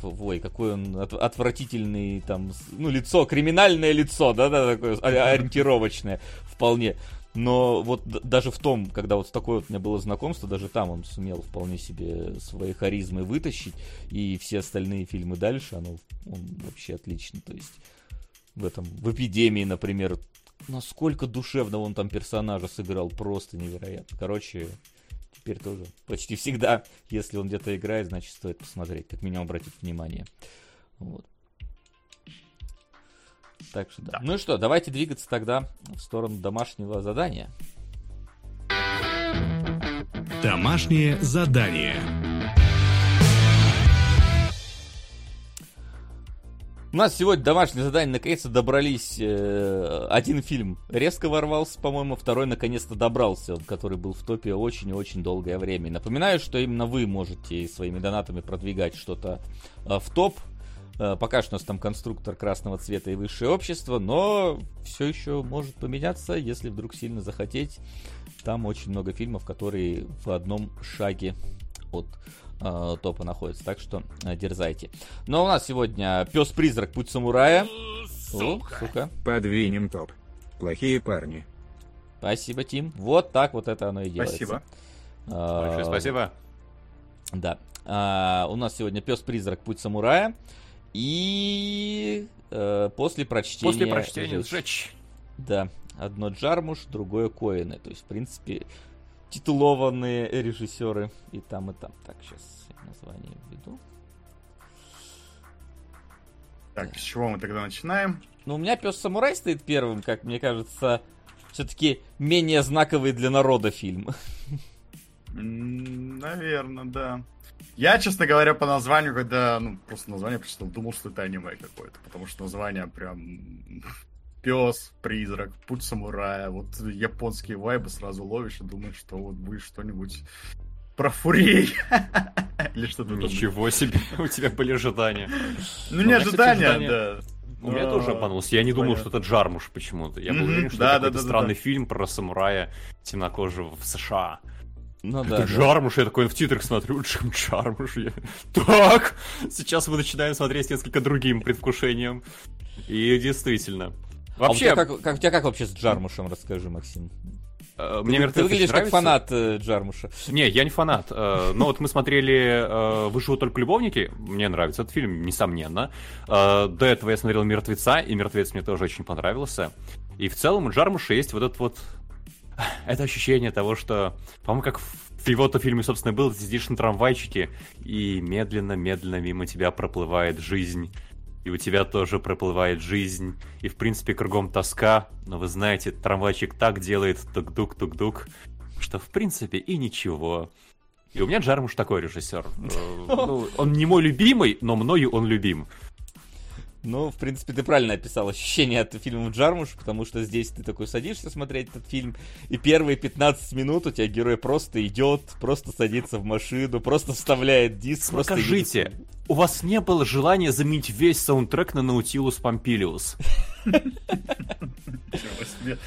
типа, ой, какой он от- отвратительный, там, ну, лицо, криминальное лицо, да-да, такое ори- ориентировочное вполне. Но вот даже в том, когда вот с такой вот у меня было знакомство, даже там он сумел вполне себе свои харизмы вытащить, и все остальные фильмы дальше, оно, он вообще отлично, то есть в этом, в «Эпидемии», например, насколько душевно он там персонажа сыграл, просто невероятно. Короче, теперь тоже почти всегда, если он где-то играет, значит, стоит посмотреть, как минимум обратить внимание. Вот. Так что да. Да. Ну и что, давайте двигаться тогда в сторону домашнего задания. Домашнее задание. У нас сегодня домашнее задание, наконец-то добрались. э, один фильм резко ворвался, по-моему, второй наконец-то добрался, который был в топе очень и очень долгое время. Напоминаю, что именно вы можете своими донатами продвигать что-то э, в топ. Э, Пока что у нас там конструктор красного цвета и высшее общество, но все еще может поменяться, если вдруг сильно захотеть. Там очень много фильмов, которые в одном шаге от э, топа находятся, так что э, дерзайте. Но у нас сегодня пес-призрак, путь самурая. О, сука. Подвинем топ. Плохие парни. Спасибо, Тим. Вот так вот это оно и делается. Спасибо. А, Большое спасибо. Да. А, у нас сегодня пес-призрак, путь самурая. И э, после прочтения... После прочтения сжечь. Да, одно Джармуш, другое Коэны. То есть, в принципе, титулованные режиссеры и там, и там. Так, сейчас название введу. Так, с чего мы тогда начинаем? Ну, у меня пес самурай стоит первым, как мне кажется, все-таки менее знаковый для народа фильм. Наверное, да. Я, честно говоря, по названию, когда, ну, просто название прочитал, думал, что это аниме какое-то, потому что название прям пес, призрак, путь самурая, вот японские вайбы сразу ловишь и думаешь, что вот будет что-нибудь про фурей. [laughs] Или что-то. Ничего себе, у тебя были ожидания. Ну, не ожидания, да. У меня тоже обманулся. Я не думал, что это Джармуш почему-то. Я был уверен, что да, это да, какой-то да, да, странный да. фильм про самурая темнокожего в США. Ну Это да. да. Джармуш, я такой в титрах смотрю, [laughs] Джим Джармуш. Я... Так, сейчас мы начинаем смотреть с несколько другим предвкушением. И действительно. А у Вообще, тебя как, как- у тебя как вообще с Джармушем, расскажи, Максим? э, мне Ты выглядишь как фанат э, Джармуша. Не, я не фанат. Э, Но вот мы смотрели э, «Выживут только любовники». Мне нравится этот фильм, несомненно. Э, До этого я смотрел «Мертвеца», и «Мертвец» мне тоже очень понравился. И в целом у Джармуша есть вот это вот... Это ощущение того, что... По-моему, как в его-то фильме, собственно, был, ты сидишь на трамвайчике, и медленно-медленно мимо тебя проплывает жизнь. И у тебя тоже проплывает жизнь. И, в принципе, кругом тоска. Но вы знаете, трамвайчик так делает тук-дук-тук-дук, что, в принципе, и ничего. И у меня Джармуш такой режиссер. Э, ну, Он не мой любимый, но мною он любим. Ну, в принципе, ты правильно описал ощущение от фильма Джармуш, потому что здесь ты такой садишься смотреть этот фильм, и первые 15 минут у тебя герой просто идет, просто садится в машину, просто вставляет диск, просто Скажите, едет. У вас не было желания заменить весь саундтрек на Наутилус Помпилиус? Нет,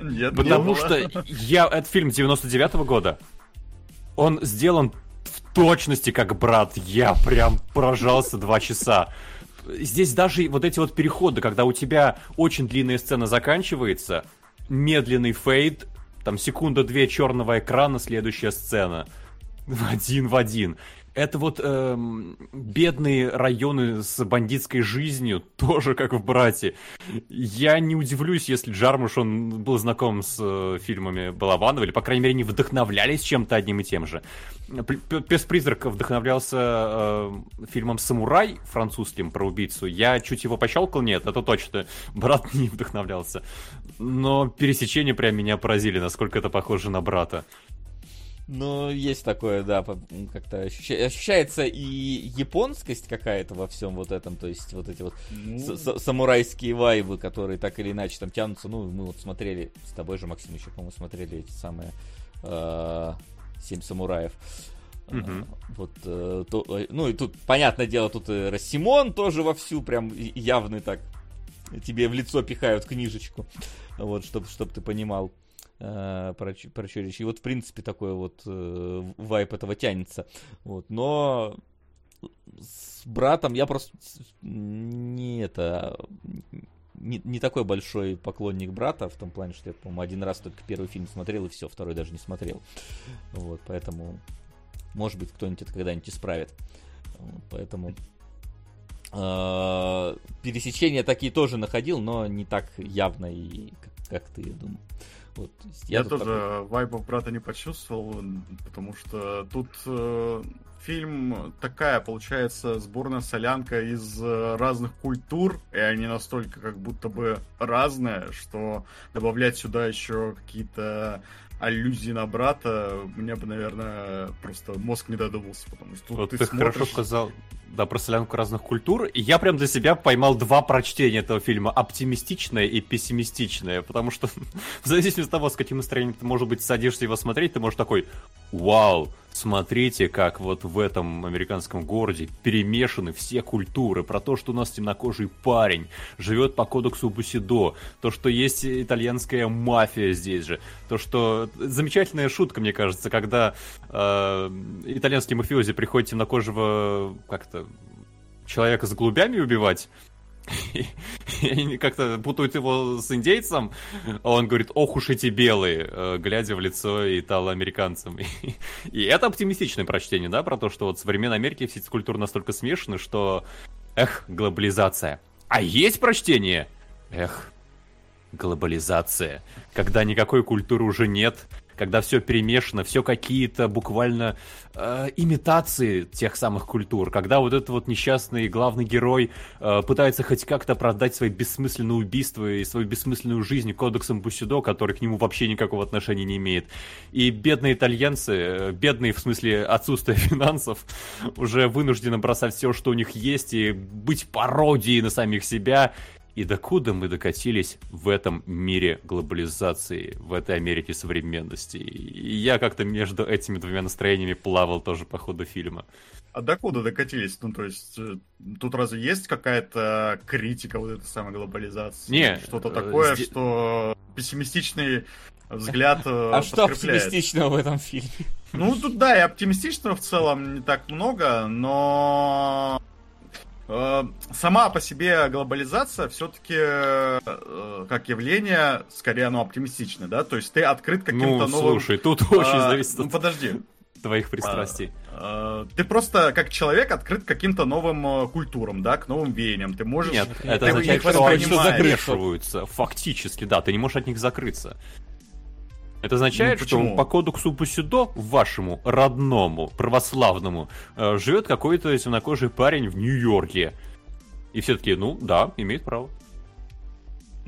не Потому что я этот фильм 99 года. Он сделан в точности как брат. Я прям поражался два часа. Здесь даже вот эти вот переходы, когда у тебя очень длинная сцена заканчивается, медленный фейд, там секунда-две черного экрана, следующая сцена. Один в один. Это вот эм, бедные районы с бандитской жизнью, [laughs] тоже как в «Брате». Я не удивлюсь, если Джармуш, он был знаком с э, фильмами Балабанова, или, по крайней мере, не вдохновлялись чем-то одним и тем же. Пес-призрак вдохновлялся э, фильмом «Самурай» французским про убийцу. Я чуть его пощелкал, нет, это точно. [laughs] Брат не вдохновлялся. Но пересечения прям меня поразили, насколько это похоже на брата. Ну, есть такое, да, как-то ощуща- ощущается и японскость какая-то во всем вот этом, то есть вот эти вот Ну, с- самурайские вайбы, которые так или иначе там тянутся. Ну, мы вот смотрели с тобой же, Максим, еще, по-моему, смотрели эти самые э, «Семь самураев». Э, Вот, э, то- ну и тут, понятное дело, тут и Рассимон тоже вовсю, прям явный так, тебе в лицо пихают книжечку, вот, чтобы чтоб ты понимал про, чё- про речь. И вот, в принципе, такой вот э, вайп этого тянется. Вот, но с братом я просто не это не, не такой большой поклонник брата в том плане, что я, по-моему, один раз только первый фильм смотрел и все, второй даже не смотрел. Вот, поэтому, может быть, кто-нибудь это когда-нибудь исправит. Поэтому э, пересечения такие тоже находил, но не так явно и как, как ты, я думаю. Вот, Я, тут тоже такой- вайбов брата не почувствовал, потому что тут э, фильм такая, получается, сборная солянка из э, разных культур, и они настолько как будто бы разные, что добавлять сюда еще какие-то аллюзии на брата, мне бы, наверное, просто мозг не додумался, потому что Вот ты, ты, хорошо смотришь... сказал, да, про солянку разных культур. И я прям для себя поймал два прочтения этого фильма. Оптимистичное и пессимистичное. Потому что [laughs] в зависимости от того, с каким настроением ты, может быть, садишься его смотреть, ты можешь такой, вау, смотрите, как вот в этом американском городе перемешаны все культуры. Про то, что у нас темнокожий парень живет по кодексу Бусидо. То, что есть итальянская мафия здесь же. То, что... Замечательная шутка, мне кажется, когда э, итальянский мафиози приходит темнокожего как-то человека с голубями убивать. И они как-то путают его с индейцем, а он говорит, ох уж эти белые, э, глядя в лицо итало-американцам. [laughs] И, это оптимистичное прочтение, да, про то, что вот современной Америке все эти культуры настолько смешаны, что Эх, глобализация. А есть прочтение? Эх, глобализация. Когда никакой культуры уже нет, когда все перемешано, все какие-то буквально э, имитации тех самых культур, когда вот этот вот несчастный главный герой э, пытается хоть как-то продать свои бессмысленные убийства и свою бессмысленную жизнь кодексом Бусидо, который к нему вообще никакого отношения не имеет. И бедные итальянцы, э, бедные в смысле отсутствия [laughs] финансов, уже вынуждены бросать все, что у них есть, и быть пародией на самих себя, и докуда мы докатились в этом мире глобализации, в этой Америке современности. И я как-то между этими двумя настроениями плавал тоже по ходу фильма. А докуда докатились? Ну, то есть, э, тут разве есть какая-то критика вот этой самой глобализации? Не, Что-то э, такое, сде- что пессимистичный взгляд э, А что оптимистичного в этом фильме? Ну, тут, да, и оптимистичного в целом не так много, но сама по себе глобализация все-таки как явление, скорее оно оптимистичное, да? То есть ты открыт каким-то Ну, новым... слушай, тут [laughs] очень а, зависит ну, от подожди. твоих пристрастий. А, ты просто как человек открыт к каким-то новым э, культурам, да, к новым веяниям. Ты можешь... Нет, Ты это их означает, что они замешиваются. Фактически, да, ты не можешь от них закрыться. Это означает, Ну, что по кодексу Бусидо, вашему родному, православному, э, живет какой-то темнокожий парень в Нью-Йорке. И все таки ну да, имеет право.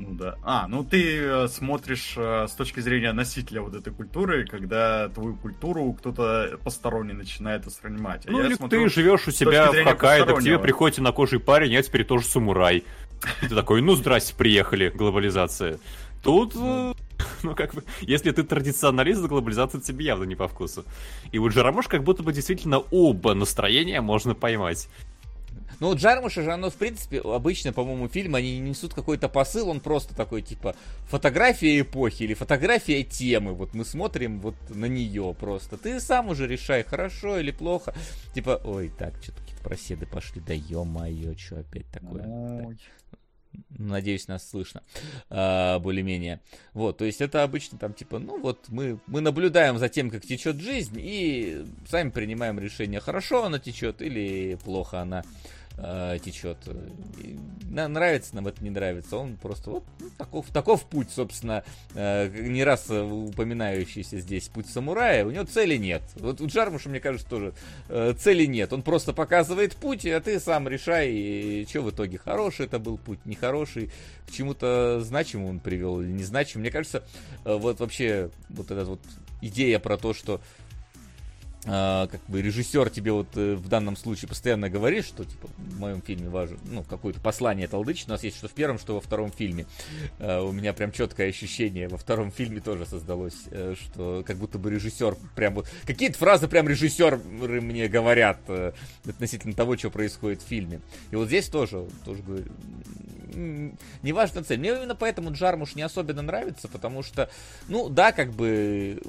Ну да. А, ну ты э, смотришь э, с точки зрения носителя вот этой культуры, когда твою культуру кто-то посторонний начинает воспринимать. А Ну или смотрю ты живешь у себя в Хоккайдо, к тебе приходит темнокожий парень, я теперь тоже самурай. [laughs] И ты такой, ну здрасте, приехали, глобализация. Тут, [laughs] ну как бы, если ты традиционалист, глобализация тебе явно не по вкусу. И у Джарамош как будто бы действительно оба настроения можно поймать. Ну, вот Джармуша же, оно, в принципе, обычно, по-моему, фильм, они не несут какой-то посыл, он просто такой, типа, фотография эпохи или фотография темы. Вот мы смотрим вот на нее просто. Ты сам уже решай, хорошо или плохо. Типа, ой, так, что-то какие-то проседы пошли, да ё-моё, что опять такое? Ой. Надеюсь, нас слышно а, более-менее. Вот, то есть это обычно там типа, ну вот мы, мы наблюдаем за тем, как течет жизнь, и сами принимаем решение, хорошо она течет или плохо она а, течет. И нравится нам это, не нравится. Он просто вот ну, таков, таков путь, собственно, э, не раз э, упоминающийся здесь путь самурая. У него цели нет. Вот у Джармуша, мне кажется, тоже э, цели нет. Он просто показывает путь, а ты сам решай, что в итоге, хороший это был путь, нехороший, к чему-то значимому он привел или незначимому. Мне кажется, э, вот вообще вот эта вот идея про то, что а, как бы режиссер тебе вот э, в данном случае постоянно говорит, что типа в моем фильме важно, ну, какое-то послание толдычит. У нас есть что в первом, что во втором фильме. А, у меня прям четкое ощущение во втором фильме тоже создалось, э, что как будто бы режиссер прям вот... Какие-то фразы прям режиссеры мне говорят э, относительно того, что происходит в фильме. И вот здесь тоже, тоже говорю, неважно цель. Мне именно поэтому Джармуш не особенно нравится, потому что, ну, да, как бы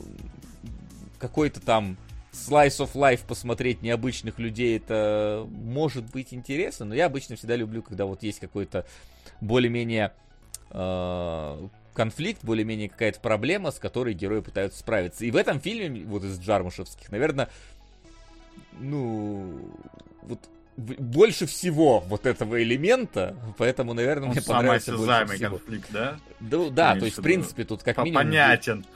какой-то там slice of life посмотреть необычных людей, это может быть интересно, но я обычно всегда люблю, когда вот есть какой-то более-менее э, конфликт, более-менее какая-то проблема, с которой герои пытаются справиться. И в этом фильме, вот из Джармушевских, наверное, ну, вот больше всего вот этого элемента, поэтому, наверное, Он мне понравился больше всего. конфликт, да? Да, да, то есть, в принципе, тут как минимум... Понятен.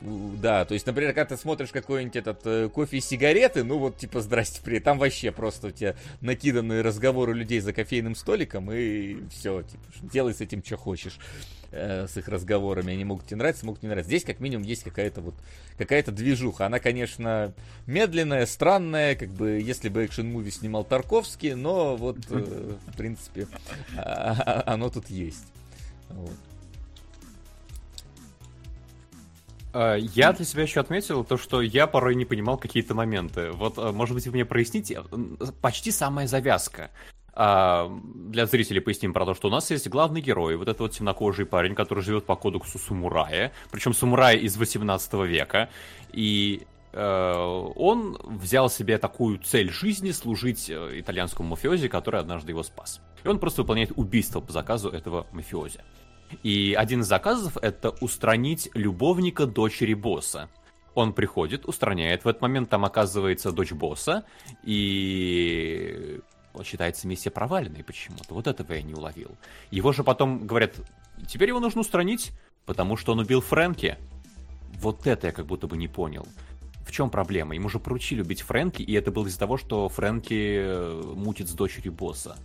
Да, то есть, например, когда ты смотришь какой-нибудь этот э, кофе и сигареты, ну вот типа здрасте, привет, там вообще просто у тебя накиданы разговоры людей за кофейным столиком, и все, типа, делай с этим, что хочешь э, с их разговорами. Они могут тебе нравиться, могут не нравиться. Здесь, как минимум, есть какая-то вот какая-то движуха. Она, конечно, медленная, странная, как бы если бы экшен-муви снимал Тарковский, но вот, э, в принципе, а- а- оно тут есть. Вот. Я для себя еще отметил то, что я порой не понимал какие-то моменты. Вот, э, может быть, вы мне проясните, э, почти самая завязка. А, Для зрителей поясним про то, что у нас есть главный герой, вот этот вот темнокожий парень, который живет по кодексу самурая, причем самурая из 18 века, и э, он взял себе такую цель жизни служить э, итальянскому мафиози, который однажды его спас. И он просто выполняет убийство по заказу этого мафиози. И один из заказов это устранить любовника дочери босса. Он приходит, устраняет. В этот момент там оказывается дочь босса. И считается миссия проваленной почему-то. Вот этого я не уловил. Его же потом говорят, теперь его нужно устранить, потому что он убил Фрэнки. Вот это я как будто бы не понял. В чем проблема? Ему же поручили убить Фрэнки, и это было из-за того, что Фрэнки э, мутит с дочерью босса.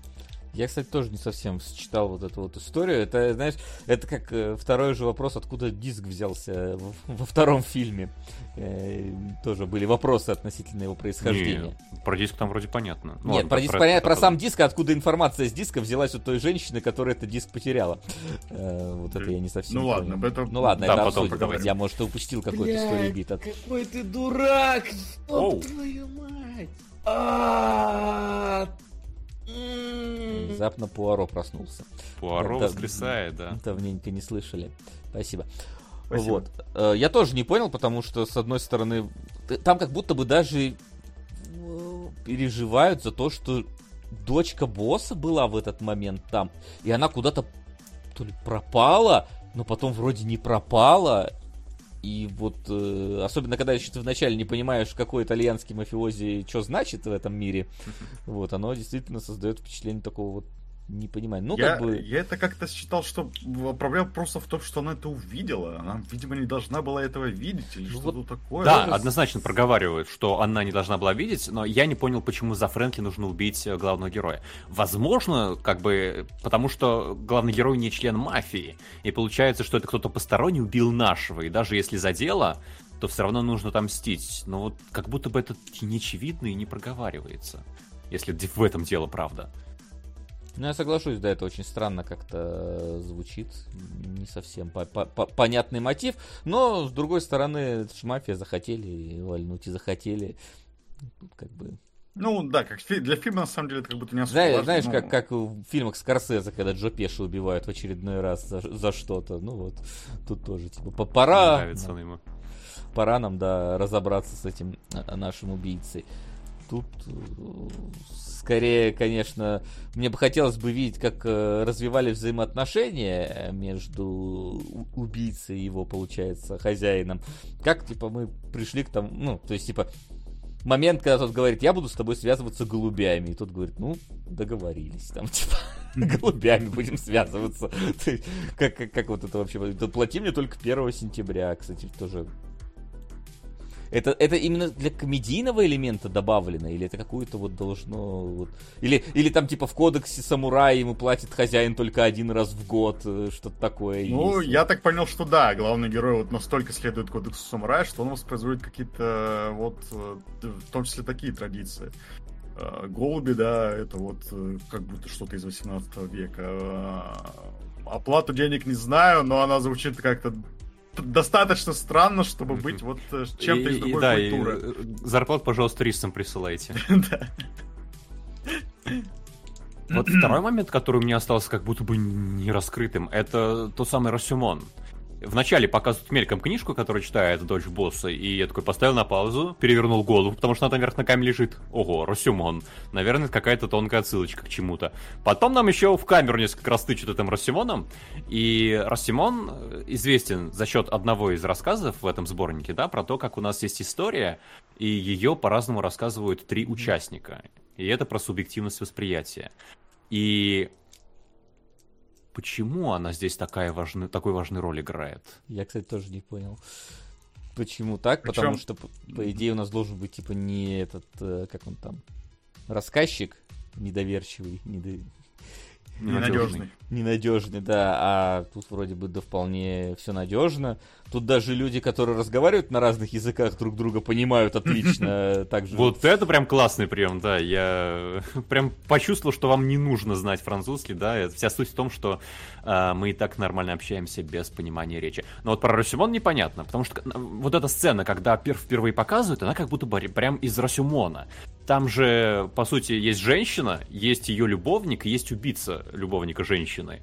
Я, кстати, тоже не совсем считал вот эту вот историю. Это, знаешь, это как э, второй же вопрос, откуда диск взялся во втором фильме. Э, тоже были вопросы относительно его происхождения. Не, про диск там вроде понятно. Ну, Нет, ладно, про, диск понятно, про потом. сам диск, откуда информация с диска взялась у той женщины, которая этот диск потеряла. Э, вот это я не совсем Ну ладно, этом- Ну ладно, это потом обсудим. Я, может, упустил какой-то сторибит. от- Какой ты дурак! Твою мать! Внезапно Пуаро проснулся. Пуаро Да, воскресает, да. Давненько не слышали. Спасибо. Спасибо. Вот. Э, Я тоже не понял, потому что, с одной стороны, т- там как будто бы даже э, переживают за то, что дочка босса была в этот момент там, и она куда-то то ли пропала, но потом вроде не пропала. И вот, э, особенно когда еще ты вначале не понимаешь, какой итальянский мафиози что значит в этом мире, [laughs] вот, оно действительно создает впечатление такого вот непонимания. Ну, я, как бы... я это как-то считал, что проблема просто в том, что она это увидела. Она, видимо, не должна была этого видеть или Ну что-то вот такое. Да, Тоже с- однозначно проговаривают, что она не должна была видеть, но я не понял, почему за Фрэнки нужно убить э, главного героя. Возможно, как бы, потому что главный герой не член мафии, и получается, что это кто-то посторонний убил нашего, и даже если за дело, то все равно нужно там мстить. Но вот как будто бы это и не очевидно и не проговаривается. Если в этом дело правда. Ну, я соглашусь, да, это очень странно как-то э, звучит. Не совсем по- по- по- понятный мотив. Но, с другой стороны, это ж мафия захотели вальнуть и захотели. Тут как бы... Ну да, как для фильма на самом деле это как будто не особо Знаешь, важно, знаешь но- как, как в фильмах Скорсезе, когда Джо Пеши убивают в очередной раз за, за что-то. Ну вот, тут тоже, типа, по- пора, Нравится он ему. пора нам, да, разобраться с этим э, нашим убийцей. Тут э, скорее, конечно, мне бы хотелось бы видеть, как э, развивали взаимоотношения между убийцей и его, получается, хозяином. Как, типа, мы пришли к тому, ну, то есть, типа, момент, когда тот говорит, я буду с тобой связываться голубями. И тот говорит, ну, договорились, там, [laughs] типа, голубями будем связываться. [laughs] Как, как, как вот это вообще? Плати мне только 1 сентября, кстати, тоже это, это именно для комедийного элемента добавлено, или это какое-то вот должно... Вот... Или, или там типа в кодексе самурая ему платит хозяин только один раз в год, э, что-то такое Ну, есть. я так понял, что да, главный герой вот настолько следует кодексу самурая, что он воспроизводит какие-то вот, э, в том числе такие традиции. Э, Голуби, да, это вот э, как будто что-то из 18 века. Э, Оплату денег не знаю, но она звучит как-то достаточно странно, чтобы быть вот э, чем-то И- из и- другой да, и, культуры. э, зарплат, пожалуйста, рисом присылайте. [laughs] Вот второй момент, который у меня остался как будто бы не раскрытым, это тот самый Расюмон. Вначале показывают мельком книжку, которую читает дочь босса, и я такой поставил на паузу, перевернул голову, потому что она там вверх ногами лежит. Ого, Расюмон. Наверное, какая-то тонкая отсылочка к чему-то. Потом нам еще в камеру несколько раз тычут этим Расимоном, и Расимон э, известен за счет одного из рассказов в этом сборнике, да, про то, как у нас есть история, и ее по-разному рассказывают три участника. И это про субъективность восприятия. И почему она здесь такая важны, такой важную роль играет? Я, кстати, тоже не понял. Почему так? Причем- Потому что, по, по идее, у нас должен быть, типа, не этот, э, как он там, рассказчик недоверчивый, недо- Ненадежный. [laughs] ненадежный, да, а тут вроде бы да вполне все надежно. Тут даже люди, которые разговаривают на разных языках, друг друга понимают отлично. [laughs] Также Вот это прям классный прием, да. Я [laughs] прям почувствовал, что вам не нужно знать французский, да. Вся суть в том, что а, мы и так нормально общаемся без понимания речи. Но вот про Расюмон непонятно, потому что э, вот эта сцена, когда пер- впервые показывают, она как будто бы прям из Расюмона. Там же, по сути, есть женщина, есть ее любовник, есть убийца любовника женщины.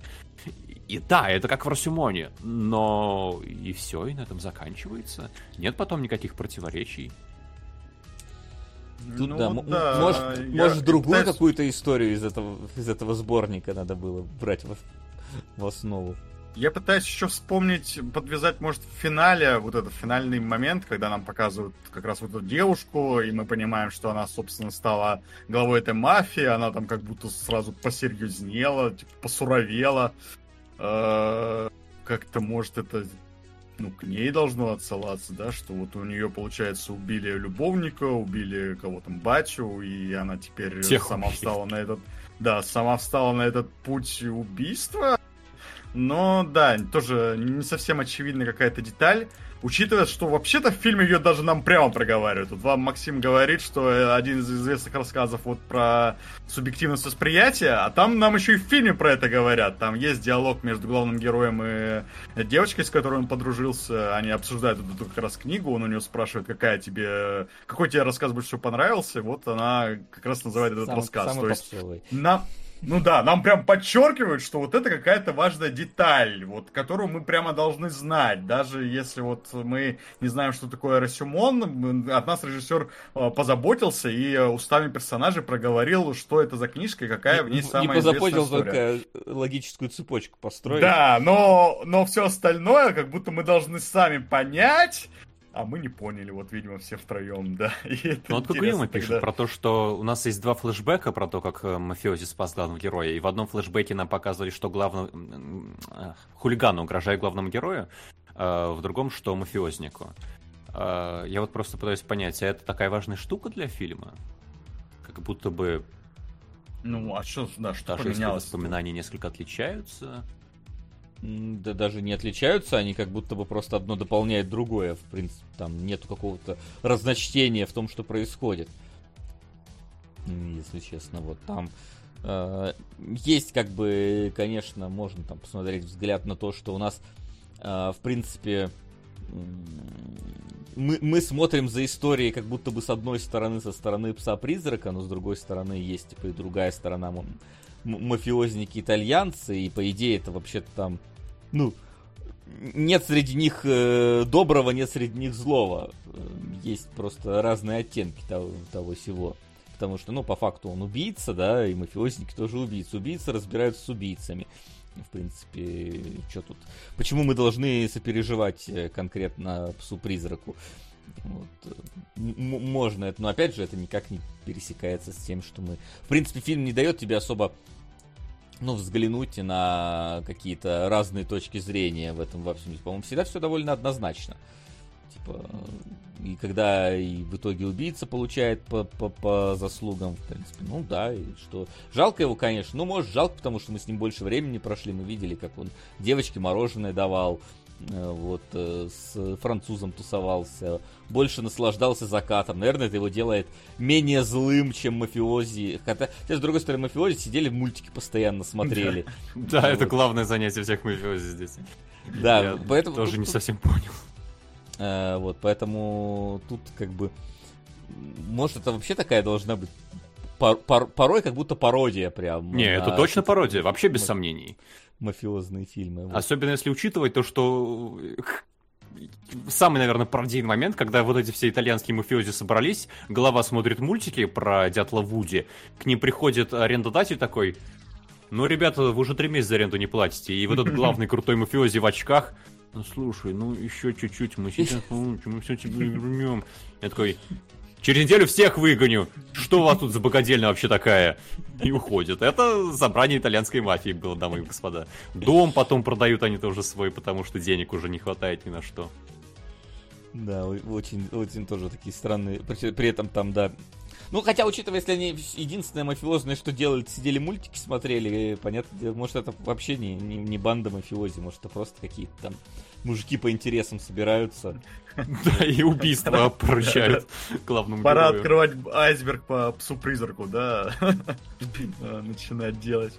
И да, это как в Расюмоне, но и все, и на этом заканчивается. Нет потом никаких противоречий. Тут, Ну да, да, может, я может другую пытаюсь- какую-то историю из этого, из этого сборника надо было брать в, в основу. Я пытаюсь еще вспомнить, подвязать, может, в финале, вот этот финальный момент, когда нам показывают как раз вот эту девушку, и мы понимаем, что она, собственно, стала главой этой мафии, она там как будто сразу посерьезнела, типа, посуровела. Э, Как-то, может, это ну, к ней должно отсылаться, да, что вот у нее, получается, убили любовника, убили кого там, батю, и она теперь Всех сама убили. встала на этот, да, сама встала на этот путь убийства. Но, да, тоже не совсем очевидная какая-то деталь. Учитывая, что вообще-то в фильме ее даже нам прямо проговаривают. Вот вам Максим говорит, что э, один из известных рассказов вот про субъективность восприятия, а там нам еще и в фильме про это говорят. Там есть диалог между главным героем и девочкой, с которой он подружился. Они обсуждают эту как раз книгу, он у нее спрашивает, какая тебе, какой тебе рассказ больше всего понравился. Вот она как раз называет этот Самый- рассказ. самый То есть попсовый. нам, ну да, нам прям подчеркивают, что вот это какая-то важная деталь, вот, которую мы прямо должны знать, даже если вот мы не знаем, что такое Расюмон, от нас режиссер э, позаботился и э, устами персонажей проговорил, что это за книжка и какая в ней Не самая известная позапомнил история. только логическую цепочку построить. Да, но, но все остальное, как будто мы должны сами понять, а мы не поняли, вот, видимо, все втроем, да. [laughs] Ну, вот Кокуюма пишет тогда. про то, что у нас есть два флешбека про то, как э, мафиози спас главного героя. И в одном флешбеке нам показывали, что м, хулигану угрожает главному герою, а в другом, что мафиознику. А, Я вот просто пытаюсь понять, а это такая важная штука для фильма? Как будто бы Ну, а что, да, что даже поменялось? воспоминания несколько отличаются. Да даже не отличаются, они как будто бы просто одно дополняет другое. В принципе, там нету какого-то разночтения в том, что происходит. Если честно, вот там э, есть как бы, конечно, можно там посмотреть взгляд на то, что у нас, э, в принципе, мы, мы смотрим за историей как будто бы с одной стороны, со стороны пса-призрака, но с другой стороны есть типа и другая сторона мафиозники итальянцы, и по идее это вообще-то там, ну, нет среди них э, доброго, нет среди них злого. Э, Есть просто разные оттенки того, того всего. Потому что, ну, по факту он убийца, да, и мафиозники тоже убийцы. Убийцы разбираются с убийцами. В принципе, что тут? Почему мы должны сопереживать э, конкретно псу-призраку? Вот, э, можно это, но опять же, это никак не пересекается с тем, что мы... В принципе, фильм не дает тебе особо ну, взглянуть на какие-то разные точки зрения в этом во всем. По-моему, всегда все довольно однозначно. Типа, и когда и в итоге убийца получает по, по, по заслугам, в принципе, ну да, и что. Жалко его, конечно. Ну, может, жалко, потому что мы с ним больше времени прошли, мы видели, как он девочке мороженое давал, вот, э, с французом тусовался, больше наслаждался закатом. Наверное, это его делает менее злым, чем мафиози. Хотя, хотя, с другой стороны, мафиози сидели в мультике постоянно смотрели. [laughs] Да, это главное занятие всех мафиози здесь. Да, Я поэтому тоже тут- не тут- совсем понял. Э, вот, поэтому тут как бы... Может, это вообще такая должна быть... пор- пор- порой как будто пародия прям. Не, на это точно пародия, вообще без сомнений. Мафиозные фильмы. вот. Особенно если учитывать то, что э, самый, наверное, правдивый момент, когда вот эти все итальянские мафиози собрались, голова смотрит мультики про дятла Вуди, к ним приходит арендодатель такой, ну, ребята, вы уже три месяца за аренду не платите, и вот этот [laughs] главный крутой мафиози в очках, ну, слушай, ну, еще чуть-чуть, мы сейчас [laughs] получим, мы все тебе вернем. Я такой, через неделю всех выгоню, что у вас тут за богадельня вообще такая? И уходит. Это собрание итальянской мафии было, дамы и господа. Дом потом продают они тоже свой, потому что денег уже не хватает ни на что. Да, очень, очень тоже такие странные. При, при этом там, да. Ну, хотя, учитывая, если они единственное мафиозное, что делали, сидели мультики, смотрели, э, понятно, может, это вообще не, не, не банда мафиози, может, это просто какие-то там мужики по интересам собираются. Да, и убийство поручают главному Пора герою. открывать айсберг по псу-призраку, да. [laughs] Начинать делать.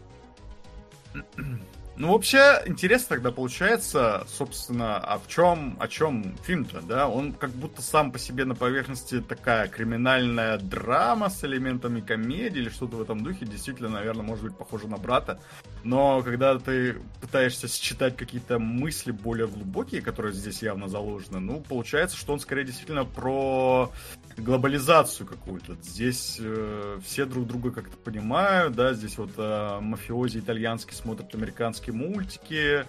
Ну, вообще, интересно тогда получается, собственно, а в чем, о чем фильм-то, да? Он как будто сам по себе на поверхности такая криминальная драма с элементами комедии или что-то в этом духе. Действительно, наверное, может быть похоже на брата. Но когда ты пытаешься считать какие-то мысли более глубокие, которые здесь явно заложены, ну, получается, что он скорее действительно про глобализацию какую-то. Здесь э, все друг друга как-то понимают, да, здесь вот э, мафиози итальянский смотрят американских самурайские мультики.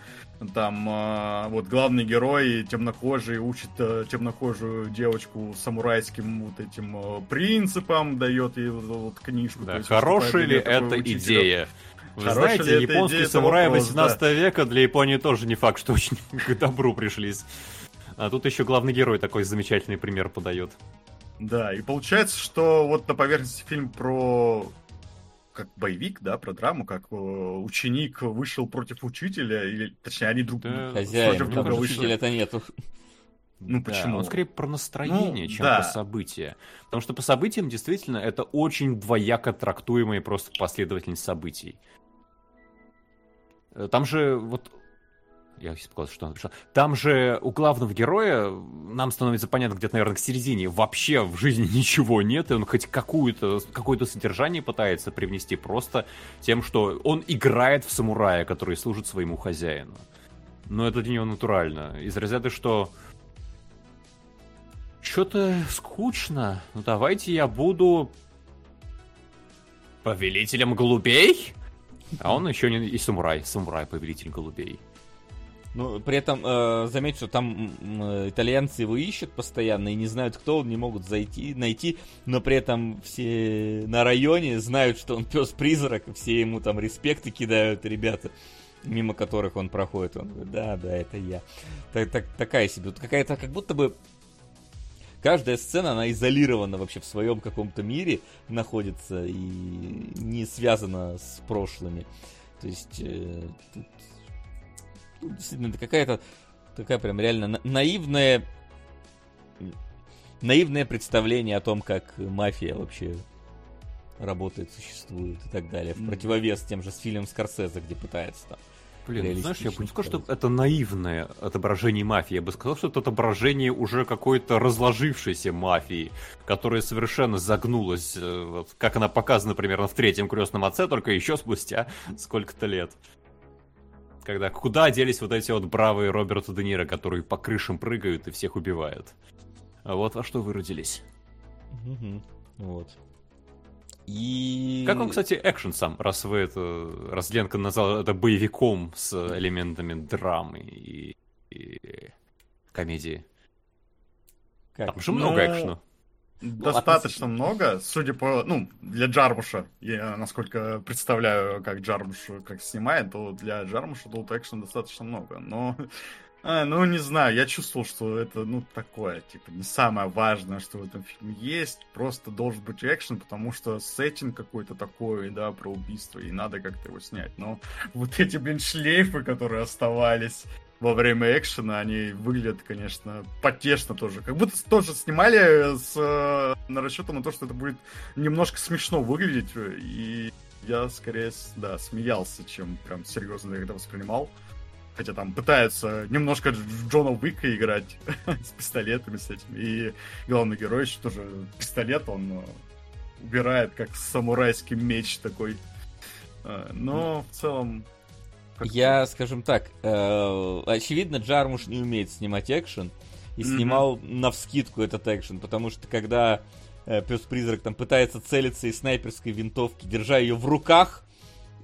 Там а, вот главный герой темнокожий учит а, темнокожую девочку самурайским вот этим а, принципам, дает ей вот, вот книжку. Да, есть хорошая ли это учителем. идея? Вы Хорошая знаете, японские самураи вопрос, 18 века для Японии тоже не факт, что очень [laughs] к добру пришлись. А тут еще главный герой такой замечательный пример подает. Да, и получается, что вот на поверхности фильм про как боевик, да, про драму, как э, ученик вышел против учителя, или точнее они друг Да, Хозяин, против друга вышли. учителя-то нету. Ну, Да, почему? Он скорее про настроение, Ну, чем да. про события. Потому что по событиям действительно это очень двояко трактуемая просто последовательность событий. Э, Там же вот я показал, что он написал. Там же у главного героя нам становится понятно где-то, наверное, к середине. Вообще в жизни ничего нет, и он хоть какую-то, какое-то содержание пытается привнести просто тем, что он играет в самурая, который служит своему хозяину. Но это для него натурально. Из разряда, что что-то скучно. Ну давайте я буду повелителем голубей. А он еще не и самурай, самурай, повелитель голубей. Ну, при этом, э, заметь, что там э, итальянцы его ищут постоянно и не знают, кто он, не могут зайти, найти, но при этом все на районе знают, что он пес-призрак, все ему там респекты кидают, ребята, мимо которых он проходит. Он говорит, да, да, это я. Так, так- такая себе, вот какая-то, как будто бы каждая сцена, она изолирована вообще в своем каком-то мире находится и не связана с прошлыми. То есть э, тут, действительно это какая-то такая прям реально на- наивная наивное представление о том, как мафия вообще работает, существует и так далее. В противовес тем же с фильмом Скорсезе, где пытается там. Блин, ну, знаешь, я бы не сказал, что это наивное отображение мафии. Я бы сказал, что это отображение уже какой-то разложившейся мафии, которая совершенно загнулась, э, вот, как она показана примерно в третьем крестном отце, только еще спустя сколько-то лет. Когда куда делись вот эти вот бравые Роберта Де Ниро, которые по крышам прыгают и всех убивают. А вот во что выродились. Мгм. Вот. И... Как он, кстати, экшен сам, раз вы это, раз Ленка назвал это боевиком с элементами драмы и, и комедии. Как? Там же много Ну, экшена. Достаточно много, судя по, ну, для Джармуша, я насколько представляю, как Джармуш как снимает, то для Джармуша тут экшена достаточно много, но, а, ну, не знаю, я чувствовал, что это, ну, такое, типа, не самое важное, что в этом фильме есть, просто должен быть экшен, потому что сеттинг какой-то такой, да, про убийство, и надо как-то его снять, но вот эти, блин, шлейфы, которые оставались, во время экшена они выглядят, конечно, потешно тоже. Как будто тоже снимали с э, на расчетом на то, что это будет немножко смешно выглядеть. И я скорее, да, смеялся, чем прям серьезно это воспринимал. Хотя там пытаются немножко Дж- Джона Уика играть [laughs] с пистолетами, с этим. И главный герой еще тоже пистолет, он э, убирает как самурайский меч такой. Э, Но в целом... Я, скажем так, э, очевидно, Джармуш не умеет снимать экшен и Мгм. снимал навскидку этот экшен, потому что когда э, пес-призрак там пытается целиться из снайперской винтовки, держа ее в руках,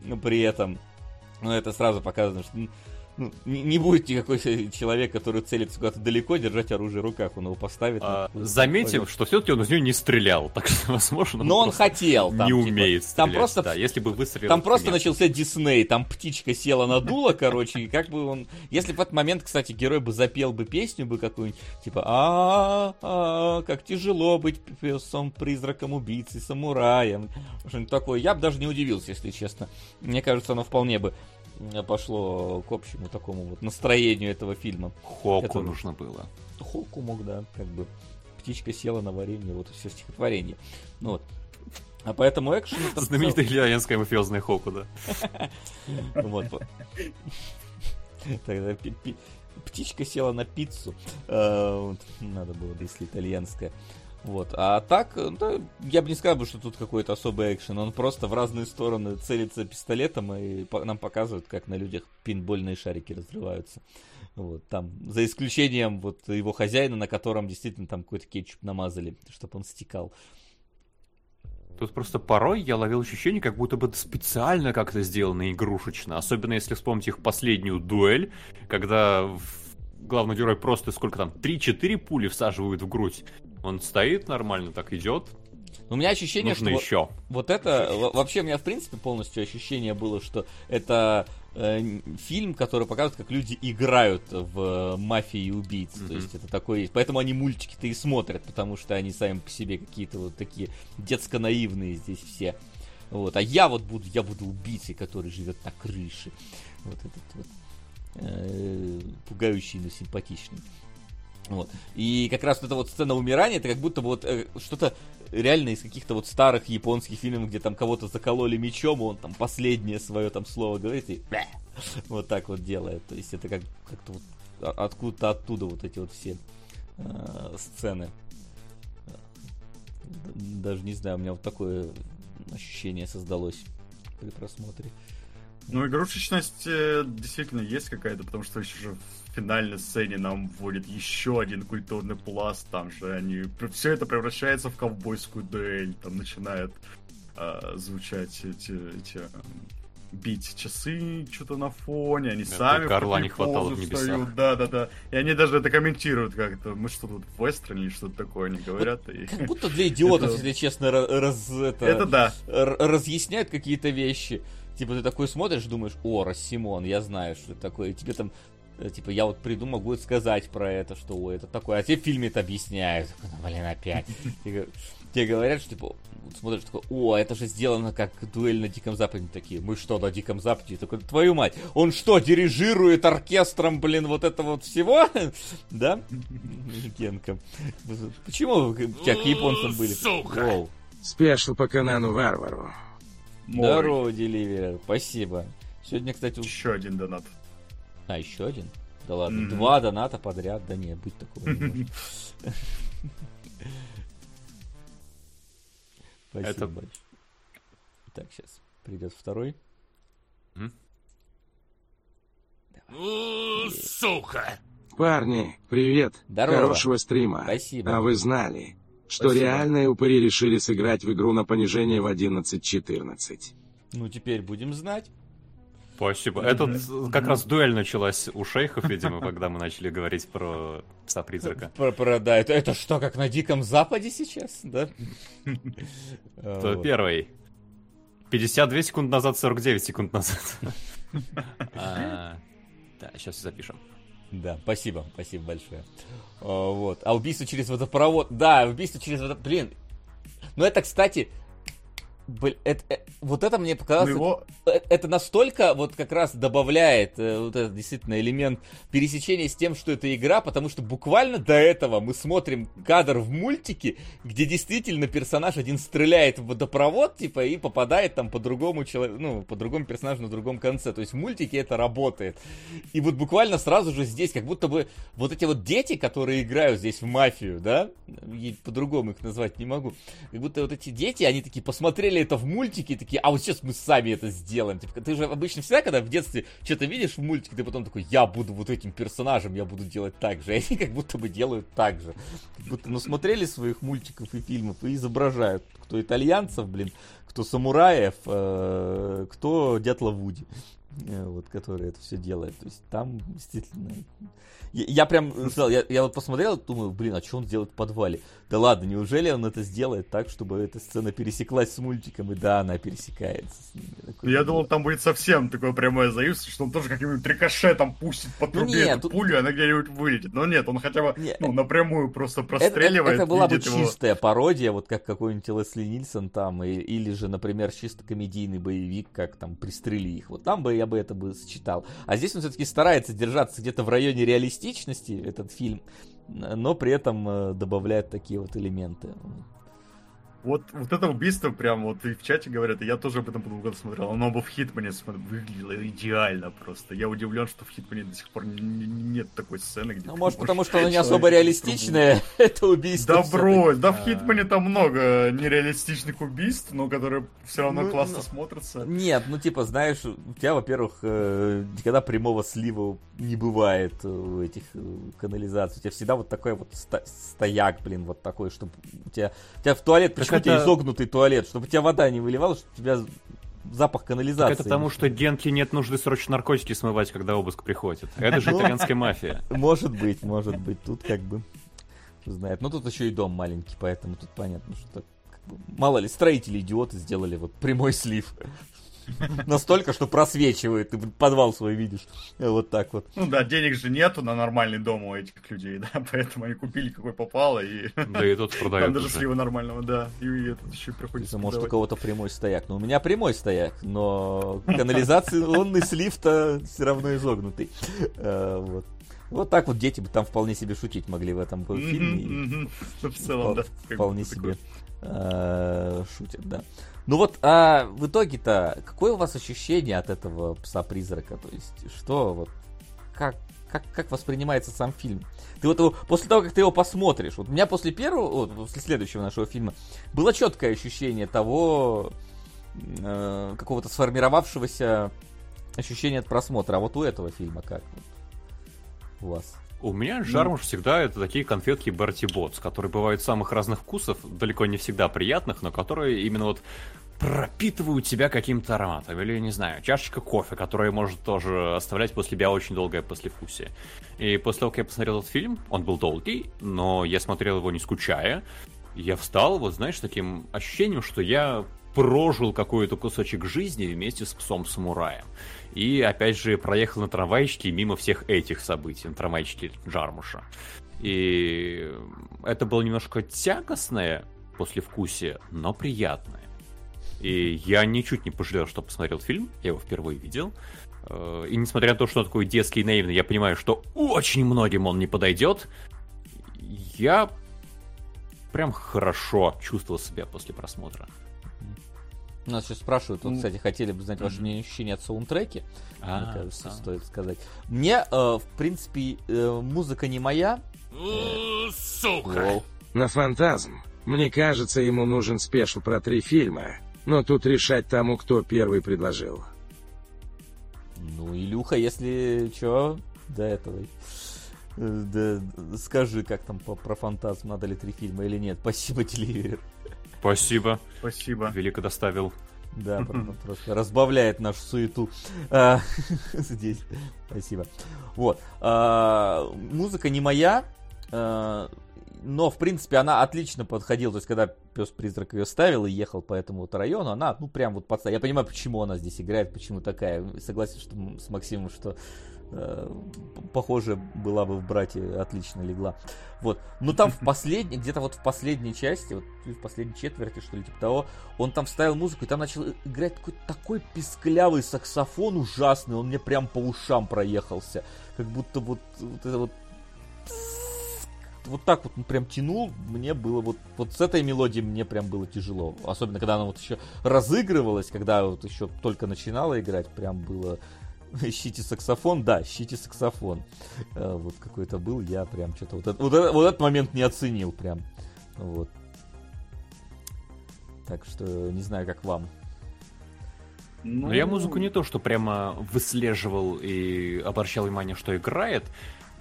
но при этом, ну, это сразу показано, что ну, не, не будет никакой [laughs] человек, который целится куда-то далеко, держать оружие в руках, он его поставит. А, заметим, пойдет. что все-таки он из нее не стрелял, так что, [laughs] возможно, Но он хотел. Там, не типа, умеет там стрелять. просто да, если бы выстрелил... Там просто нет. начался Дисней, там птичка села на дуло, короче, и как бы он... Если в этот момент, кстати, герой бы запел бы песню бы какую-нибудь, типа а а как тяжело быть песом, призраком, убийцей, самураем, что-нибудь такое, я бы даже не удивился, если честно. Мне кажется, оно вполне бы пошло к общему такому вот настроению этого фильма. Хоку Это- нужно было. Хоку мог, да, как бы птичка села на варенье, вот и все стихотворение. Ну вот. А поэтому экшен... Знаменитая итальянская мафиозная Хоку, да. [laughs] Вот. Тогда птичка села на пиццу. Вот. Надо было, бы, если итальянская. Вот. А так, э, да, я бы не сказал, бы, что тут какой-то особый экшен. Он просто в разные стороны целится пистолетом и нам показывают, как на людях пинбольные шарики разрываются. Вот, там, за исключением вот его хозяина, на котором действительно там какой-то кетчуп намазали, чтобы он стекал. Тут просто порой я ловил ощущение, как будто бы специально как-то сделано игрушечно. Особенно если вспомнить их последнюю дуэль, когда главный герой просто сколько там, 3-4 пули всаживают в грудь. Он стоит нормально, так идет. У меня ощущение, Нужно что еще. вот это... во- Вообще, у меня, в принципе, полностью ощущение было, что это э, фильм, который показывает, как люди играют в мафии и убийц. То Мгм. есть это такое есть. Поэтому они мультики-то и смотрят, потому что они сами по себе какие-то вот такие детско-наивные здесь все. Вот. А я вот буду, я буду убийцей, который живет на крыше. Вот этот вот э, пугающий, но симпатичный. Вот. И как раз вот эта вот сцена умирания, это как будто бы вот э, что-то реально из каких-то вот старых японских фильмов, где там кого-то закололи мечом, он там последнее свое там слово говорит и «Бля!» вот так вот делает. То есть это как как-то вот а- откуда-то оттуда вот эти вот все э, сцены. Даже не знаю, у меня вот такое ощущение создалось при просмотре. Ну, игрушечность э, действительно есть какая-то, потому что еще же в финальной сцене нам вводят еще один культурный пласт, там же они... Все это превращается в ковбойскую дуэль, там начинают э, звучать эти... эти э, бить часы что-то на фоне, они Да, сами орла не хватало в позу небесах. встают, да-да-да. И они даже это комментируют как-то. Мы что тут, в или что-то такое, они говорят. и- Как будто для идиотов, Это- если честно, ра- раз, это, Это да. разъясняют какие-то вещи. Типа ты такой смотришь, думаешь, о, Рассимон, я знаю, что это такое. И тебе там, типа, я вот приду, могу сказать про это, что ой, это такое. А тебе в фильме это объясняют. Такой, Блин, опять. [laughs] Тебе говорят, что типа, вот смотришь, такой, о, это же сделано как дуэль на Диком Западе. Такие, мы что, на Диком Западе? Такой, твою мать, он что, дирижирует оркестром, блин, вот это вот всего? [laughs] Да? Генка. Почему вы у тебя к японцам были? Воу. Спешл по канану варвару. Здорово, Деливер, спасибо. Сегодня, кстати, Еще один донат. А, еще один? Да ладно, Мгм. два доната подряд, да не, быть такого не может. [laughs] Спасибо Это- большое. Так, сейчас придет второй. Парни, привет. Здорово. Хорошего стрима. Спасибо. А вы знали, что Спасибо. реальные упыри решили сыграть в игру на понижение в 11-14? Ну, теперь будем знать. Спасибо. Это как раз дуэль началась у шейхов, видимо, когда мы начали говорить про пса призрака. Про, про- да, это, это что, как на Диком Западе сейчас, да? То вот. первый. 52 секунд назад, 49 секунд назад. А, Да, сейчас запишем. Да, спасибо, спасибо большое. А, вот. А убийство через водопровод. Да, убийство через водопровод. Блин. Ну это, кстати. Блин, это, э, вот это мне Ну, показалось. его... э, это настолько вот как раз добавляет э, вот этот действительно элемент пересечения с тем, что это игра, потому что буквально до этого мы смотрим кадр в мультике, где действительно персонаж один стреляет в водопровод, типа, и попадает там по другому человеку, ну, по другому персонажу на другом конце. То есть в мультике это работает. И вот буквально сразу же здесь, как будто бы вот эти вот дети, которые играют здесь в мафию, да, по-другому их назвать не могу, как будто вот эти дети, они такие посмотрели это в мультике, такие, а вот сейчас мы сами это сделаем. Типа, ты же обычно всегда, когда в детстве что-то видишь в мультике, ты потом такой, я буду вот этим персонажем, я буду делать так же. [laughs] И они как будто бы делают так же. Как будто насмотрели своих мультиков и фильмов и изображают. Кто итальянцев, блин, кто самураев, э, кто дятла Вуди. Э, Вот, который это все делает. То есть там действительно... Я, я прям сказал, я, я вот посмотрел, думаю, блин, а что он делает в подвале? Да ладно, неужели он это сделает так, чтобы эта сцена пересеклась с мультиком? И да, она пересекается с ним. Я такой, Я ну, думал, там будет совсем такое прямое заимство, что он тоже каким-нибудь рикошетом пустит по Ну трубе нет, эту тут- пулю, она где-нибудь вылетит. Но нет, он хотя бы Не, ну, напрямую просто Это, это- простреливает. это была бы видит его. чистая пародия, вот как какой-нибудь Лесли Нильсон там, и- или же, например, чисто комедийный боевик, как там «Пристрели их». Вот там бы я бы это бы сочетал. А здесь он все-таки старается держаться где-то в районе реалистичности, этот фильм, но при этом э, добавляет такие вот элементы. Вот, вот это убийство прям вот и в чате говорят, и я тоже об этом подумал, когда смотрел. Оно бы в Хитмане выглядело идеально просто. Я удивлен, что в Хитмане до сих пор нет такой сцены, где Ну, может, потому что оно не особо реалистичное, [laughs] это убийство. Да брось, да в. Хитмане там много нереалистичных убийств, но которые все равно Ну, классно ну, смотрятся. Нет, ну типа, знаешь, у тебя, во-первых, э, никогда прямого слива не бывает у этих э, канализаций. У тебя всегда вот такой вот стояк, блин, вот такой, чтобы у тебя, у тебя в туалет Причем у тебя это- изогнутый туалет, чтобы у тебя вода не выливалась, чтобы у тебя запах канализации. Так это потому, что Генке нет нужды срочно наркотики смывать, когда обыск приходит. Это же итальянская мафия. Может быть, может быть, тут как бы знает. Но тут еще и дом маленький, поэтому тут понятно, что мало ли строители идиоты сделали вот прямой слив. [laughs] Настолько, что просвечивает, ты подвал свой видишь. Вот так вот. Ну да, денег же нету на нормальный дом у этих людей, [laughs] да, поэтому они купили какой попало, и Да и тут [laughs] там продают даже уже. слива нормального, да, и этот еще приходится Может, у кого-то прямой стояк. Но у меня прямой стояк, но канализационный слив-то все равно изогнутый. Э, Вот. Вот так вот дети бы там вполне себе шутить могли в этом фильме. Ну, В целом, да. Вполне себе э, шутят, да. Ну вот, а в итоге-то, какое у вас ощущение от этого пса-призрака? То есть, что вот, как, как, как воспринимается сам фильм? Ты вот его, после того, как ты его посмотришь, вот у меня после первого, вот, после следующего нашего фильма, было четкое ощущение того, э, какого-то сформировавшегося ощущения от просмотра. А вот у этого фильма как вот у вас? У меня жармуш всегда это такие конфетки Берти Ботс, которые бывают самых разных вкусов, далеко не всегда приятных, но которые именно вот пропитывают тебя каким-то ароматом. Или, не знаю, чашечка кофе, которая может тоже оставлять после себя очень долгое послевкусие. И после того, как я посмотрел этот фильм, он был долгий, но я смотрел его не скучая. Я встал, вот знаешь, с таким ощущением, что я прожил какой-то кусочек жизни вместе с псом-самураем. И, опять же, проехал на трамвайчике мимо всех этих событий, на трамвайчике Джармуша. И это было немножко тягостное послевкусие, но приятное. И я ничуть не пожалел, что посмотрел фильм, я его впервые видел. Э, И несмотря на то, что он такой детский и наивный, я понимаю, что очень многим он не подойдет. Я прям хорошо чувствовал себя после просмотра. Нас сейчас спрашивают, вот, кстати, хотели бы знать ваше мнение ощущения от саундтреки. Мне А, кажется, а. стоит сказать. Мне, э, в принципе, э, музыка не моя. Лол. На фантазм. Мне кажется, ему нужен спешл про три фильма. Но тут решать тому, кто первый предложил. Ну, Илюха, если чё, до этого. э, да, скажи, как там по, про фантазм, надо ли три фильма или нет. Спасибо, Деливер. Спасибо. Спасибо. Велико доставил. Да, [laughs] про- просто разбавляет нашу суету а, [laughs] здесь. Спасибо. Вот. а, Музыка не моя, а, но, в принципе, она отлично подходила. То есть, когда пес-призрак ее ставил и ехал по этому вот району, она, ну, прям вот подставила. Я понимаю, почему она здесь играет, почему такая. Согласен что, с Максимом, что похоже была бы в брате отлично легла. Вот. Но там в последней, где-то вот в последней части, вот в последней четверти, что ли, типа того, он там вставил музыку, и там начал играть такой, такой писклявый саксофон ужасный, он мне прям по ушам проехался. Как будто вот, вот это вот вот так вот он прям тянул, мне было вот, вот с этой мелодией мне прям было тяжело. Особенно, когда она вот еще разыгрывалась, когда вот еще только начинала играть, прям было [laughs] ищите саксофон, да, ищите саксофон. Э, Вот какой-то был, я прям что-то вот, это- вот, это- вот этот момент не оценил прям. Вот. Так что не знаю, как вам. Но я музыку не то, что прямо выслеживал и обращал внимание, что играет.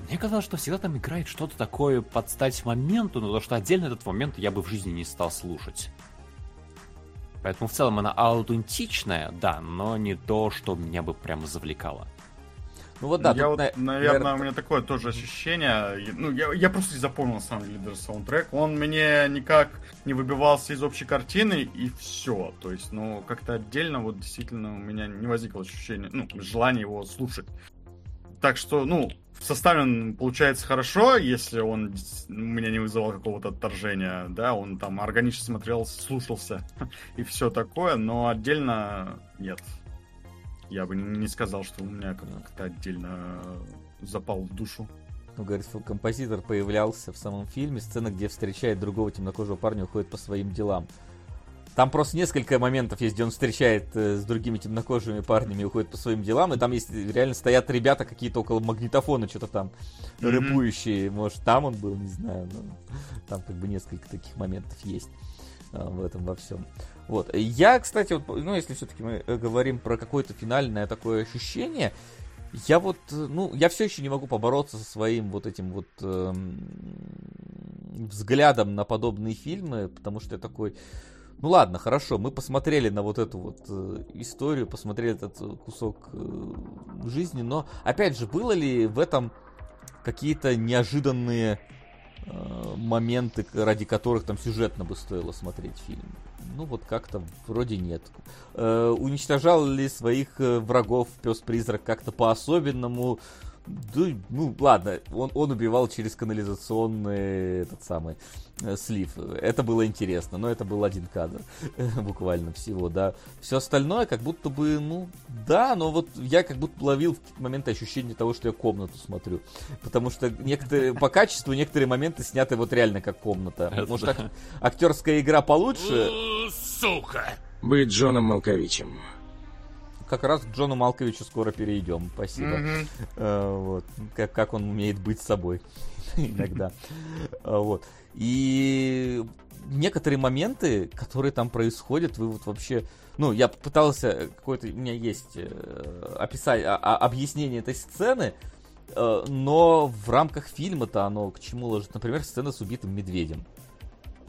Мне казалось, что всегда там играет что-то такое под стать моменту, но то, что отдельно этот момент я бы в жизни не стал слушать. Поэтому в целом она аутентичная, да, но не то, что меня бы прямо завлекало. Ну вот да, я тут, вот, на- наверное, у меня такое тоже ощущение. Ну, я, я просто не запомнил, на самом деле, даже саундтрек. Он мне никак не выбивался из общей картины, и все. То есть, ну, как-то отдельно, вот действительно, у меня не возникло ощущения, ну, желания его слушать. Так что, ну, составлен, получается, хорошо, если он дес- у меня не вызывал какого-то отторжения, да, он там органично смотрел, слушался [laughs] и все такое, но отдельно нет. Я бы не сказал, что у меня как-то отдельно запал в душу. Ну, говорит, композитор появлялся в самом фильме, сцена, где встречает другого темнокожего парня, уходит по своим делам. Там просто несколько моментов есть, где он встречает э, с другими темнокожими парнями уходит по своим делам, и там есть реально стоят ребята какие-то около магнитофона, что-то там Мгм. рэпующие. Может, там он был, не знаю. но там как бы несколько таких моментов есть а, в этом во всем. Вот. Я, кстати, вот, ну, если все-таки мы э, говорим про какое-то финальное такое ощущение, я вот, э, ну, я все еще не могу побороться со своим вот этим вот эм, взглядом на подобные фильмы, потому что я такой, ну ладно, хорошо, мы посмотрели на вот эту вот э, историю, посмотрели этот э, кусок э, жизни, но опять же, было ли в этом какие-то неожиданные э, моменты, ради которых там сюжетно бы стоило смотреть фильм? Ну вот как-то вроде нет. Э, уничтожал ли своих э, врагов пес-призрак как-то по-особенному? Да, ну ладно, он, он убивал через канализационный этот самый э, слив. Это было интересно, но это был один кадр [laughs] буквально всего, да. Все остальное как будто бы, ну, да, но вот я как будто ловил в моменты ощущение того, что я комнату смотрю. Потому что некоторые, по качеству некоторые моменты сняты вот реально как комната. Может, ак- актерская игра получше? Сука! Быть Джоном Малковичем. Как раз к Джону Малковичу скоро перейдем. Спасибо. Мгм. Э, вот. как, как он умеет быть собой [laughs] иногда. А, Вот. И некоторые моменты, которые там происходят, вы вот вообще... Ну, я пытался какое-то... У меня есть э, описать, а- а- объяснение этой сцены, э, но в рамках фильма-то оно к чему ложит? Например, сцена с убитым медведем.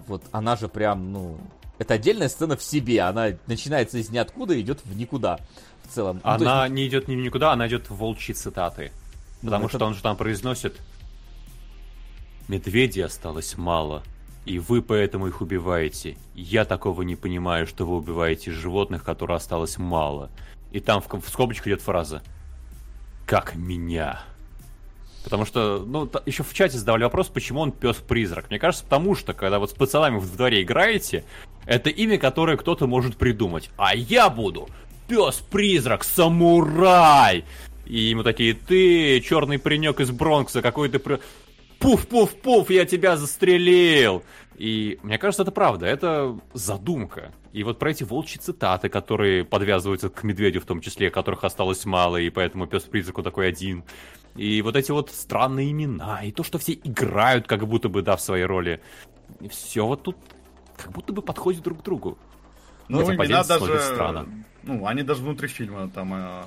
Вот она же прям, ну... Это отдельная сцена в себе. Она начинается из ниоткуда и идет в никуда. Целом. Ну, то есть, Она не идет ни никуда, она идет в волчьи цитаты. Ну, Потому это- что он же там произносит «Медведей осталось мало, и вы поэтому их убиваете. Я такого не понимаю, что вы убиваете животных, которых осталось мало». И там в, в скобочках идет фраза «Как меня». Потому что, ну, еще в чате задавали вопрос, почему он пес-призрак. Мне кажется, потому что, когда вот с пацанами в дворе играете, это имя, которое кто-то может придумать. А я буду пес-призрак, самурай! И ему такие, ты, черный паренек из Бронкса, какой ты... Пуф-пуф-пуф, я тебя застрелил! И мне кажется, это правда, это задумка. И вот про эти волчьи цитаты, которые подвязываются к медведю в том числе, которых осталось мало, и поэтому пес-призрак он такой один. И вот эти вот странные имена, и то, что все играют, как будто бы, да, в своей роли. И все вот тут как будто бы подходит друг к другу. Ну, Хотя имена даже, странно. ну, они даже внутри фильма там э,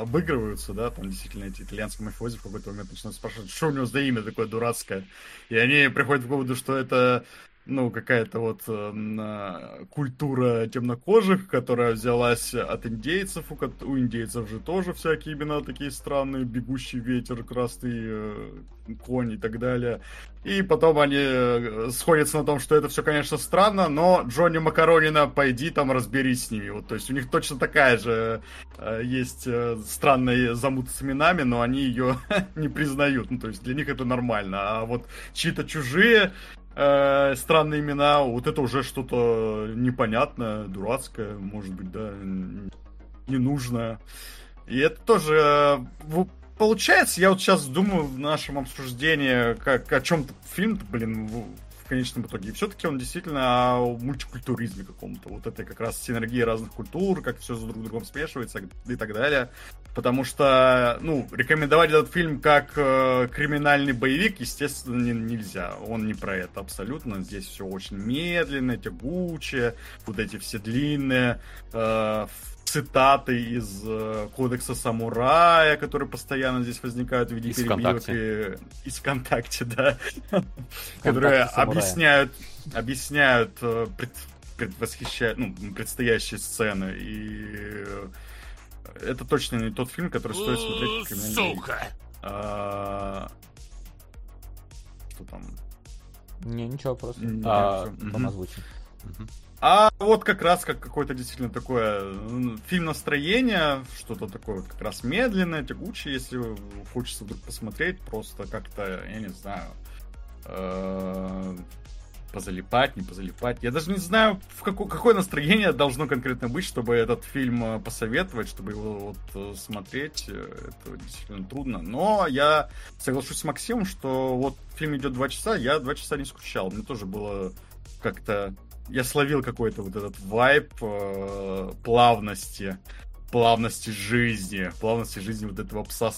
обыгрываются, да, там действительно эти итальянские мафиози в какой-то момент начинают спрашивать, что у него за имя такое дурацкое. И они приходят к выводу, что это, ну, какая-то вот э, культура темнокожих, которая взялась от индейцев, у, у индейцев же тоже всякие имена такие странные, бегущий ветер, красный э, конь и так далее. И потом они э, сходятся на том, что это все, конечно, странно, но Джонни Макаронина, пойди там разберись с ними. Вот, то есть у них точно такая же э, есть э, странная замута с именами, но они ее [laughs] не признают. Ну, то есть для них это нормально. А вот чьи-то чужие э, странные имена, вот это уже что-то непонятное, дурацкое, может быть, да, ненужное. И это тоже э, Получается, я вот сейчас думаю в нашем обсуждении, как о чем-то фильм, блин, в, конечном итоге. И все-таки он действительно о мультикультуризме каком-то. Вот этой как раз синергии разных культур, как все друг другом смешивается и так далее. Потому что, ну, рекомендовать этот фильм как э, криминальный боевик, естественно, не- нельзя. Он не про это абсолютно. Здесь все очень медленно, тягуче, вот эти все длинные э, цитаты из э, Кодекса Самурая, которые постоянно здесь возникают в виде Из перебивок ВКонтакте. и- из ВКонтакте, [laughs] да, которые объясняют, объясняют, э, пред- предвосхищают, ну, предстоящие сцены. И э, это точно не тот фильм, который стоит смотреть. Сука! А, Что там? Не, ничего, просто А, потом озвучим. А вот как раз как какое-то действительно такое фильм настроения, что-то такое вот как раз медленное, тягучее, если хочется вдруг посмотреть, просто как-то, я не знаю, э, позалипать, не позалипать. Я даже не знаю, в како- какое настроение должно конкретно быть, чтобы этот фильм э, посоветовать, чтобы его вот э, смотреть. Это действительно трудно. Но я соглашусь с Максимом, что вот фильм идет два часа, я два часа не скучал. Мне тоже было как-то я словил какой-то вот этот вайб э, плавности, плавности жизни, плавности жизни вот этого пса,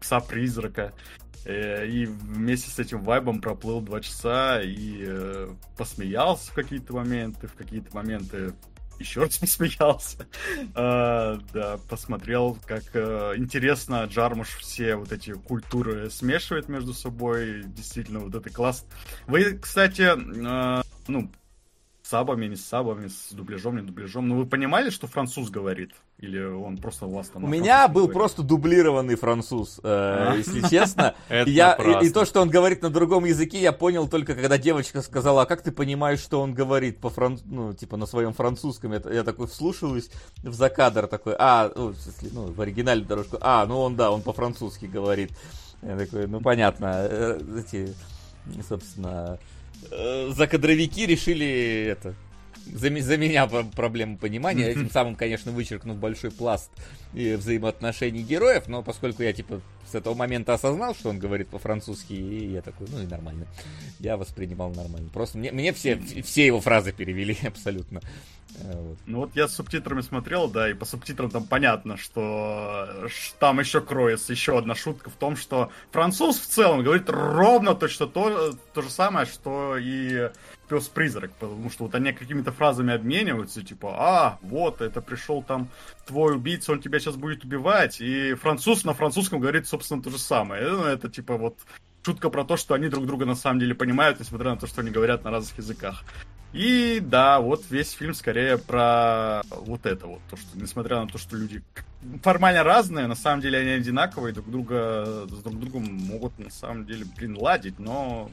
пса-призрака. Э, и вместе с этим вайбом проплыл два часа и э, посмеялся в какие-то моменты, в какие-то моменты еще раз [laughs] посмеялся. А, да, посмотрел, как э, интересно Джармуш все вот эти культуры смешивает между собой. Действительно, вот это класс. Вы, кстати, э, ну, сабами, не с сабами, с дубляжом, не дубляжом. Но вы понимали, что француз говорит? Или он просто у вас там... У меня был говорит? просто дублированный француз, э, А. если честно. [laughs] Я, и, то, что он говорит на другом языке, я понял только, когда девочка сказала, а как ты понимаешь, что он говорит по фран... ну, типа, на своем французском? Я, я такой вслушиваюсь в закадр, такой, а, ну, в смысле, ну, в оригинальную дорожку, а, ну он, да, он по-французски говорит. Я такой, ну, понятно, э, эти, собственно, закадровики решили это за, за меня проблему понимания, этим самым, конечно, вычеркнув большой пласт э, взаимоотношений героев, но поскольку я, типа, с этого момента осознал, что он говорит по-французски, и я такой, ну и нормально. Я воспринимал нормально. Просто мне, мне все, все его фразы перевели [laughs] абсолютно. Э, вот. Ну вот я с субтитрами смотрел, да, и по субтитрам там понятно, что ш- там еще кроется еще одна шутка в том, что француз в целом говорит ровно точно то, то же самое, что и пес-призрак, потому что вот они какими-то фразами обмениваются, типа, а, вот, это пришел там твой убийца, он тебя сейчас будет убивать, и француз на французском говорит, собственно, то же самое. Ну, Это типа вот шутка про то, что они друг друга на самом деле понимают, несмотря на то, что они говорят на разных языках. И да, вот весь фильм скорее про вот это вот, то, что несмотря на то, что люди формально разные, на самом деле они одинаковые, друг друга с друг другом могут на самом деле, блин, ладить, но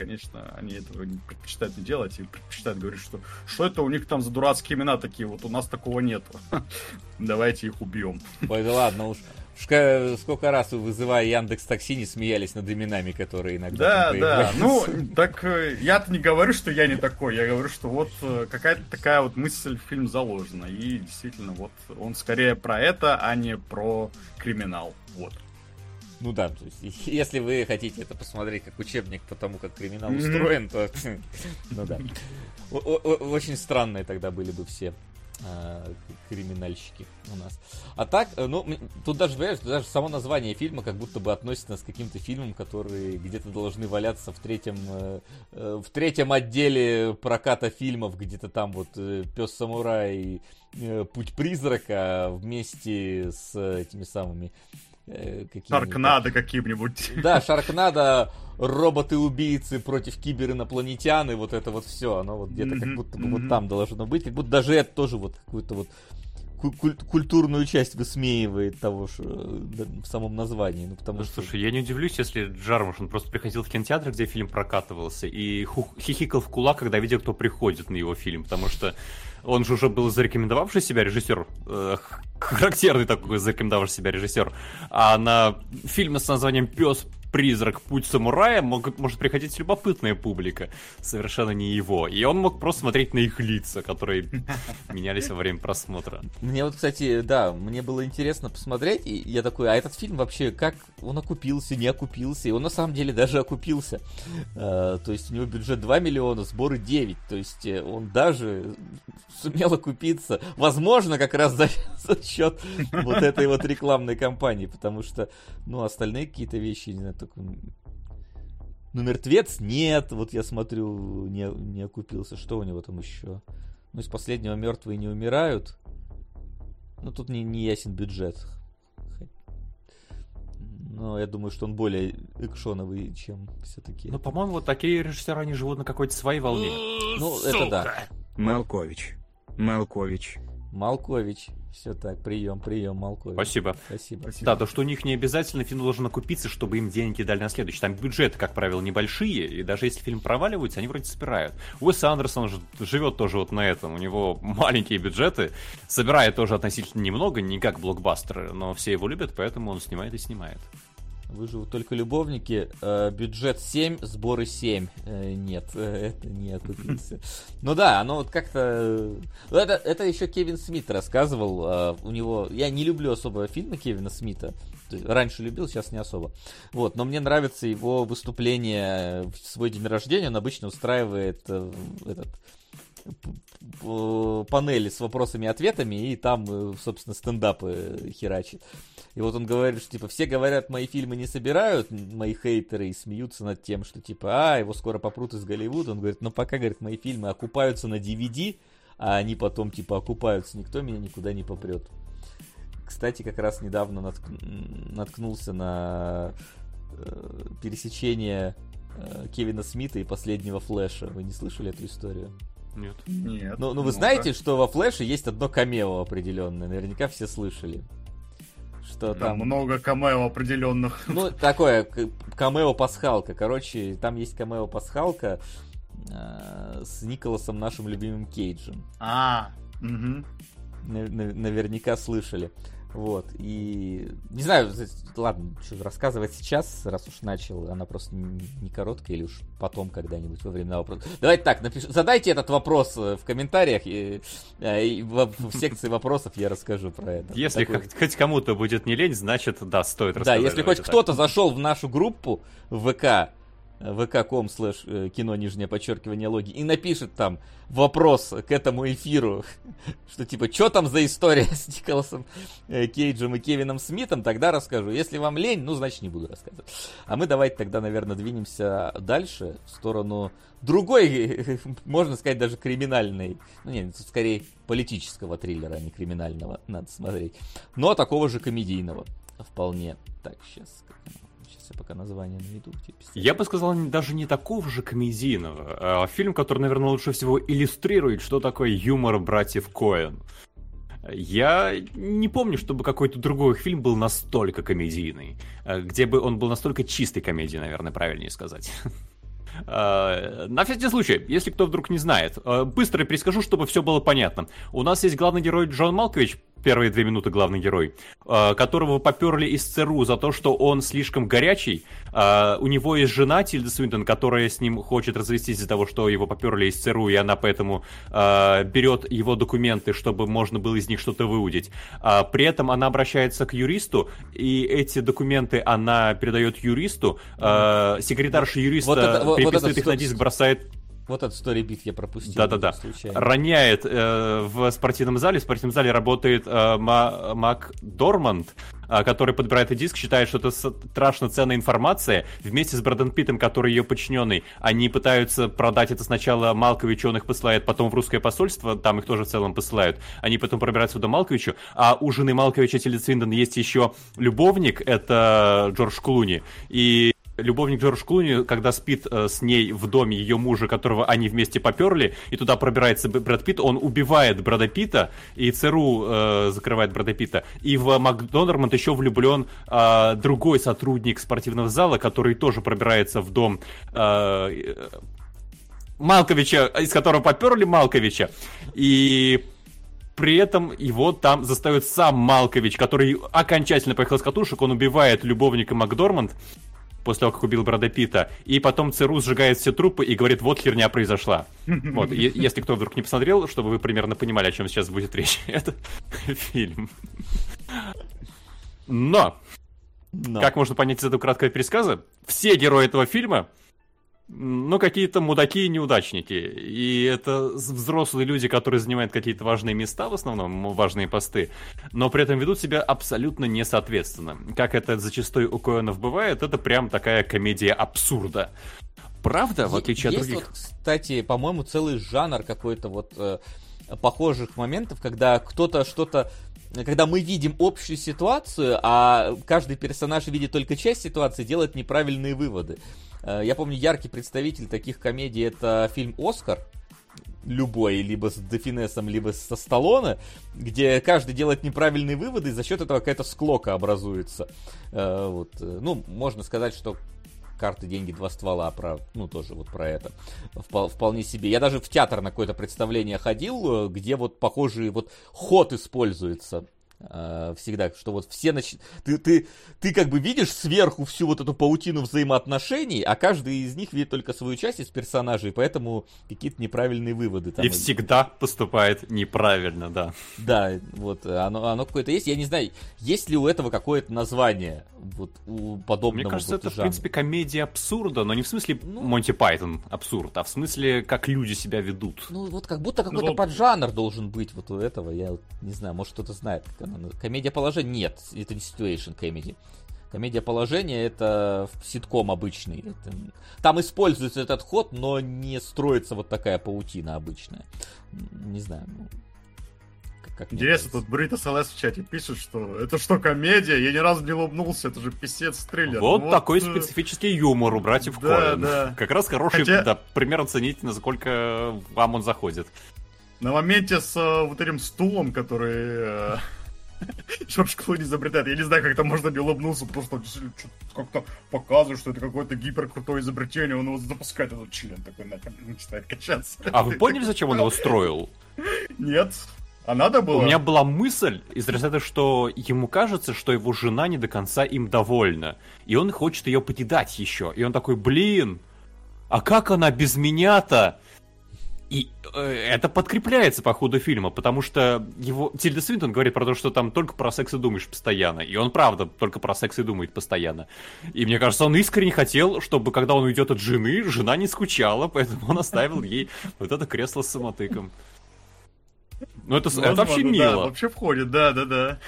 конечно, они этого не предпочитают не делать и предпочитают говорить, что что это у них там за дурацкие имена такие, вот у нас такого нету. [laughs] Давайте их убьем. Ой, да ладно уж. Ка- Сколько раз вы, вызывая Яндекс Такси, не смеялись над именами, которые иногда Да, да. Ну, так э, я-то не говорю, что я не такой. Я говорю, что вот э, какая-то такая вот мысль в фильм заложена. И действительно, вот он скорее про это, а не про криминал. Вот. Ну да, то есть, [laughs] если вы хотите это посмотреть как учебник по тому, как криминал устроен, то [laughs] ну да. Очень странные тогда были бы все а, криминальщики у нас. А так, э, ну, тут даже, понимаешь, даже само название фильма как будто бы относится к каким-то фильмам, которые где-то должны валяться в третьем, э, э, в третьем отделе проката фильмов, где-то там вот Пес Самурай и Путь призрака вместе с этими самыми э, какими-нибудь- Шаркнадо каким-нибудь. да, Шаркнадо, роботы-убийцы против киберинопланетян, и вот это вот все, оно вот где-то как Мгм, будто бы вот там должно быть, как будто даже это тоже вот какую-то вот ку- куль- культурную часть высмеивает того, что э, да, в самом названии, ну потому Ну, что... слушай, я не удивлюсь, если Джармуш, он просто приходил в кинотеатр, где фильм прокатывался, и ху- хихикал в кулак, когда видел, кто приходит на его фильм, потому что он же уже был зарекомендовавший себя режиссер, э, характерный такой зарекомендовавший себя режиссер, а на фильмы с названием «Пес призрак, путь самурая могут, может приходить любопытная публика, совершенно не его. И он мог просто смотреть на их лица, которые [laughs] менялись во время просмотра. Мне вот, кстати, да, мне было интересно посмотреть, и я такой, а этот фильм вообще, как он окупился, не окупился, и он на самом деле даже окупился. Э, то есть у него бюджет 2 миллиона, сборы 9, то есть э, он даже сумел окупиться, возможно, как раз за, [laughs] за счет вот этой вот рекламной кампании, потому что, ну, остальные какие-то вещи, не знаю, только... Ну, мертвец нет, вот я смотрю, не, не окупился. Что у него там еще? Ну, из последнего мертвые не умирают. Ну, тут не, не ясен бюджет. Но я думаю, что он более экшоновый, чем все-таки. Ну, по-моему, вот такие режиссеры, они живут на какой-то своей волне. Ну, это да. Малкович. Малкович. Малкович. Все так, прием, прием, Малкович. Спасибо. Спасибо. Да, то, что у них не обязательно фильм должен окупиться, чтобы им деньги дали на следующий. Там бюджеты, как правило, небольшие, и даже если фильм проваливается, они вроде собирают. Уэс Андерсон же живет тоже вот на этом. У него маленькие бюджеты, собирает тоже относительно немного, не как блокбастеры, но все его любят, поэтому он снимает и снимает. Выживут только любовники. Э, бюджет 7, сборы 7. Э, нет, [laughs] это не окупился. Ну да, оно вот как-то... э, Это, это еще Кевин Смит рассказывал. у него... Я не люблю особо фильмы Кевина Смита. Раньше любил, сейчас не особо. Вот, но мне нравится его выступление в свой день рождения. Он обычно устраивает этот панели с вопросами и ответами, и там, э, собственно, стендапы херачит. И вот он говорит, что, типа, все говорят, мои фильмы не собирают, мои хейтеры, и смеются над тем, что, типа, а, его скоро попрут из Голливуда. Он говорит, ну, пока, говорит, мои фильмы окупаются на DVD, а они потом типа окупаются, никто меня никуда не попрет. Кстати, как раз недавно натк- наткнулся на э, пересечение э, Кевина Смита и последнего Флэша. Вы не слышали эту историю? Нет. Нет. Ну, ну вы Ну-ка. знаете, что во Флэше есть одно камео определенное. Наверняка все слышали. Что Там там... много камео определенных. Ну, такое, камео-пасхалка. Короче, там есть камео-пасхалка э, с Николасом, нашим любимым Кейджем. А, нав- Наверняка слышали. Вот, и... Не знаю, ладно, что рассказывать сейчас, раз уж начал, она просто не короткая, или уж потом когда-нибудь во время вопроса. Давайте так, напиш... задайте этот вопрос э, в комментариях, и, э, и в, в секции [laughs] вопросов я расскажу про это. Если Такой- хоть, хоть кому-то будет не лень, значит, да, стоит Да, рассказать. если хоть кто-то зашел в нашу группу в ВК, vk.com слэш э, кино нижнее подчеркивание логи и напишет там вопрос к этому эфиру, [laughs] что типа, что там за история с Николасом э, Кейджем и Кевином Смитом, тогда расскажу. Если вам лень, ну, значит, не буду рассказывать. А мы давайте тогда, наверное, двинемся дальше в сторону другой, [laughs] можно сказать, даже криминальной, ну, нет, скорее политического триллера, а не криминального, надо смотреть. Но такого же комедийного вполне. Так, сейчас, сейчас я пока название где писать. Я бы сказал, даже не такого же комедийного. а фильм, который, наверное, лучше всего иллюстрирует, что такое юмор братьев Коэн. Я не помню, чтобы какой-то другой фильм был настолько комедийный. э, Где бы он был настолько чистой комедией, наверное, правильнее сказать. Э, [laughs] На всякий случай, если кто вдруг не знает, э, быстро перескажу, чтобы все было понятно. У нас есть главный герой Джон Малкович, первые две минуты главный герой, э, которого поперли из ЦРУ за то, что он слишком горячий. Э, У него есть жена Тильда Свинтон, которая с ним хочет развестись из-за того, что его поперли из ЦРУ, и она поэтому э, берет его документы, чтобы можно было из них что-то выудить. А При этом она обращается к юристу, и эти документы она передает юристу. Секретарша юриста Вот это- вот- вот переписывает это их на диск, бросает Вот этот сторибит я пропустил. да-да-да. Роняет э, в спортивном зале. В спортивном зале работает э, Ма- Мак Дорманд, э, который подбирает диск, считает, что это страшно ценная информация. Вместе с Брэдом Питтом, который ее подчиненный, они пытаются продать это сначала Малковичу, он их посылает, потом в русское посольство, там их тоже в целом посылают. Они потом пробираются до Малковичу. А у жены Малковича Тильды Свиндон есть еще любовник, это Джордж Клуни. И любовник Джордж Клуни, когда спит э, с ней в доме ее мужа, которого они вместе поперли, и туда пробирается Брэд Питт, он убивает Брэда Питта, и ЦРУ э, закрывает Брэда Питта. И в Макдональд еще влюблен э, другой сотрудник спортивного зала, который тоже пробирается в дом э, Малковича, из которого поперли Малковича. И при этом его там застает сам Малкович, который окончательно поехал с катушек, он убивает любовника Макдорманд после того, как убил Брэда Питта, и потом ЦРУ сжигает все трупы и говорит, вот херня произошла. [laughs] Вот, если кто вдруг не посмотрел, чтобы вы примерно понимали, о чем сейчас будет речь, [laughs] это фильм. Но, Но. как можно понять из этого краткого пересказа, все герои этого фильма ну, какие-то мудаки и неудачники. И это взрослые люди, которые занимают какие-то важные места, в основном важные посты, но при этом ведут себя абсолютно несоответственно. Как это зачастую у Коэнов бывает, это прям такая комедия абсурда. Правда, в отличие от есть других... вот, кстати, по-моему, целый жанр какой-то вот э, похожих моментов, когда кто-то что-то когда мы видим общую ситуацию, а каждый персонаж видит только часть ситуации, делает неправильные выводы. Э, Я помню, яркий представитель таких комедий это фильм «Оскар», любой, либо с Дефинесом, либо со Сталлоне, где каждый делает неправильные выводы, и за счет этого какая-то склока образуется. Э, Вот. э, Ну, можно сказать, что карты, деньги, два ствола, про, ну, тоже вот про это. Впол- вполне себе. Я даже в театр на какое-то представление ходил, э, где вот похожий вот ход используется всегда, что вот все нач... ты, ты, ты как бы видишь сверху всю вот эту паутину взаимоотношений, а каждый из них видит только свою часть из персонажей, поэтому какие-то неправильные выводы там. И всегда поступает неправильно, да. Да, вот, оно, оно какое-то есть. Я не знаю, есть ли у этого какое-то название, вот, у подобного Мне кажется, вот это, в жанра? принципе, комедия абсурда, но не в смысле Ну. Монти Пайтон абсурд, а в смысле, как люди себя ведут. Ну, вот как будто какой-то Ну, поджанр должен быть вот у этого. Я вот не знаю, может кто-то знает. Как она... Комедия положения? Нет, это не situation comedy. Комедия положения это ситком обычный. Это... Там используется этот ход, но не строится вот такая паутина обычная. Не знаю. Ну, как, как Интересно, тут Бритас ЛС в чате пишет, что это что, комедия? Я ни разу не улыбнулся, это же писец триллер. Вот, Ну такой э, специфический юмор у братьев да, Коэн. да. Как раз хороший Хотя- да, пример оценить, насколько вам он заходит. На моменте с э, вот этим стулом, который э, Джордж Клуни изобретает. Я не знаю, как это можно не улыбнуться, просто как-то показывает, что это какое-то гиперкрутое изобретение, он его запускает, этот член такой нахер начинает качаться. А вы поняли, зачем он его строил? Нет. А надо было? У меня была мысль из разряда, что ему кажется, что его жена не до конца им довольна. И он хочет ее покидать еще. И он такой, блин, а как она без меня-то? И э, это подкрепляется по ходу фильма, потому что его Тильда Свинтон говорит про то, что там только про секс и думаешь постоянно. И он, правда, только про секс и думает постоянно. И мне кажется, он искренне хотел, чтобы когда он уйдет от жены, жена не скучала, поэтому он оставил ей вот это кресло с самотыком. Ну это, с- это Возможно, вообще да, мило. вообще входит, да, да, да.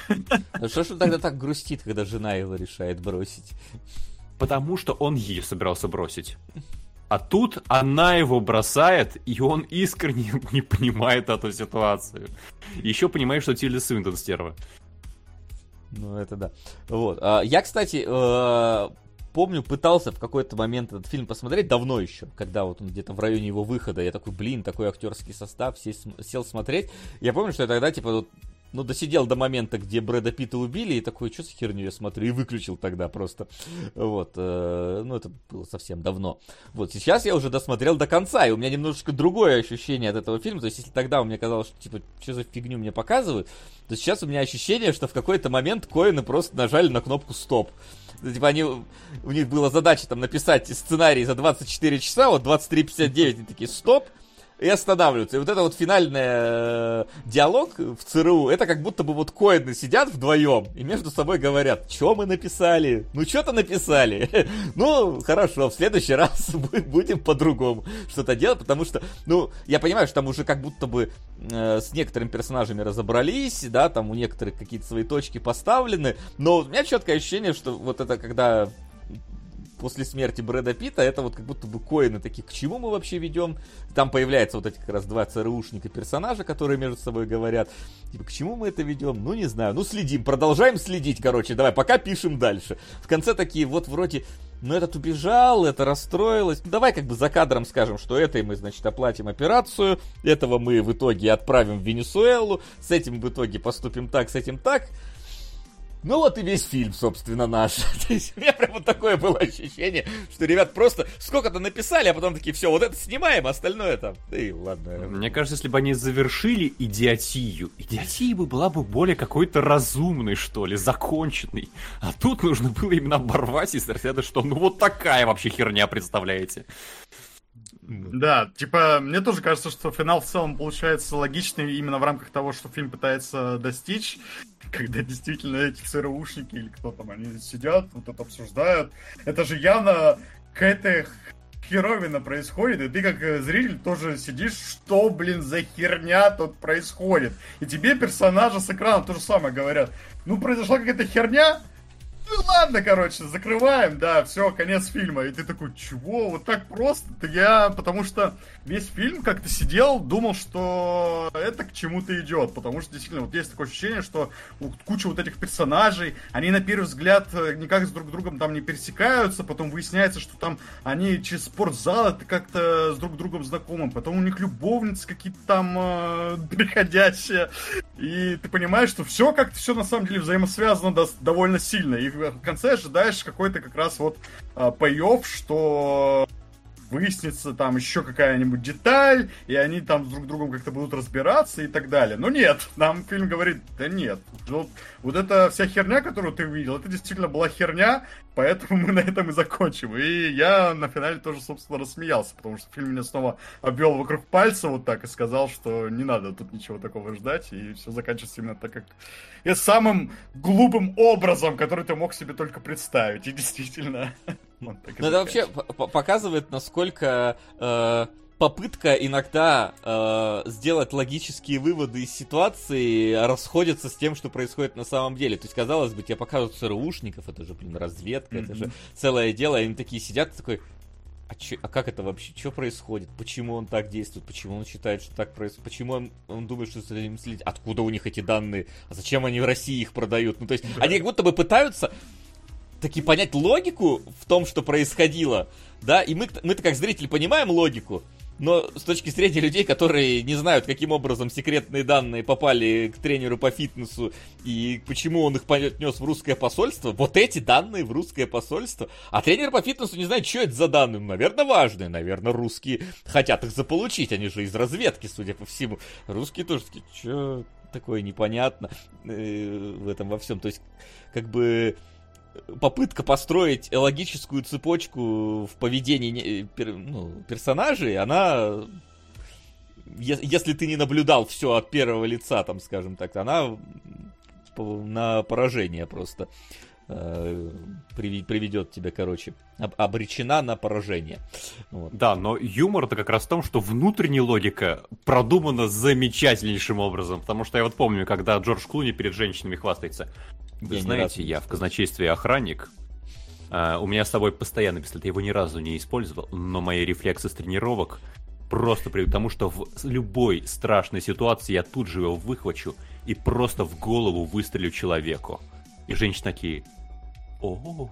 А Что ж он тогда так грустит, когда жена его решает бросить? Потому что он ее собирался бросить. А тут она его бросает, и он искренне [laughs] не понимает эту ситуацию. Еще понимает, что Тильда Свинтон стерва. Ну, это да. Вот. А, Я, кстати, э, помню, пытался в какой-то момент этот фильм посмотреть, давно еще, когда вот он где-то в районе его выхода, я такой, блин, такой актерский состав, сел, сел смотреть. Я помню, что я тогда, типа, вот, ну, досидел до момента, где Брэда Питта убили, и такой, что за херню я смотрю, и выключил тогда просто. Вот, э, ну, это было совсем давно. Вот, сейчас я уже досмотрел до конца, и у меня немножечко другое ощущение от этого фильма, то есть, если тогда у меня казалось, что, типа, что за фигню мне показывают, то сейчас у меня ощущение, что в какой-то момент Коины просто нажали на кнопку «Стоп». Ну, Типа они, у них была задача там написать сценарий за 24 часа, вот 23.59, они такие «Стоп!» И останавливаются. И вот это вот финальный э, диалог в ЦРУ, это как будто бы вот коины сидят вдвоем и между собой говорят, что мы написали? Ну, что-то написали. [laughs] ну, хорошо, в следующий раз [laughs] бу- будем по-другому что-то делать, потому что, ну, я понимаю, что там уже как будто бы э, с некоторыми персонажами разобрались, да, там у некоторых какие-то свои точки поставлены, но у меня четкое ощущение, что вот это когда после смерти Брэда Питта, это вот как будто бы коины такие, к чему мы вообще ведем? Там появляются вот эти как раз два ЦРУшника персонажа, которые между собой говорят. Типа, к чему мы это ведем? Ну, не знаю. Ну, следим, продолжаем следить, короче. Давай, пока пишем дальше. В конце такие, вот вроде, ну, этот убежал, это расстроилось. Ну, давай как бы за кадром скажем, что этой мы, значит, оплатим операцию, этого мы в итоге отправим в Венесуэлу, с этим в итоге поступим так, с этим так. Ну вот и весь фильм, собственно, наш. [laughs] То есть у меня прям вот такое было ощущение, что ребят просто сколько-то написали, а потом такие, все, вот это снимаем, а остальное там, да и ладно. Мне кажется, если бы они завершили идиотию, идиотия бы была бы более какой-то разумной, что ли, законченной. А тут нужно было именно оборвать из разряда, что ну вот такая вообще херня, представляете? Да, типа, мне тоже кажется, что финал в целом получается логичный именно в рамках того, что фильм пытается достичь, когда действительно эти ЦРУшники или кто там, они сидят, вот это обсуждают. Это же явно какая-то херовина происходит, и ты как э, зритель тоже сидишь, что, блин, за херня тут происходит. И тебе персонажи с экрана то же самое говорят. Ну, произошла какая-то херня, ну ладно, короче, закрываем, да, все, конец фильма. И ты такой, чего, вот так просто? Да я, потому что весь фильм как-то сидел, думал, что это к чему-то идет. Потому что действительно, вот есть такое ощущение, что куча вот этих персонажей, они на первый взгляд э, никак с друг другом там не пересекаются, потом выясняется, что там они через спортзал это как-то с друг другом знакомы, потом у них любовницы какие-то там э, [laughs] приходящие. И ты понимаешь, что все как-то все на самом деле взаимосвязано довольно сильно. И в конце ожидаешь какой-то как раз вот а, payoff, что выяснится там еще какая-нибудь деталь, и они там друг другом как-то будут разбираться и так далее. Но нет, нам фильм говорит, да нет. Вот, вот эта вся херня, которую ты увидел, это действительно была херня, поэтому мы [laughs] на этом и закончим. И я на финале тоже, собственно, рассмеялся, потому что фильм меня снова обвел вокруг пальца вот так и сказал, что не надо тут ничего такого ждать, и все заканчивается именно так, как и самым глупым образом, который ты мог себе только представить. И действительно, [laughs] Ну, это вообще показывает, насколько э, попытка иногда э, сделать логические выводы из ситуации расходится с тем, что происходит на самом деле. То есть, казалось бы, тебе показывают ЦРУшников, это же, блин, разведка, это же целое дело, и они такие сидят, такой, а, чё- а как это вообще, что происходит? Почему он так действует? Почему он считает, что так происходит? Почему он, он думает, что за ним следить? Откуда у них эти данные? А зачем они в России их продают? Ну, то есть, они как будто бы пытаются таки понять логику в том, что происходило, да, и мы, мы-то как зрители понимаем логику, но с точки зрения людей, которые не знают, каким образом секретные данные попали к тренеру по фитнесу и почему он их понес в русское посольство, вот эти данные в русское посольство, а тренер по фитнесу не знает, что это за данные, ну, наверное, важные, наверное, русские хотят их заполучить, они же из разведки, судя по всему. Русские тоже такие, что такое непонятно э, в этом во всем, то есть, как бы попытка построить логическую цепочку в поведении ну, персонажей, она, если ты не наблюдал все от первого лица, там, скажем так, она по- на поражение просто приведет тебя, короче, об- обречена на поражение. Вот. Да, но юмор-то как раз в том, что внутренняя логика продумана замечательнейшим образом. Потому что я вот помню, когда Джордж Клуни перед женщинами хвастается. Вы Я знаете, я в казначействе охранник. а, у меня с собой постоянно пистолет, я его ни разу не использовал, но мои рефлексы с тренировок просто приведут к тому, что в любой страшной ситуации я тут же его выхвачу и просто в голову выстрелю человеку. И женщины такие, о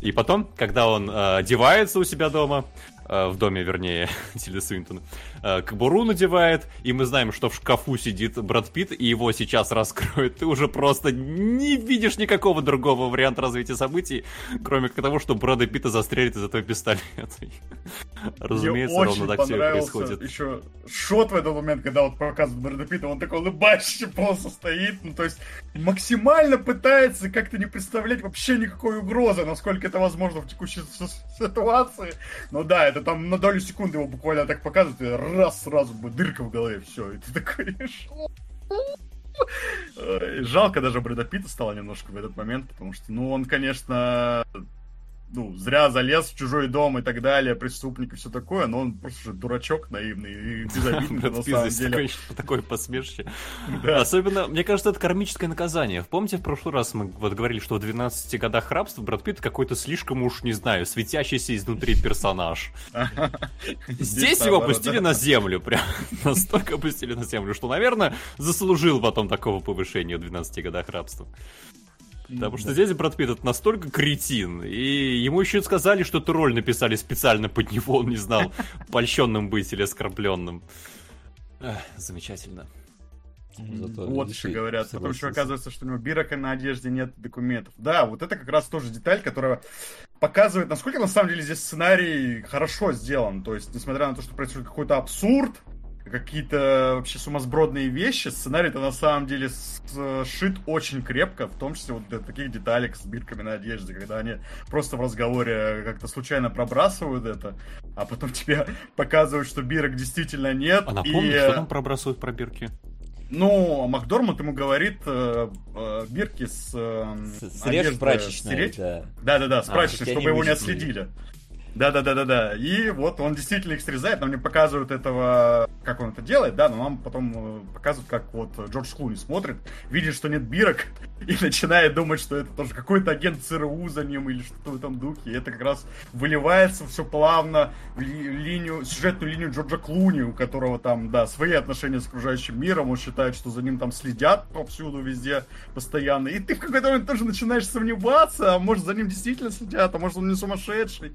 И потом, когда он э, одевается у себя дома, в доме, вернее, [laughs] Тильды Свинтон, э, кобуру надевает, и мы знаем, что в шкафу сидит Брэд Питт, и его сейчас раскроют, ты уже просто не видишь никакого другого варианта развития событий, кроме того, что Брэда Питта застрелит из этого пистолета. [laughs] Разумеется, Мне ровно так все и происходит. еще шот в этот момент, когда вот показывают Брэда Питта, он такой улыбающийся просто стоит, ну то есть максимально пытается как-то не представлять вообще никакой угрозы, насколько это возможно в текущей ситуации. Ну да, это там на долю секунды его буквально так показывают, и раз сразу будет дырка в голове, все, и ты такой, [laughs] Жалко даже Брэда Питта стало немножко в этот момент, потому что, ну, он, конечно, ну, зря залез в чужой дом и так далее, преступник и все такое, но он просто же дурачок наивный и [laughs] безобидный на самом деле. такое, такое посмешище. Да. Особенно, мне кажется, это кармическое наказание. Помните, в прошлый раз мы вот говорили, что в 12 годах рабства Брэд Питт какой-то слишком уж, не знаю, светящийся изнутри персонаж. [laughs] Здесь его опустили на землю, прям [laughs] настолько опустили на землю, что, наверное, заслужил потом такого повышения в 12 годах рабства. Потому что здесь Брэд Питт настолько кретин, и ему еще сказали, что эту роль написали специально под него, он не знал, [laughs] польщенным быть или оскорбленным. Эх, замечательно. Зато, Вот еще говорят. Потом еще оказывается, что у него бирок на одежде нет документов. Да, вот это как раз тоже деталь, которая показывает, насколько на самом деле здесь сценарий хорошо сделан. То есть, несмотря на то, что происходит какой-то абсурд, какие-то вообще сумасбродные вещи, сценарий-то на самом деле сшит очень крепко, в том числе вот для таких деталек с бирками на одежде, когда они просто в разговоре как-то случайно пробрасывают это, а потом [laughs] тебе показывают, что бирок действительно нет. А и, напомни, э, что там пробрасывают пробирки? ну, Макдорманд ему говорит э, э, бирки с... э, Срежь одежды прачечной, да. Да-да-да, с А, прачечной, чтобы его не они выжгли. Да-да-да-да-да. И вот он действительно их срезает, нам не показывают этого, как он это делает, да, но нам потом э, показывают, как вот Джордж Клуни смотрит, видит, что нет бирок, [laughs] и начинает думать, что это тоже какой-то агент ЦРУ за ним или что-то в этом духе. И это как раз выливается все плавно в ли- линию, сюжетную линию Джорджа Клуни, у которого там, да, свои отношения с окружающим миром, он считает, что за ним там следят повсюду, везде, постоянно. И ты в какой-то момент тоже начинаешь сомневаться, а может за ним действительно следят, а может он не сумасшедший.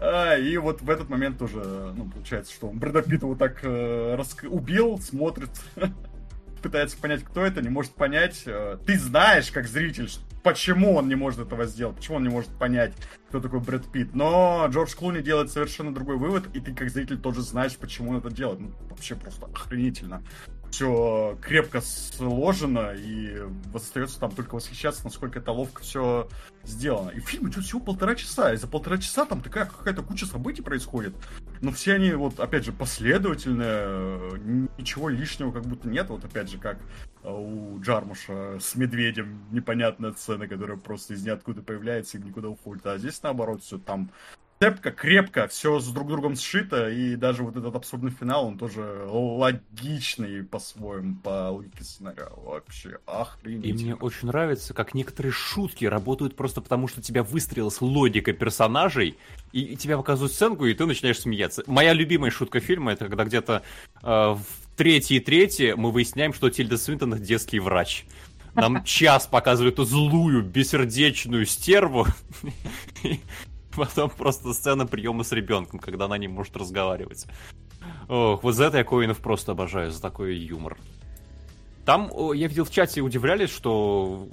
А, и вот в этот момент тоже, ну, получается, что он Брэда Питта вот так э, раск- убил, смотрит, [laughs] пытается понять, кто это, не может понять. Э, Ты знаешь, как зритель, почему он не может этого сделать, почему он не может понять, кто такой Брэд Питт. Но Джордж Клуни делает совершенно другой вывод, и ты как зритель тоже знаешь, почему он это делает. Ну, вообще просто охренительно. Все крепко сложено, и остается там только восхищаться, насколько это ловко все сделано. И фильм идет всего полтора часа, и за полтора часа там такая какая-то куча событий происходит. Но все они, вот, опять же, последовательные, э, ничего лишнего как будто нет. Вот, опять же, как э, у Джармуша с медведем непонятная сцена, которая просто из ниоткуда появляется и никуда уходит. А здесь, наоборот, все там цепко, крепко, все с друг другом сшито, и даже вот этот абсурдный финал, он тоже логичный по-своему, по логике сценария. Вообще, охренеть. И мне очень нравится, как некоторые шутки работают просто потому, что тебя выстроилась логика персонажей, и, и тебя показывают сценку, и ты начинаешь смеяться. Моя любимая шутка фильма, это когда где-то э, в третьей трети мы выясняем, что Тильда Свинтон детский врач. Нам [laughs] час показывают эту злую, бессердечную стерву. [laughs] Потом просто сцена приема с ребенком, когда она не может разговаривать. Ох, вот за это я Коинов просто обожаю, за такой юмор. Там, я видел в чате, удивлялись, что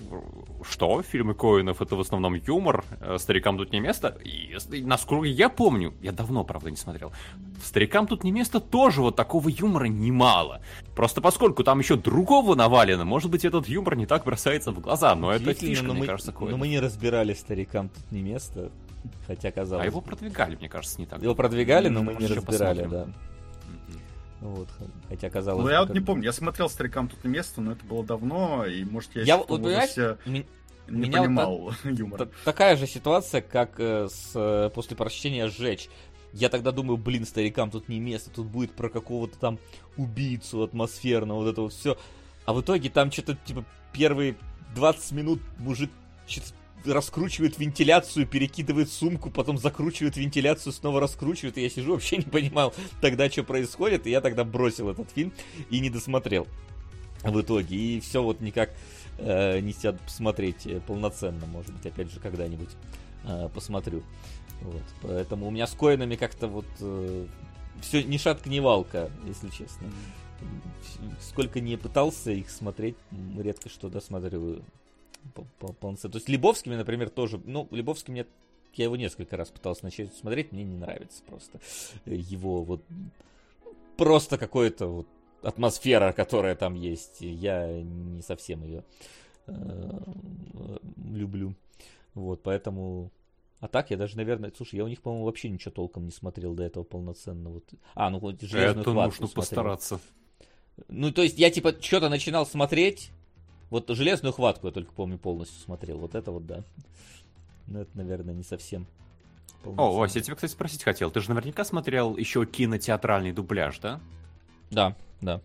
что, фильмы Коинов это в основном юмор, э, старикам тут не место. И, насколько я помню, я давно, правда, не смотрел, старикам тут не место тоже вот такого юмора немало. Просто поскольку там еще другого навалено, может быть, этот юмор не так бросается в глаза, но это фишка, но мне мы, кажется, Коинов. Но мы не разбирали старикам тут не место, [laughs] хотя казалось. А его продвигали, мне кажется, не так. Его продвигали, но мы не разбирали, да. Вот, хотя казалось. Ну, я вот не помню, я смотрел «Старикам тут не место», но это было давно, и, может, я, Я вот, возрасте не меня вот понимал [laughs] юмора. Т- такая же ситуация, как э, с э, после прочтения «Сжечь». Я тогда думаю, блин, старикам тут не место, тут будет про какого-то там убийцу атмосферного, вот это вот все. А в итоге там что-то, типа, первые 20 минут мужик раскручивает вентиляцию, перекидывает сумку, потом закручивает вентиляцию, снова раскручивает, и я сижу, [laughs] вообще не понимал тогда, что происходит, и я тогда бросил этот фильм и не досмотрел в итоге. И все вот никак э, не себя посмотреть э, полноценно, может быть, опять же, когда-нибудь э, посмотрю. Вот. Поэтому у меня с коинами как-то вот все ни шатка, ни валка, если честно. Сколько не пытался их смотреть, редко что досматриваю полноценно. То есть Лебовскими, например, тоже. Ну, Лебовский мне я его несколько раз пытался начать смотреть, мне не нравится просто э, его вот просто какое-то вот атмосфера, которая там есть. Я не совсем ее люблю. Вот, поэтому... А так, я даже, наверное... Слушай, я у них, по-моему, вообще ничего толком не смотрел до этого полноценно. Вот. А, ну вот «Железную Это хватку» нужно смотрел. постараться. Ну, то есть, я, типа, что-то начинал смотреть. Вот «Железную хватку» я только помню полностью смотрел. Вот это вот, да. Ну, это, наверное, не совсем О. Вася, я тебя, кстати, спросить хотел. Ты же наверняка смотрел еще кинотеатральный дубляж, да? Да, да.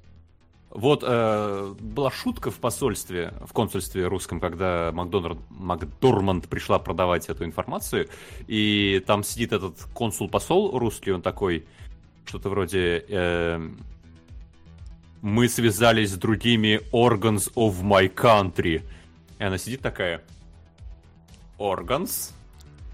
Вот э, была шутка в посольстве, в консульстве русском, когда Макдональд, Макдорманд пришла продавать эту информацию, и там сидит этот консул-посол русский, он такой, что-то вроде... э, мы связались с другими organs of my country. И она сидит такая... Organs?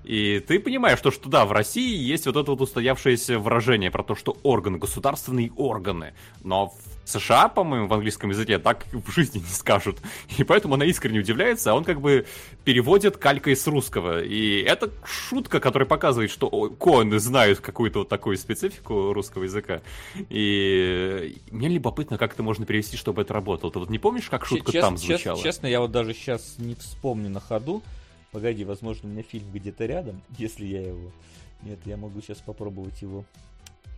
И ты понимаешь, что, что да, в России есть вот это вот устоявшееся выражение про то, что органы, государственные органы. Но в США, по-моему, в английском языке так в жизни не скажут. [laughs] И поэтому она искренне удивляется, а он как бы переводит калькой с русского. И это шутка, которая показывает, что о, коины знают какую-то вот такую специфику русского языка. И мне любопытно, как это можно перевести, чтобы это работало. Ты вот не помнишь, как шутка Чес- там звучала? Честно, я вот даже сейчас не вспомню на ходу. Погоди, возможно, у меня фильм где-то рядом, если я его... Нет, я могу сейчас попробовать его...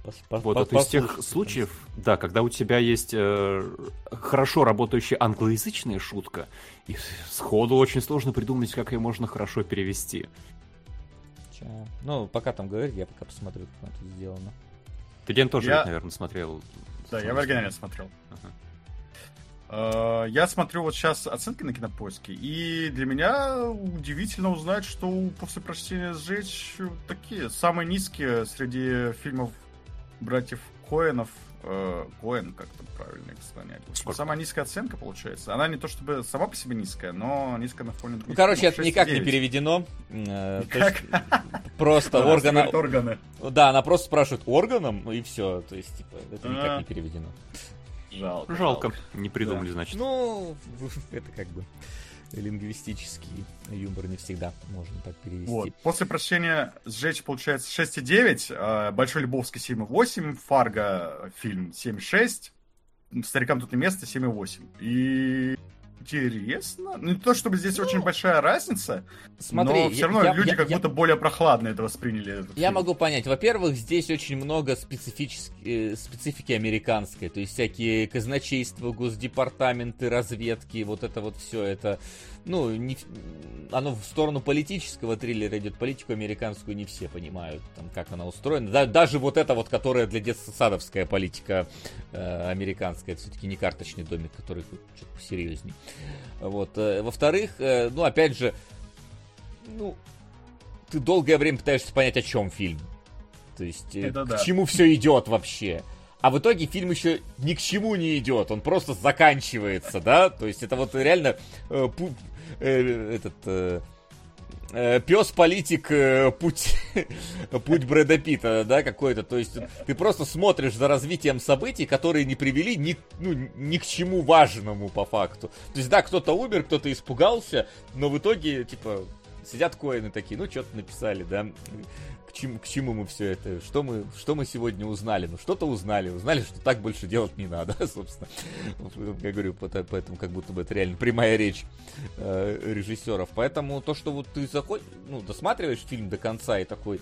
пос- по- Вот по- это из тех случаев, да, когда у тебя есть э, хорошо работающая англоязычная шутка, и сходу очень сложно придумать, как ее можно хорошо перевести. Ща. Ну, пока там говорит, я пока посмотрю, как она тут сделана. Ты, Ген, тоже, Я- наверное, смотрел. Да, я в оригинале смотрел. Ага. Э, Я смотрю вот сейчас оценки на кинопоиске, и для меня удивительно узнать, что после прочтения сжечь такие самые низкие среди фильмов братьев Коэнов. э, Коэн, как это правильно их склонять. Сколько? Самая низкая оценка получается. Она не то чтобы сама по себе низкая, но низкая на фоне Ну, других короче, фильмов, это никак не 6,9. переведено. э, Никак. [laughs] Просто органы. Да, она просто спрашивает органом, и все. То есть, типа, это никак А. не переведено. Жалко. Жалко, не придумали, Да. значит. Ну, [laughs] это как бы лингвистический юмор не всегда можно так перевести. Вот. После прочтения «Сжечь» получается 6,9, э, «Большой Любовский» 7,8, «Фарго» фильм 7,6, «Старикам тут не место» 7,8. И интересно. Ну, не то, чтобы здесь очень большая разница, Смотри, но я- все равно я- люди я- как я- будто более прохладно это восприняли. этот Я фильм. могу понять. Во-первых, здесь очень много специфичес- э, специфики американской. То есть всякие казначейства, госдепартаменты, разведки, вот это вот все это ну, не, оно в сторону политического триллера идет, политику американскую не все понимают, там, как она устроена. Да, даже вот эта вот, которая для детсадовская политика э, американская, все-таки не карточный домик, который чуть посерьезнее. Вот. Э, во-вторых, э, ну, опять же, ну, ты долгое время пытаешься понять, о чем фильм. То есть, э, к да. чему все идет вообще. А в итоге фильм еще ни к чему не идет, он просто заканчивается, да? То есть это вот реально э, пу- этот э, э, пес-политик э, путь, [laughs] путь Брэда Питта, да, какой-то. То есть ты просто смотришь за развитием событий, которые не привели ни, ну, ни к чему важному по факту. То есть да, кто-то умер, кто-то испугался, но в итоге, типа, сидят коины такие, ну, что-то написали, да, чему, к чему мы все это, что мы, что мы сегодня узнали, ну, что-то узнали, узнали, что так больше делать не надо, [laughs] собственно, я говорю, поэтому как будто бы это реально прямая речь э, режиссеров, поэтому то, что вот ты заходишь, ну, досматриваешь фильм до конца и такой,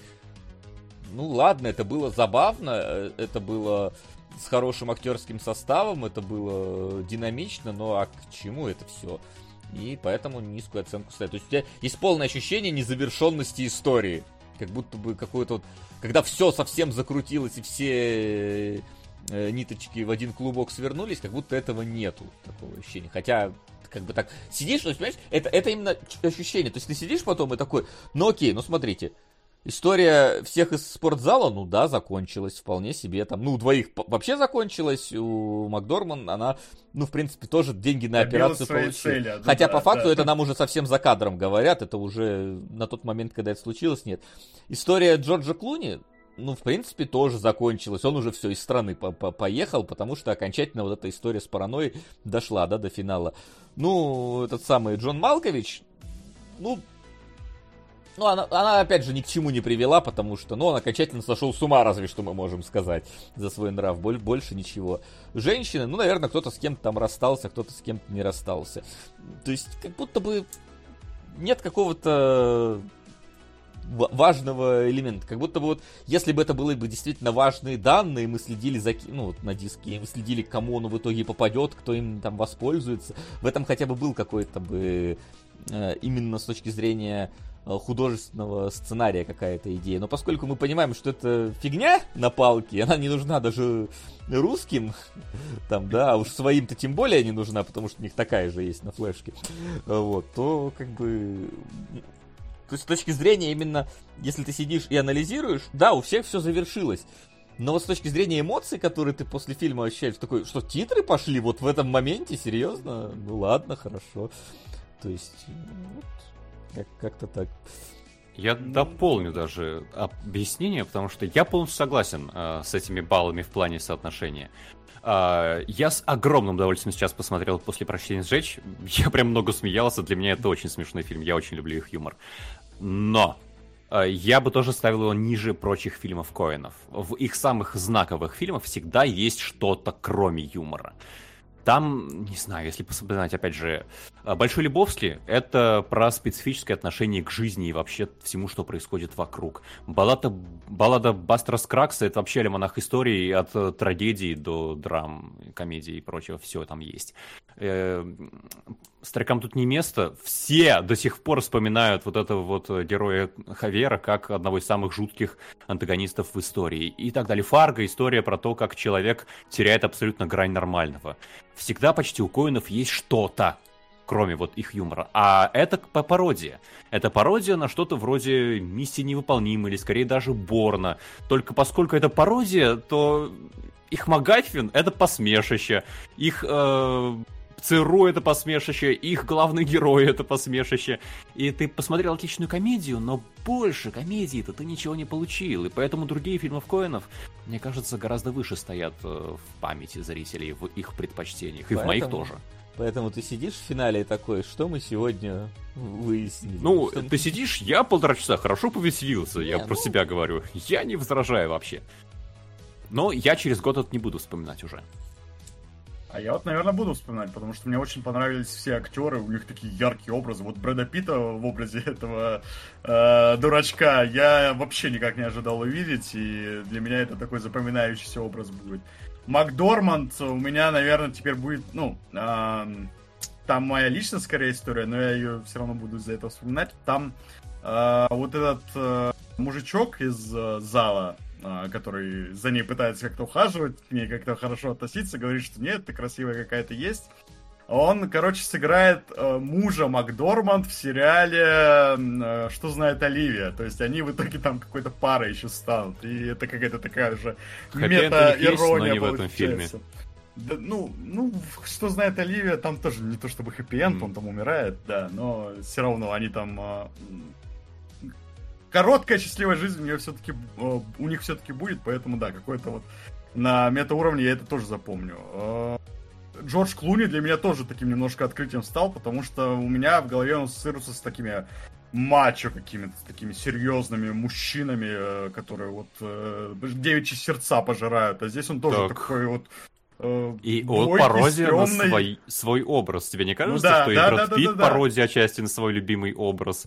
ну, ладно, это было забавно, э, это было с хорошим актерским составом, это было динамично, но а к чему это все? И поэтому низкую оценку ставят. То есть у тебя есть полное ощущение незавершенности истории. Как будто бы какое-то вот... Когда все совсем закрутилось и все э, ниточки в один клубок свернулись, как будто этого нету такого ощущения. Хотя как бы так сидишь, есть, понимаешь, это, это именно ощущение. То есть ты сидишь потом и такой, ну окей, ну смотрите, История всех из спортзала, ну да, закончилась вполне себе. Там, ну, у двоих вообще закончилась, у Макдорман она, ну, в принципе, тоже деньги на Добилась операцию получила. цели, да, Хотя да, по факту да. это нам уже совсем за кадром говорят, это уже на тот момент, когда это случилось, нет. История Джорджа Клуни, ну, в принципе, тоже закончилась. Он уже все из страны по- по- поехал, потому что окончательно вот эта история с паранойей дошла, да, до финала. Ну, этот самый Джон Малкович, ну, ну, она, она, опять же, ни к чему не привела, потому что, ну, он окончательно сошел с ума, разве что мы можем сказать, за свой нрав. Боль, больше ничего. Женщины, ну, наверное, кто-то с кем-то там расстался, кто-то с кем-то не расстался. То есть, как будто бы нет какого-то ва- важного элемента. Как будто бы вот, если бы это были бы действительно важные данные, мы следили за, ну, вот на диске, мы следили, кому он в итоге попадет, кто им там воспользуется. В этом хотя бы был какой-то бы э, именно с точки зрения художественного сценария какая-то идея. Но поскольку мы понимаем, что это фигня на палке, она не нужна даже русским, [laughs] там, да, а уж своим-то тем более не нужна, потому что у них такая же есть на флешке, вот, то как бы... То есть с точки зрения именно, если ты сидишь и анализируешь, да, у всех все завершилось. Но вот с точки зрения эмоций, которые ты после фильма ощущаешь, такой, что титры пошли вот в этом моменте, серьезно? Ну ладно, хорошо. То есть, ну, вот, как- как-то так. Я дополню даже объяснение, потому что я полностью согласен э, с этими баллами в плане соотношения. А, я с огромным удовольствием сейчас посмотрел после прочтения «Сжечь». [laughs] Я прям много смеялся, для меня это очень смешной фильм, я очень люблю их юмор. Но э, я бы тоже ставил его ниже прочих фильмов Коэнов. В их самых знаковых фильмах всегда есть что-то кроме юмора. Там, не знаю, если вспоминать, опять же, а, Большой Лебовский — это про специфическое отношение к жизни и вообще всему, что происходит вокруг. Баллада, баллада Бастера Скракса — это вообще альманах истории от э, трагедии до драм, комедии и прочего, все там есть. Э, Старикам тут не место. Все до сих пор вспоминают вот этого вот э, героя Хавера как одного из самых жутких антагонистов в истории. И так далее. Фарго — история про то, как человек теряет абсолютно грань нормального. Всегда почти у Коинов есть что-то, кроме вот их юмора. А это по пародия. Это пародия на что-то вроде «Миссии невыполнимы» или скорее даже «Борна». Только поскольку это пародия, то их Магафин — это посмешище. Их э, ЦРУ — это посмешище. Их главный герой — это посмешище. И ты посмотрел отличную комедию, но больше комедии-то ты ничего не получил. И поэтому другие фильмы Коинов, мне кажется, гораздо выше стоят э, в памяти зрителей, в их предпочтениях. И в моих тоже. Поэтому ты сидишь в финале и такой, что мы сегодня выяснили? Ну, Что- ты сидишь, я полтора часа хорошо повеселился, я Не, про ну- себя говорю. Я не возражаю вообще. Но я через год это не буду вспоминать уже. А я вот, наверное, буду вспоминать, потому что мне очень понравились все актеры, у них такие яркие образы. Вот Брэда Питта в образе [laughs] этого э, дурачка я вообще никак не ожидал увидеть, и для меня это такой запоминающийся образ будет. Макдорманд у меня, наверное, теперь будет, ну, эм, там моя личная скорее история, но я ее все равно буду из-за этого вспоминать. Там э, вот этот э, мужичок из э, зала, э, который за ней пытается как-то ухаживать, к ней как-то хорошо относиться, говорит, что нет, ты красивая какая-то есть. Он, короче, сыграет э, мужа Макдорманд в сериале э, «Что знает Оливия». То есть они в итоге там какой-то парой еще станут. И это какая-то такая же мета-ирония в этом фильме. Да, ну, ну, что знает Оливия, там тоже не то чтобы хэппи-энд, Мгм. он там умирает, да, но все равно они там... а, м, Короткая счастливая жизнь у нее все-таки у них все-таки будет, поэтому да, какой-то вот на метауровне я это тоже запомню. А, Джордж Клуни для меня тоже таким немножко открытием стал, потому что у меня в голове он ассоциируется с такими мачо какими-то, с такими серьезными мужчинами, э, которые вот э, девичьи сердца пожирают, а здесь он тоже Так. такой вот э, И он пародия на свой, свой образ. Тебе не кажется, да, что и да, Брэд да, да, Питт да, да. пародия отчасти на свой любимый образ?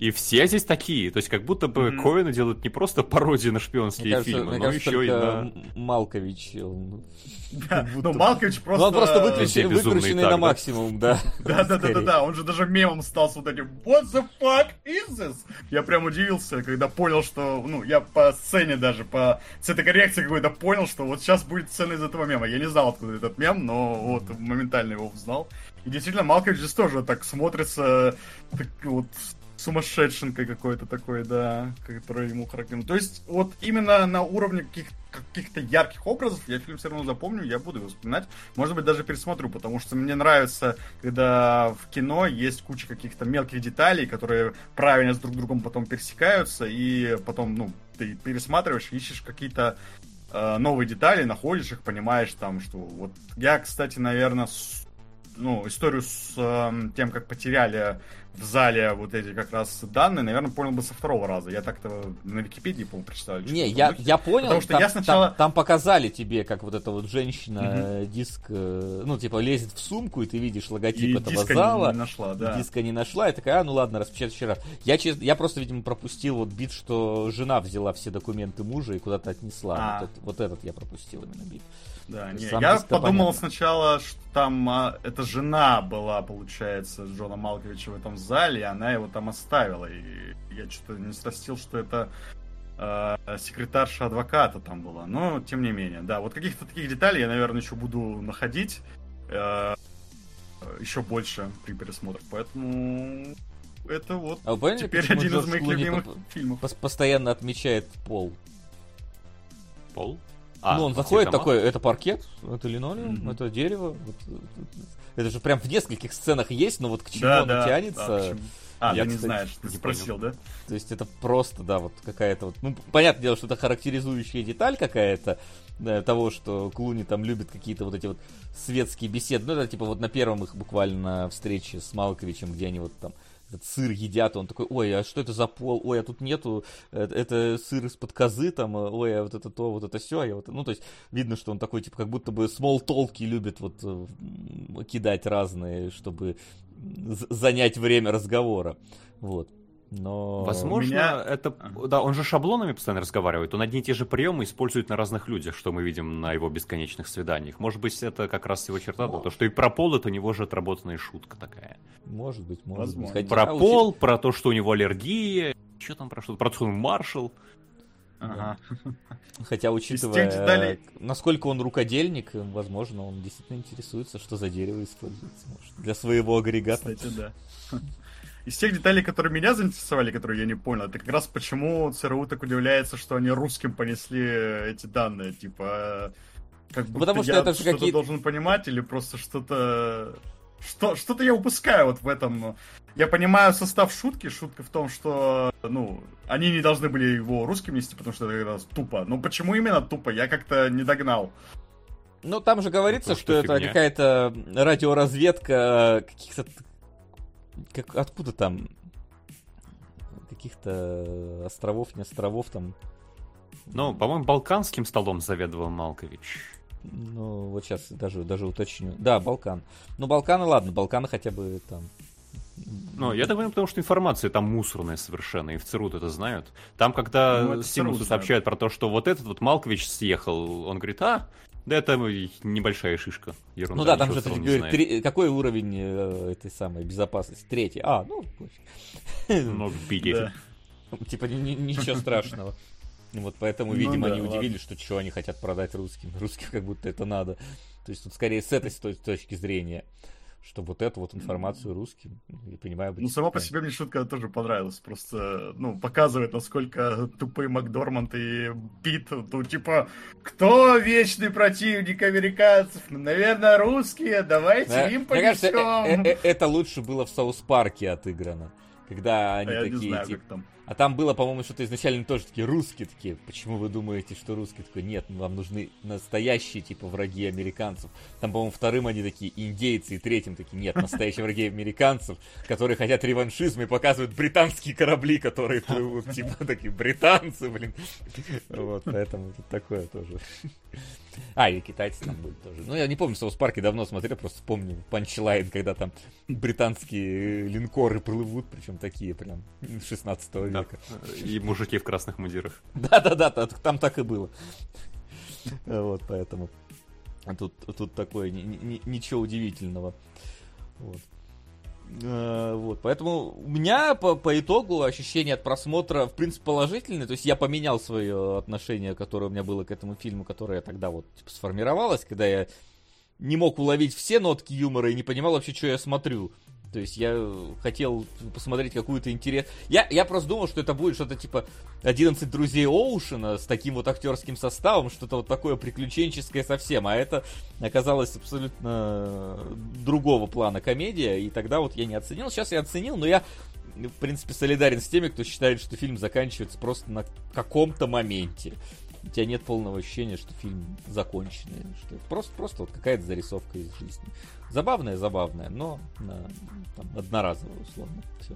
И все здесь такие. То есть как будто бы Мгм. Коэны делают не просто пародии на Мне шпионские кажется, фильмы, мне но кажется, еще и на... Малкович. он- Да, будто Ну, Малкович Ну, просто... он просто выключен- выкрученный так, на да? максимум, да. [laughs] Да, да, да, да, Скорее. да, он же даже мемом стал с вот этим What the fuck is this? Я прям удивился, когда понял, что, ну, я по сцене даже, по цветокоррекции какой-то понял, что вот сейчас будет сцена из этого мема. Я не знал, откуда этот мем, но вот моментально его узнал. И действительно, Малкович здесь тоже так смотрится, так вот, сумасшедшенкой какой-то такой, да, который ему характерен. То есть, вот именно на уровне каких- каких-то ярких образов я фильм все равно запомню, я буду его вспоминать. Может быть, даже пересмотрю, потому что мне нравится, когда в кино есть куча каких-то мелких деталей, которые правильно с друг другом потом пересекаются, и потом, ну, ты пересматриваешь, ищешь какие-то э, новые детали, находишь их, понимаешь там, что вот я, кстати, наверное, ну, историю с эм, тем, как потеряли в зале вот эти как раз данные, наверное, понял бы со второго раза. Я так-то на Википедии, по-моему, прочитал. Не, я, духе. я понял, Потому что там, я сначала- там, там показали тебе, как вот эта вот женщина э, диск, э, ну, типа, лезет в сумку, и ты видишь логотип И этого диска не- зала. не нашла, да. Диска не нашла, и такая, а, ну ладно, распечатай еще раз. Я, честно, я просто, видимо, пропустил вот бит, что жена взяла все документы мужа и куда-то отнесла. А. Вот, это- вот этот я пропустил именно бит. Да, не, я подумал понятно. сначала, что там а, эта жена была, получается, Джона Малковича в этом зале, и она его там оставила. И я что-то не срастил, что это э, секретарша адвоката там была. Но, тем не менее, да, вот каких-то таких деталей я, наверное, еще буду находить э, еще больше при пересмотре. Поэтому это вот А вы поняли, теперь один из Джордж моих Клуни любимых по- фильмов. пос- постоянно отмечает пол? Пол? А, ну, он в заходит такой, это паркет, это линолеум, Мгм. это дерево. э, это же прям в нескольких сценах есть, но вот к чему Да, оно да. тянется. А, почему? А, Я, ты не кстати, знаешь, ты не спросил, да? То есть это просто, да, вот какая-то вот... Ну, понятное дело, что это характеризующая деталь какая-то да, того, что Клуни там любит какие-то вот эти вот светские беседы. Ну, это типа вот на первом их буквально встрече с Малковичем, где они вот там этот сыр едят, он такой, ой, а что это за пол? Ой, а тут нету, э, это сыр из-под козы, там, э, ой, а вот это то, вот это все, я вот, ну, то есть видно, что он такой, типа, как будто бы small толки любит вот э, кидать разные, чтобы занять время разговора, вот. Но... Возможно, меня- это... Да, он же шаблонами постоянно разговаривает. Он одни и те же приемы использует на разных людях, что мы видим на его бесконечных свиданиях. Может быть, это как раз его черта, да, то, что и про пол это у него же отработанная шутка такая. Может быть, может Возможно. быть. Хотя, Про а, пол, про то, что у него аллергия, что там про что про то, что он маршал. Ага. Хотя, учитывая, насколько он рукодельник, возможно, он действительно интересуется, что за дерево используется может, для своего агрегата. Кстати, да. Из тех деталей, которые меня заинтересовали, которые я не понял, это как раз почему ЦРУ так удивляется, что они русским понесли эти данные. Типа, э, как будто Потому что я это же что-то какие- должен понимать, или просто что-то... Что, что-то я упускаю вот в этом. Я понимаю состав шутки. Шутка в том, что, ну, они не должны были его русским нести, потому что это как раз тупо. Но почему именно тупо, я как-то не догнал. Ну, там же говорится, Ну, что, что это какая-то радиоразведка э, каких-то... Как, откуда там? Каких-то островов, не островов там. Ну, по-моему, балканским столом заведовал Малкович. Ну, вот сейчас даже, даже уточню. Да, Балкан. Ну, Балканы, ладно, Балканы хотя бы там Ну, я так понимаю, потому что информация там мусорная совершенно, и в ЦРУ это знают. Там, когда Ну, ЦРУ сообщают про то, что вот этот вот Малкович съехал, он говорит, а, да это небольшая шишка, ерунда. Ну да, там же говорит, знает». три- какой уровень э, этой самой безопасности? Третий. А, ну. Много пить. Да. [laughs] типа ни- ни- ничего страшного. Вот поэтому, Ну видимо, да, они удивились, что чего они хотят продать русским. [laughs] Русским как будто это надо. То есть тут скорее с этой точки зрения, что вот эту вот информацию русским, я понимаю, Ну, сама по себе мне шутка тоже понравилась. Просто, ну, показывает, насколько тупые Макдорманд и Пит. Ну, типа, кто вечный противник американцев? Ну, наверное, русские. Давайте Да, им Мне кажется, понесем. э- э- это лучше было в Саус Парке отыграно. Когда они А такие, знаю, типа. А там было, по-моему, что-то изначально тоже такие русские такие. Почему вы думаете, что русские? Такой, нет, вам нужны настоящие, типа, враги американцев. Там, по-моему, вторым они такие индейцы, и третьим такие, нет, [laughs] настоящие враги американцев, которые хотят реваншизма и показывают британские корабли, которые плывут, [laughs] типа, такие, британцы, блин. [laughs] Вот, поэтому такое тоже. А, и китайцы там были тоже. Ну, я не помню, Соус Парке давно смотрел, просто помню панчлайн, когда там британские линкоры плывут, причем такие прям 16 Да. века. И мужики в красных мундирах. Да-да-да, та- там так и было. Вот, поэтому тут, тут такое ни- ни- ничего удивительного. Вот. Э, Вот, поэтому у меня по, по итогу ощущение от просмотра, в принципе, положительное. То есть я поменял свое отношение, которое у меня было к этому фильму, которое тогда вот типа, сформировалось, когда я не мог уловить все нотки юмора и не понимал вообще, что я смотрю. То есть я хотел посмотреть какую-то интерес. Я, я просто думал, что это будет что-то типа 11 друзей Оушена с таким вот актерским составом, что-то вот такое приключенческое совсем. А это оказалось абсолютно другого плана комедия. И тогда вот я не оценил. Сейчас я оценил, но я, в принципе, солидарен с теми, кто считает, что фильм заканчивается просто на каком-то моменте. У тебя нет полного ощущения, что фильм законченный, что это просто, просто вот какая-то зарисовка из жизни. Забавная, забавная, но на, там, одноразовая, условно. Всё.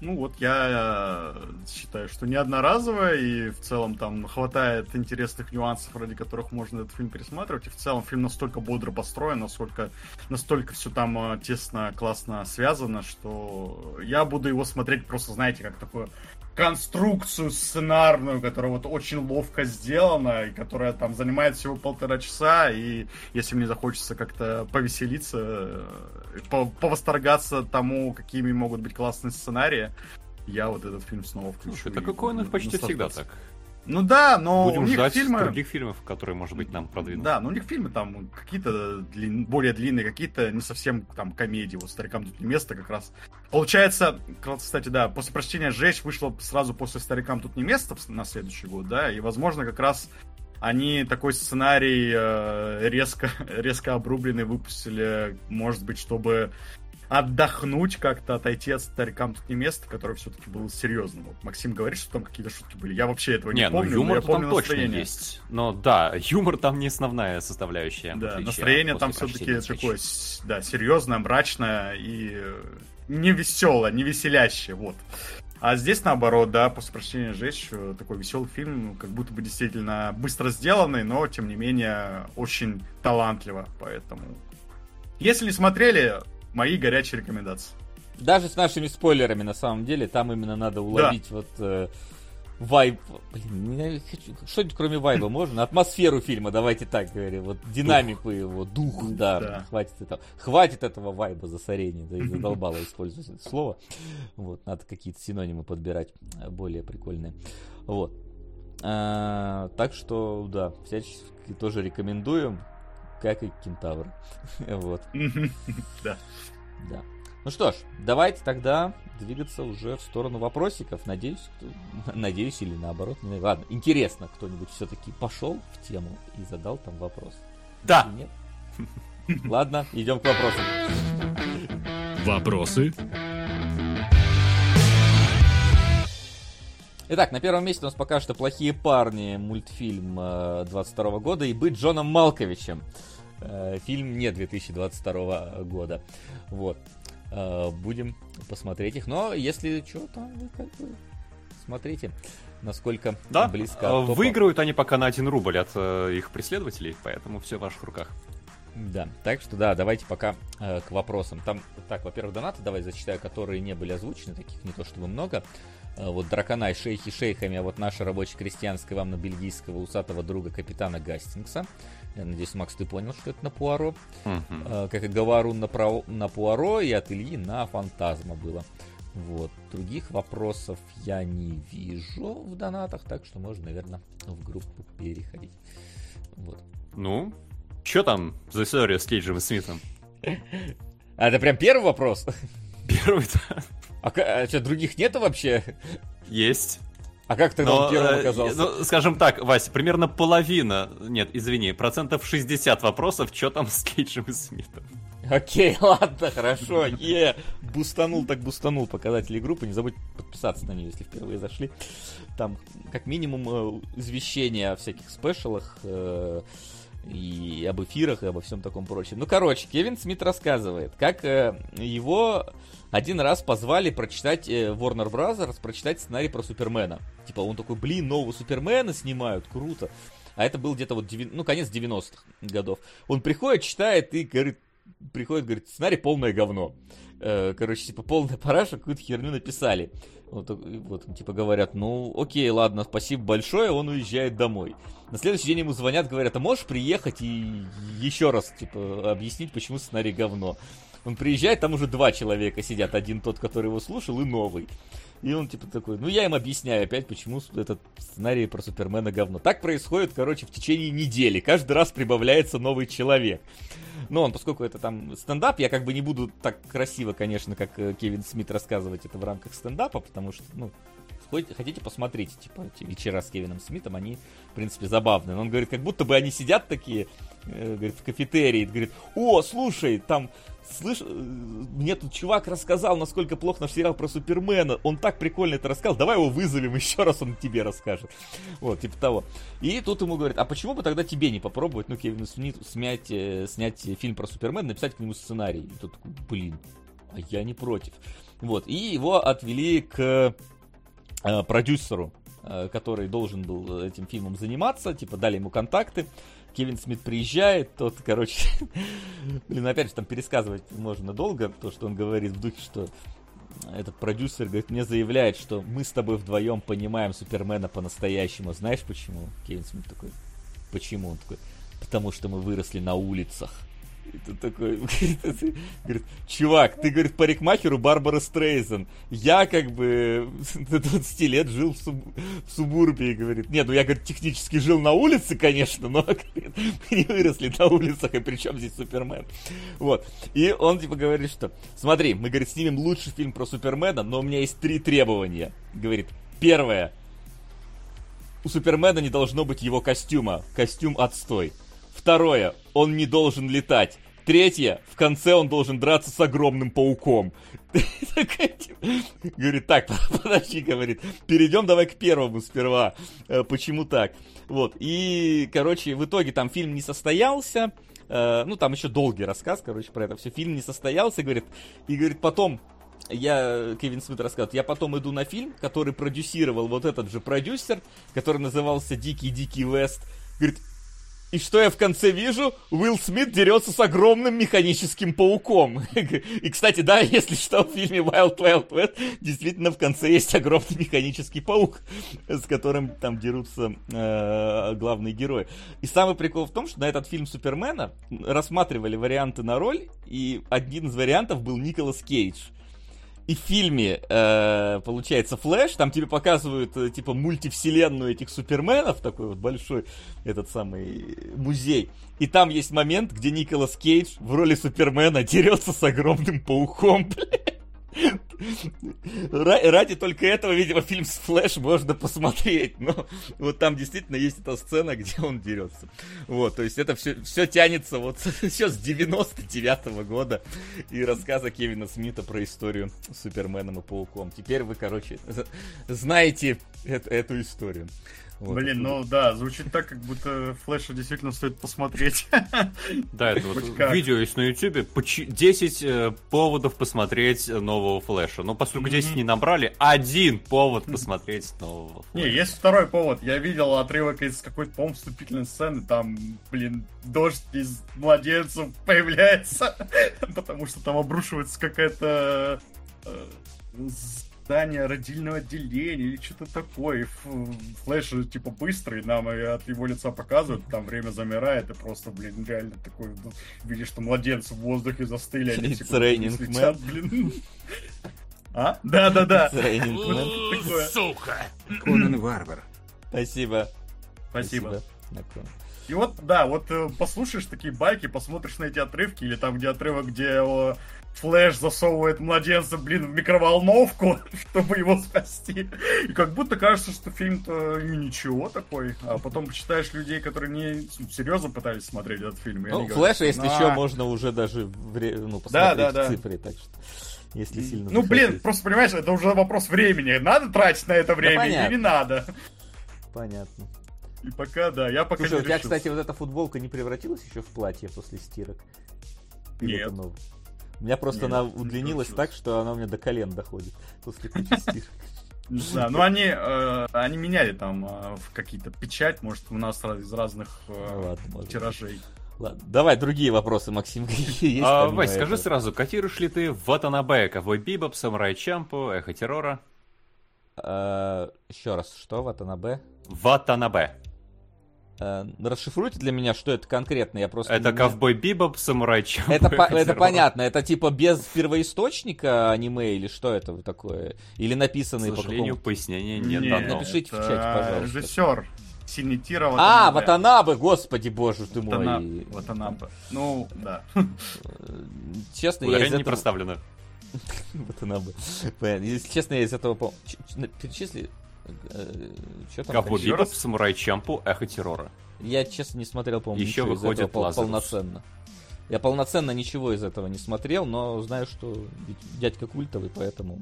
Ну вот я э, считаю, что не одноразовая, и в целом там хватает интересных нюансов, ради которых можно этот фильм пересматривать. И в целом фильм настолько бодро построен, насколько, настолько все там э, тесно, классно связано, что я буду его смотреть просто, знаете, как такую конструкцию сценарную, которая вот очень ловко сделана, и которая там занимает всего полтора часа, и если мне захочется как-то повеселиться, э, по- повосторгаться тому, какими могут быть классные сценарии, я вот этот фильм снова включу. Слушай, так и какой них буду почти всегда так. Ну да, но Будем у них ждать фильмы... других фильмов, которые, может быть, нам продвинут. Да, но у них фильмы там какие-то длин- более длинные, какие-то не совсем там комедии. Вот старикам тут не место как раз. Получается, кстати, да, после прочтения «Жечь» вышло сразу после «Старикам тут не место» на следующий год, да, и, возможно, как раз они такой сценарий э, резко, [laughs] резко обрубленный выпустили, может быть, чтобы отдохнуть как-то, отойти от старикам тут не место, который все-таки был серьезным. Вот Максим говорит, что там какие-то шутки были. Я вообще этого не, Не, ну помню, но юмор я там помню точно настроение. есть. Но да, юмор там не основная составляющая. Да, настроение там все-таки такое, да, серьезное, мрачное и э, не веселое, не веселящее, вот. А здесь наоборот, да, после прочтения «Жечь» такой веселый фильм, как будто бы действительно быстро сделанный, но тем не менее очень талантливо, поэтому... Если не смотрели, мои горячие рекомендации. Даже с нашими спойлерами, на самом деле, там именно надо уловить вот э, вайб. Блин, не хочу- что-нибудь кроме вайба можно? Атмосферу фильма, давайте так говорим. Вот динамику его, дух, Дух, да, да. Хватит этого. Хватит этого вайба засорения, да и задолбало использовать это слово. Вот, надо какие-то синонимы подбирать э, более прикольные. Вот. А, так что, да, всячески тоже рекомендуем, как и Кентавр. [laughs] Вот. [laughs] Да. Да. Ну что ж, давайте тогда двигаться уже в сторону вопросиков. Надеюсь, кто... [laughs] надеюсь или наоборот. не знаю. Ладно, интересно, кто-нибудь все-таки пошел в тему и задал там вопрос. Да. Или Нет? Ладно, идем к вопросам. Вопросы? Итак, на первом месте у нас пока что «Плохие парни», мультфильм э, 22 года, и «Быть Джоном Малковичем». Э, Фильм не 2022 года. Вот. Э, Будем посмотреть их. Но если что, там вы как бы смотрите, насколько Да, близко э, от топа. выиграют они пока на один рубль от э, их преследователей, поэтому все в ваших руках. Да, так что да, давайте пока э, к вопросам. Там, так, во-первых, донаты давай зачитаю, которые не были озвучены, таких не то чтобы много. Э, вот Драконай, шейхи шейхами, а вот наша рабоче-крестьянская вам на бельгийского усатого друга капитана Гастингса. Я надеюсь, Макс, ты понял, что это на Пуаро. Э, как и Говорун на, Про- на Пуаро и от Ильи на Фантазма было. Вот. Других вопросов я не вижу в донатах, так что можно, наверное, в группу переходить. Вот. Ну, что там за история с Кейджем и Смитом? А это прям первый вопрос? Первый А, что, других нету вообще? есть. А как ты Но, первым э, оказался? ну, скажем так, Вася, примерно половина, нет, извини, процентов 60 вопросов, что там с Кейджем и Смитом. Окей, [laughs] ладно, хорошо. Е, бустанул так бустанул показатели группы. Не забудь подписаться на нее, если впервые зашли. Там как минимум э, извещения о всяких спешалах э, и об эфирах и обо всем таком прочем. Ну, короче, Кевин Смит рассказывает, как его один раз позвали прочитать э, Warner Brothers, прочитать сценарий про Супермена. Типа он такой, блин, нового Супермена снимают, круто. А это был где-то вот, деви- ну, конец 90-х годов. Он приходит, читает и говорит, приходит, говорит, сценарий полное говно. Э, Короче, типа, полная параша, какую-то херню написали. Вот, вот, типа, говорят, ну, окей, ладно, спасибо большое, он уезжает домой. На следующий день ему звонят, говорят, а можешь приехать и еще раз, типа, объяснить, почему сценарий говно. Он приезжает, там уже два человека сидят, один тот, который его слушал, и новый. И он типа такой, ну я им объясняю опять, почему этот сценарий про Супермена говно. Так происходит, короче, в течение недели. Каждый раз прибавляется новый человек. Но он, поскольку это там стендап, я как бы не буду так красиво, конечно, как э, Кевин Смит рассказывать это в рамках стендапа, потому что, ну, хотите, посмотрите, типа, вечера с Кевином Смитом, они, в принципе, забавные. Но он говорит, как будто бы они сидят такие, говорит, в кафетерии, говорит, о, слушай, там, слышь, э, мне тут чувак рассказал, насколько плох наш сериал про Супермена, он так прикольно это рассказал, давай его вызовем [laughs] еще раз, он тебе расскажет. Вот, типа того. И тут ему говорят, а почему бы тогда тебе не попробовать, ну, Кевину Смиту снять, э, снять фильм про Супермена, написать к нему сценарий? И тот такой, блин, а я не против. Вот, и его отвели к э, продюсеру, э, который должен был этим фильмом заниматься, типа дали ему контакты. Кевин Смит приезжает, тот, короче, [laughs] блин, опять же, там пересказывать можно долго, то, что он говорит в духе, что этот продюсер, говорит, мне заявляет, что мы с тобой вдвоем понимаем Супермена по-настоящему. Знаешь почему? Кевин Смит такой, почему? Он такой, потому что мы выросли на улицах. И тут такой, [laughs] говорит, чувак, ты, говорит, парикмахеру Барбара Стрейзен. Я, как бы, [laughs] до 20 лет жил в, суб- в субурбии, говорит. Нет, ну я, говорит, технически жил на улице, конечно, но, [laughs] говорит, мы не выросли на улицах, и при чем здесь Супермен? Вот. И он, типа, говорит, что, смотри, мы, говорит, снимем лучший фильм про Супермена, но у меня есть три требования. Говорит, первое, у Супермена не должно быть его костюма. Костюм отстой. Второе, он не должен летать. Третье, в конце он должен драться с огромным пауком. [laughs] Говорит, так, [laughs] подожди, говорит, перейдем давай к первому сперва. Э, Почему так? Вот, и, короче, в итоге там фильм не состоялся. Э, Ну, там еще долгий рассказ, короче, про это все. Фильм не состоялся, говорит, и, говорит, потом я, Кевин Смит рассказывает, я потом иду на фильм, который продюсировал вот этот же продюсер, который назывался Дикий-Дикий Вест. Говорит, и что я в конце вижу? Уилл Смит дерется с огромным механическим пауком. [laughs] И, кстати, да, если что, в фильме Wild Wild West действительно в конце есть огромный механический паук, с которым там дерутся э, главные герои. И самый прикол в том, что на этот фильм Супермена рассматривали варианты на роль, и один из вариантов был Николас Кейдж. И в фильме, э, получается, Флэш, там тебе показывают, э, типа, мультивселенную этих суперменов, такой вот большой, этот самый музей. И там есть момент, где Николас Кейдж в роли Супермена дерется с огромным пауком, [laughs] блядь. Ра- Ради только этого, видимо, фильм с Флэш можно посмотреть. Но вот там действительно есть эта сцена, где он дерется. Вот, то есть это все, все тянется вот [laughs] еще с 99 года и рассказа Кевина Смита про историю с Суперменом и Пауком. Теперь вы, короче, [laughs] знаете эт- эту историю. Вот Блин, ну да, звучит так, как будто Флэша действительно стоит посмотреть. [laughs] Да, это вот видео есть на ютубе. поч- 10 э, поводов посмотреть нового флеша. Но поскольку 10 не набрали, один повод посмотреть нового Не, флеша. есть второй повод. Я видел отрывок из какой-то, по-моему, вступительной сцены. Там, блин, дождь из младенцев появляется. [laughs] Потому что там обрушивается какая-то э, здание родильного отделения или что-то такое. Флэш же, типа быстрый, нам и от его лица показывают, там время замирает, и просто, блин, реально такой, ну, видишь, что младенцы в воздухе застыли, они It's [laughs] типа летят, блин. А? Да-да-да. Такое. Конан Варвар. Спасибо. Спасибо. Спасибо. И вот, да, вот э, послушаешь такие байки, посмотришь на эти отрывки, или там, где отрывок, где о, Флэш засовывает младенца, блин, в микроволновку, [laughs] чтобы его спасти. И как будто кажется, что фильм-то ну, ничего такой. А потом почитаешь людей, которые не серьезно пытались смотреть этот фильм. Ну, флеша, если «На». еще можно уже даже вре- ну, посмотреть да, да. в цифре, так что. Если сильно Ну, блин, просто понимаешь, это уже вопрос времени. Надо тратить на это время понятно. или не надо? Понятно. И пока, да, я пока Слушай, у не тебя, решился. кстати, вот эта футболка не превратилась еще в платье после стирок? Или Нет. У меня просто она не удлинилась так, что она у меня до колен доходит после. Не знаю, ну они, э, они меняли там э, в какие-то печать, может, у нас из разных э, Ну ладно, тиражей. Ладно, давай другие вопросы, Максим, [laughs] какие есть. А, Вась, скажи сразу, котируешь ли ты Ватанабе, Ковбой Бибоп, Самурай Чампу, Эхо Террора? А, Еще раз, что, Ватанабе? Ватанабе. А, Расшифруйте для меня, что это конкретно, я просто... Это не- Ковбой Бибоп, Самурай Чампу, Это, по- [laughs] это понятно, это типа без первоисточника аниме или что это такое? Или написанные по какому пояснения не Не, дано. напишите в это чате, пожалуйста. Режиссер Синитира А, Ватанабе. Ватанабе, господи боже ты мой. Ватана- Ватанабе. Ну, да. Э, Честно, я из Ударение не этого... проставлено. [laughs] Ватанабе. Понятно. Если честно, я из этого Перечисли... Что там? Бибоп, раз? Самурай Чампу, Эхо Террора. Я, честно, не смотрел, по-моему, Еще выходит этого Лазарус. полноценно. Я полноценно ничего из этого не смотрел, но знаю, что дядька культовый, поэтому...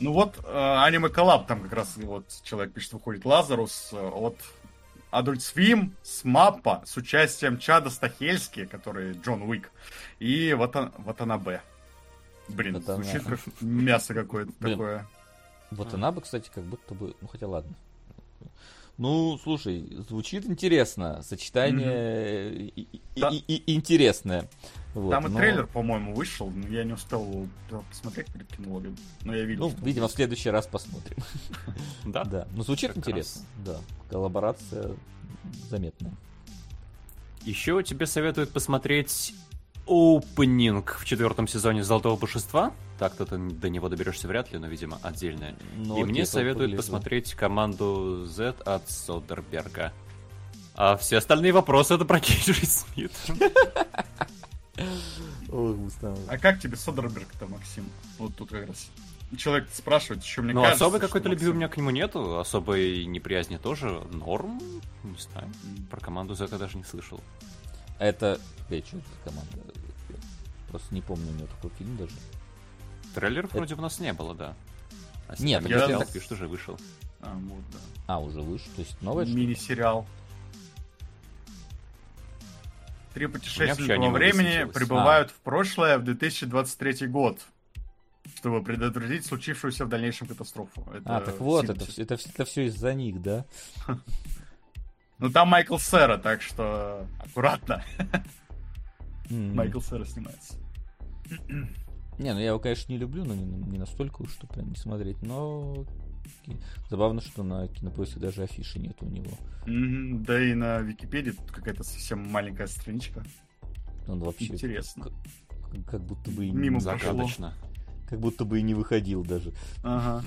Ну вот, э, аниме коллаб там как раз вот человек пишет, выходит Лазарус э, от Adult Swim с Маппа с участием Чада Стахельски, который Джон Уик, и Вата- Ватанабе. Блин, Ватанабе. звучит как мясо какое-то Блин. такое. Вот она бы, кстати, как будто бы... Ну, хотя ладно. Ну, слушай, звучит интересно. Сочетание и- и- Да. и- и- интересное. Вот, Там и но- трейлер, по-моему, вышел, но я не успел его посмотреть перед кинологом. Но я видел. Ну, что- видимо, в следующий раз посмотрим. [laughs] Да? Да. Ну, звучит интересно. Да. Коллаборация заметная. Еще тебе советуют посмотреть опенинг в четвертом сезоне Золотого Божества. Так-то ты до него доберешься вряд ли, но, видимо, отдельное. Ну, И мне советуют погляжу. посмотреть команду Z от Содерберга. А все остальные вопросы это про Кейджи Смит. А как тебе Содерберг-то, Максим? Вот тут как раз. Человек спрашивает, еще мне Ну, кажется, особой что какой-то любви у меня к нему нету. Особой неприязни тоже. Норм? Не знаю. Про команду Z я даже не слышал. А это... Эй, что это за команда? Просто не помню у него такой фильм даже. Трейлеров вроде у нас не было, да. А Нет, я- сериал, пишут, уже вышел. А, вот, да. А, уже выше, то есть новое? ли? Мини-сериал. Три путешественника во времени прибывают в прошлое в 2023 год, чтобы предотвратить случившуюся в дальнейшем катастрофу. Это А, так вот, это, это, это все из-за них, да? [laughs] Ну там Майкл Сера, так что аккуратно. Майкл Сера снимается. Не, ну я его, конечно, не люблю, но не, не настолько уж, что прям не смотреть. Но забавно, что на кинопоиске даже афиши нет у него. Мгм, Да и на Википедии тут какая-то совсем маленькая страничка. Он вообще Интересно. как, как будто бы и не, Мимо. Загадочно. как будто бы и не выходил даже. Ага.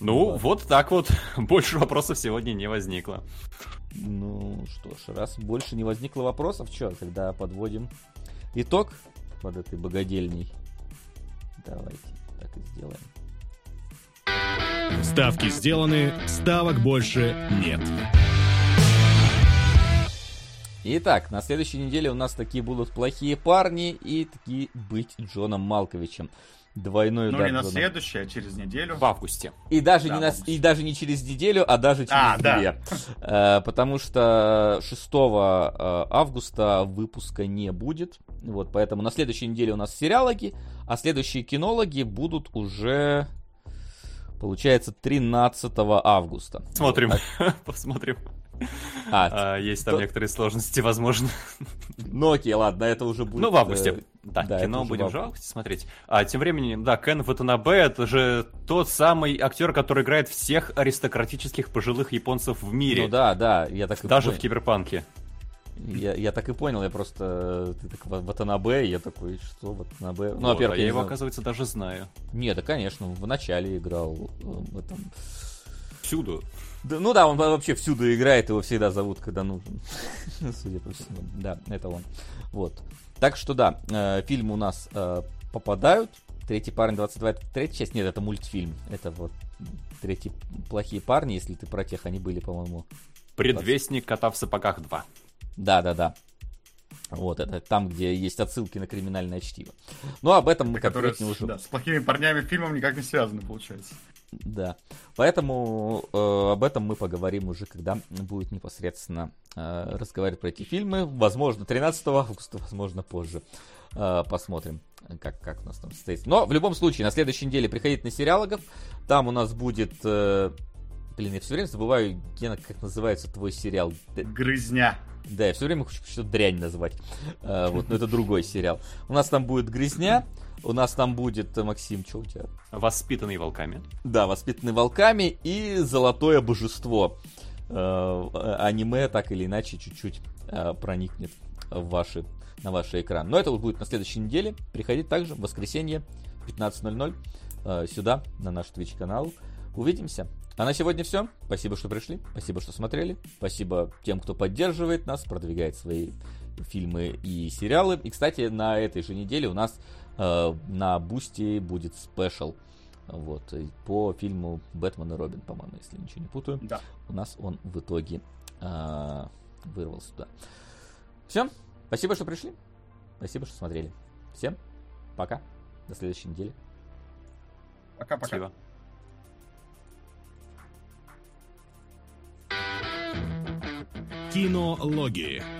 Ну, вот так вот. [laughs] Больше вопросов сегодня не возникло. Ну что ж, раз больше не возникло вопросов, что, тогда подводим итог под этой богадельней. Давайте так и сделаем. Ставки сделаны, ставок больше нет. Итак, на следующей неделе у нас такие будут плохие парни и такие быть Джоном Малковичем. Двойной Ну, удар не на следующий, а через неделю. В августе. И даже, Да, не на, и даже не через неделю, а даже через А, да. две. Э, потому что 6 э, августа выпуска не будет. Вот, поэтому на следующей неделе у нас сериалоги, а следующие кинологи будут уже, получается, 13 августа. Смотрим. [laughs] Посмотрим. [laughs] А, А, Есть там то- некоторые сложности, возможно. ну окей, ладно, это уже будет... Ну, в августе. э, Да, да, кино будем в в августе смотреть. А тем временем, да, Кен Ватанабе это же тот самый актер, который играет всех аристократических пожилых японцев в мире. Ну да, да, я так и Даже в киберпанке. Я, я так и понял, я просто... Ты так Ва- Ватанабе, я такой, что Ватанабе? Ну, Вот, во-первых, а я я его, знал. оказывается, даже знаю. Не, да, конечно, в начале играл э, в этом. Всюду. Да, ну да, он вообще всюду играет, его всегда зовут, когда нужен. [laughs] Судя по всему. Да, это он. Вот. Так что да, э, фильмы у нас э, попадают. Третий парень 22, это третья часть. Нет, это мультфильм. Это вот третий плохие парни, если ты про тех, они были, по-моему. Предвестник кота в сапогах 2. Да, да, да. Вот, это там, где есть отсылки на криминальное чтиво. Но об этом мы конкретнее с, уже да, с плохими парнями фильмом никак не связаны, получается. Да. Поэтому э, об этом мы поговорим уже, когда будет непосредственно э, разговаривать про эти фильмы. Возможно, 13 августа, возможно, позже. Э, посмотрим, как, как у нас там состоит. Но в любом случае, на следующей неделе приходите на сериалогов. Там у нас будет... э, блин, я все время забываю, Гена, как называется твой сериал. Грызня. да, я все время хочу что-то дрянь назвать. Э, вот, но это другой сериал. У нас там будет «Грязня», у нас там будет, э, Максим, что у тебя? Воспитанный волками. Да, воспитанный волками и золотое божество. Э, э, аниме так или иначе чуть-чуть проникнет в ваши, на ваш экран. Но это будет на следующей неделе. Приходите также в воскресенье 15.00 э, сюда, на наш Twitch канал. Увидимся. А на сегодня все. Спасибо, что пришли. Спасибо, что смотрели. Спасибо тем, кто поддерживает нас, продвигает свои фильмы и сериалы. И, кстати, на этой же неделе у нас на Бусти будет special. Вот, и по фильму Бэтмен и Робин, по-моему, если ничего не путаю. Да. У нас он в итоге а, вырвался туда. Все. Спасибо, что пришли. Спасибо, что смотрели. Всем пока. До следующей недели. Пока-пока. Спасибо. Кинологии.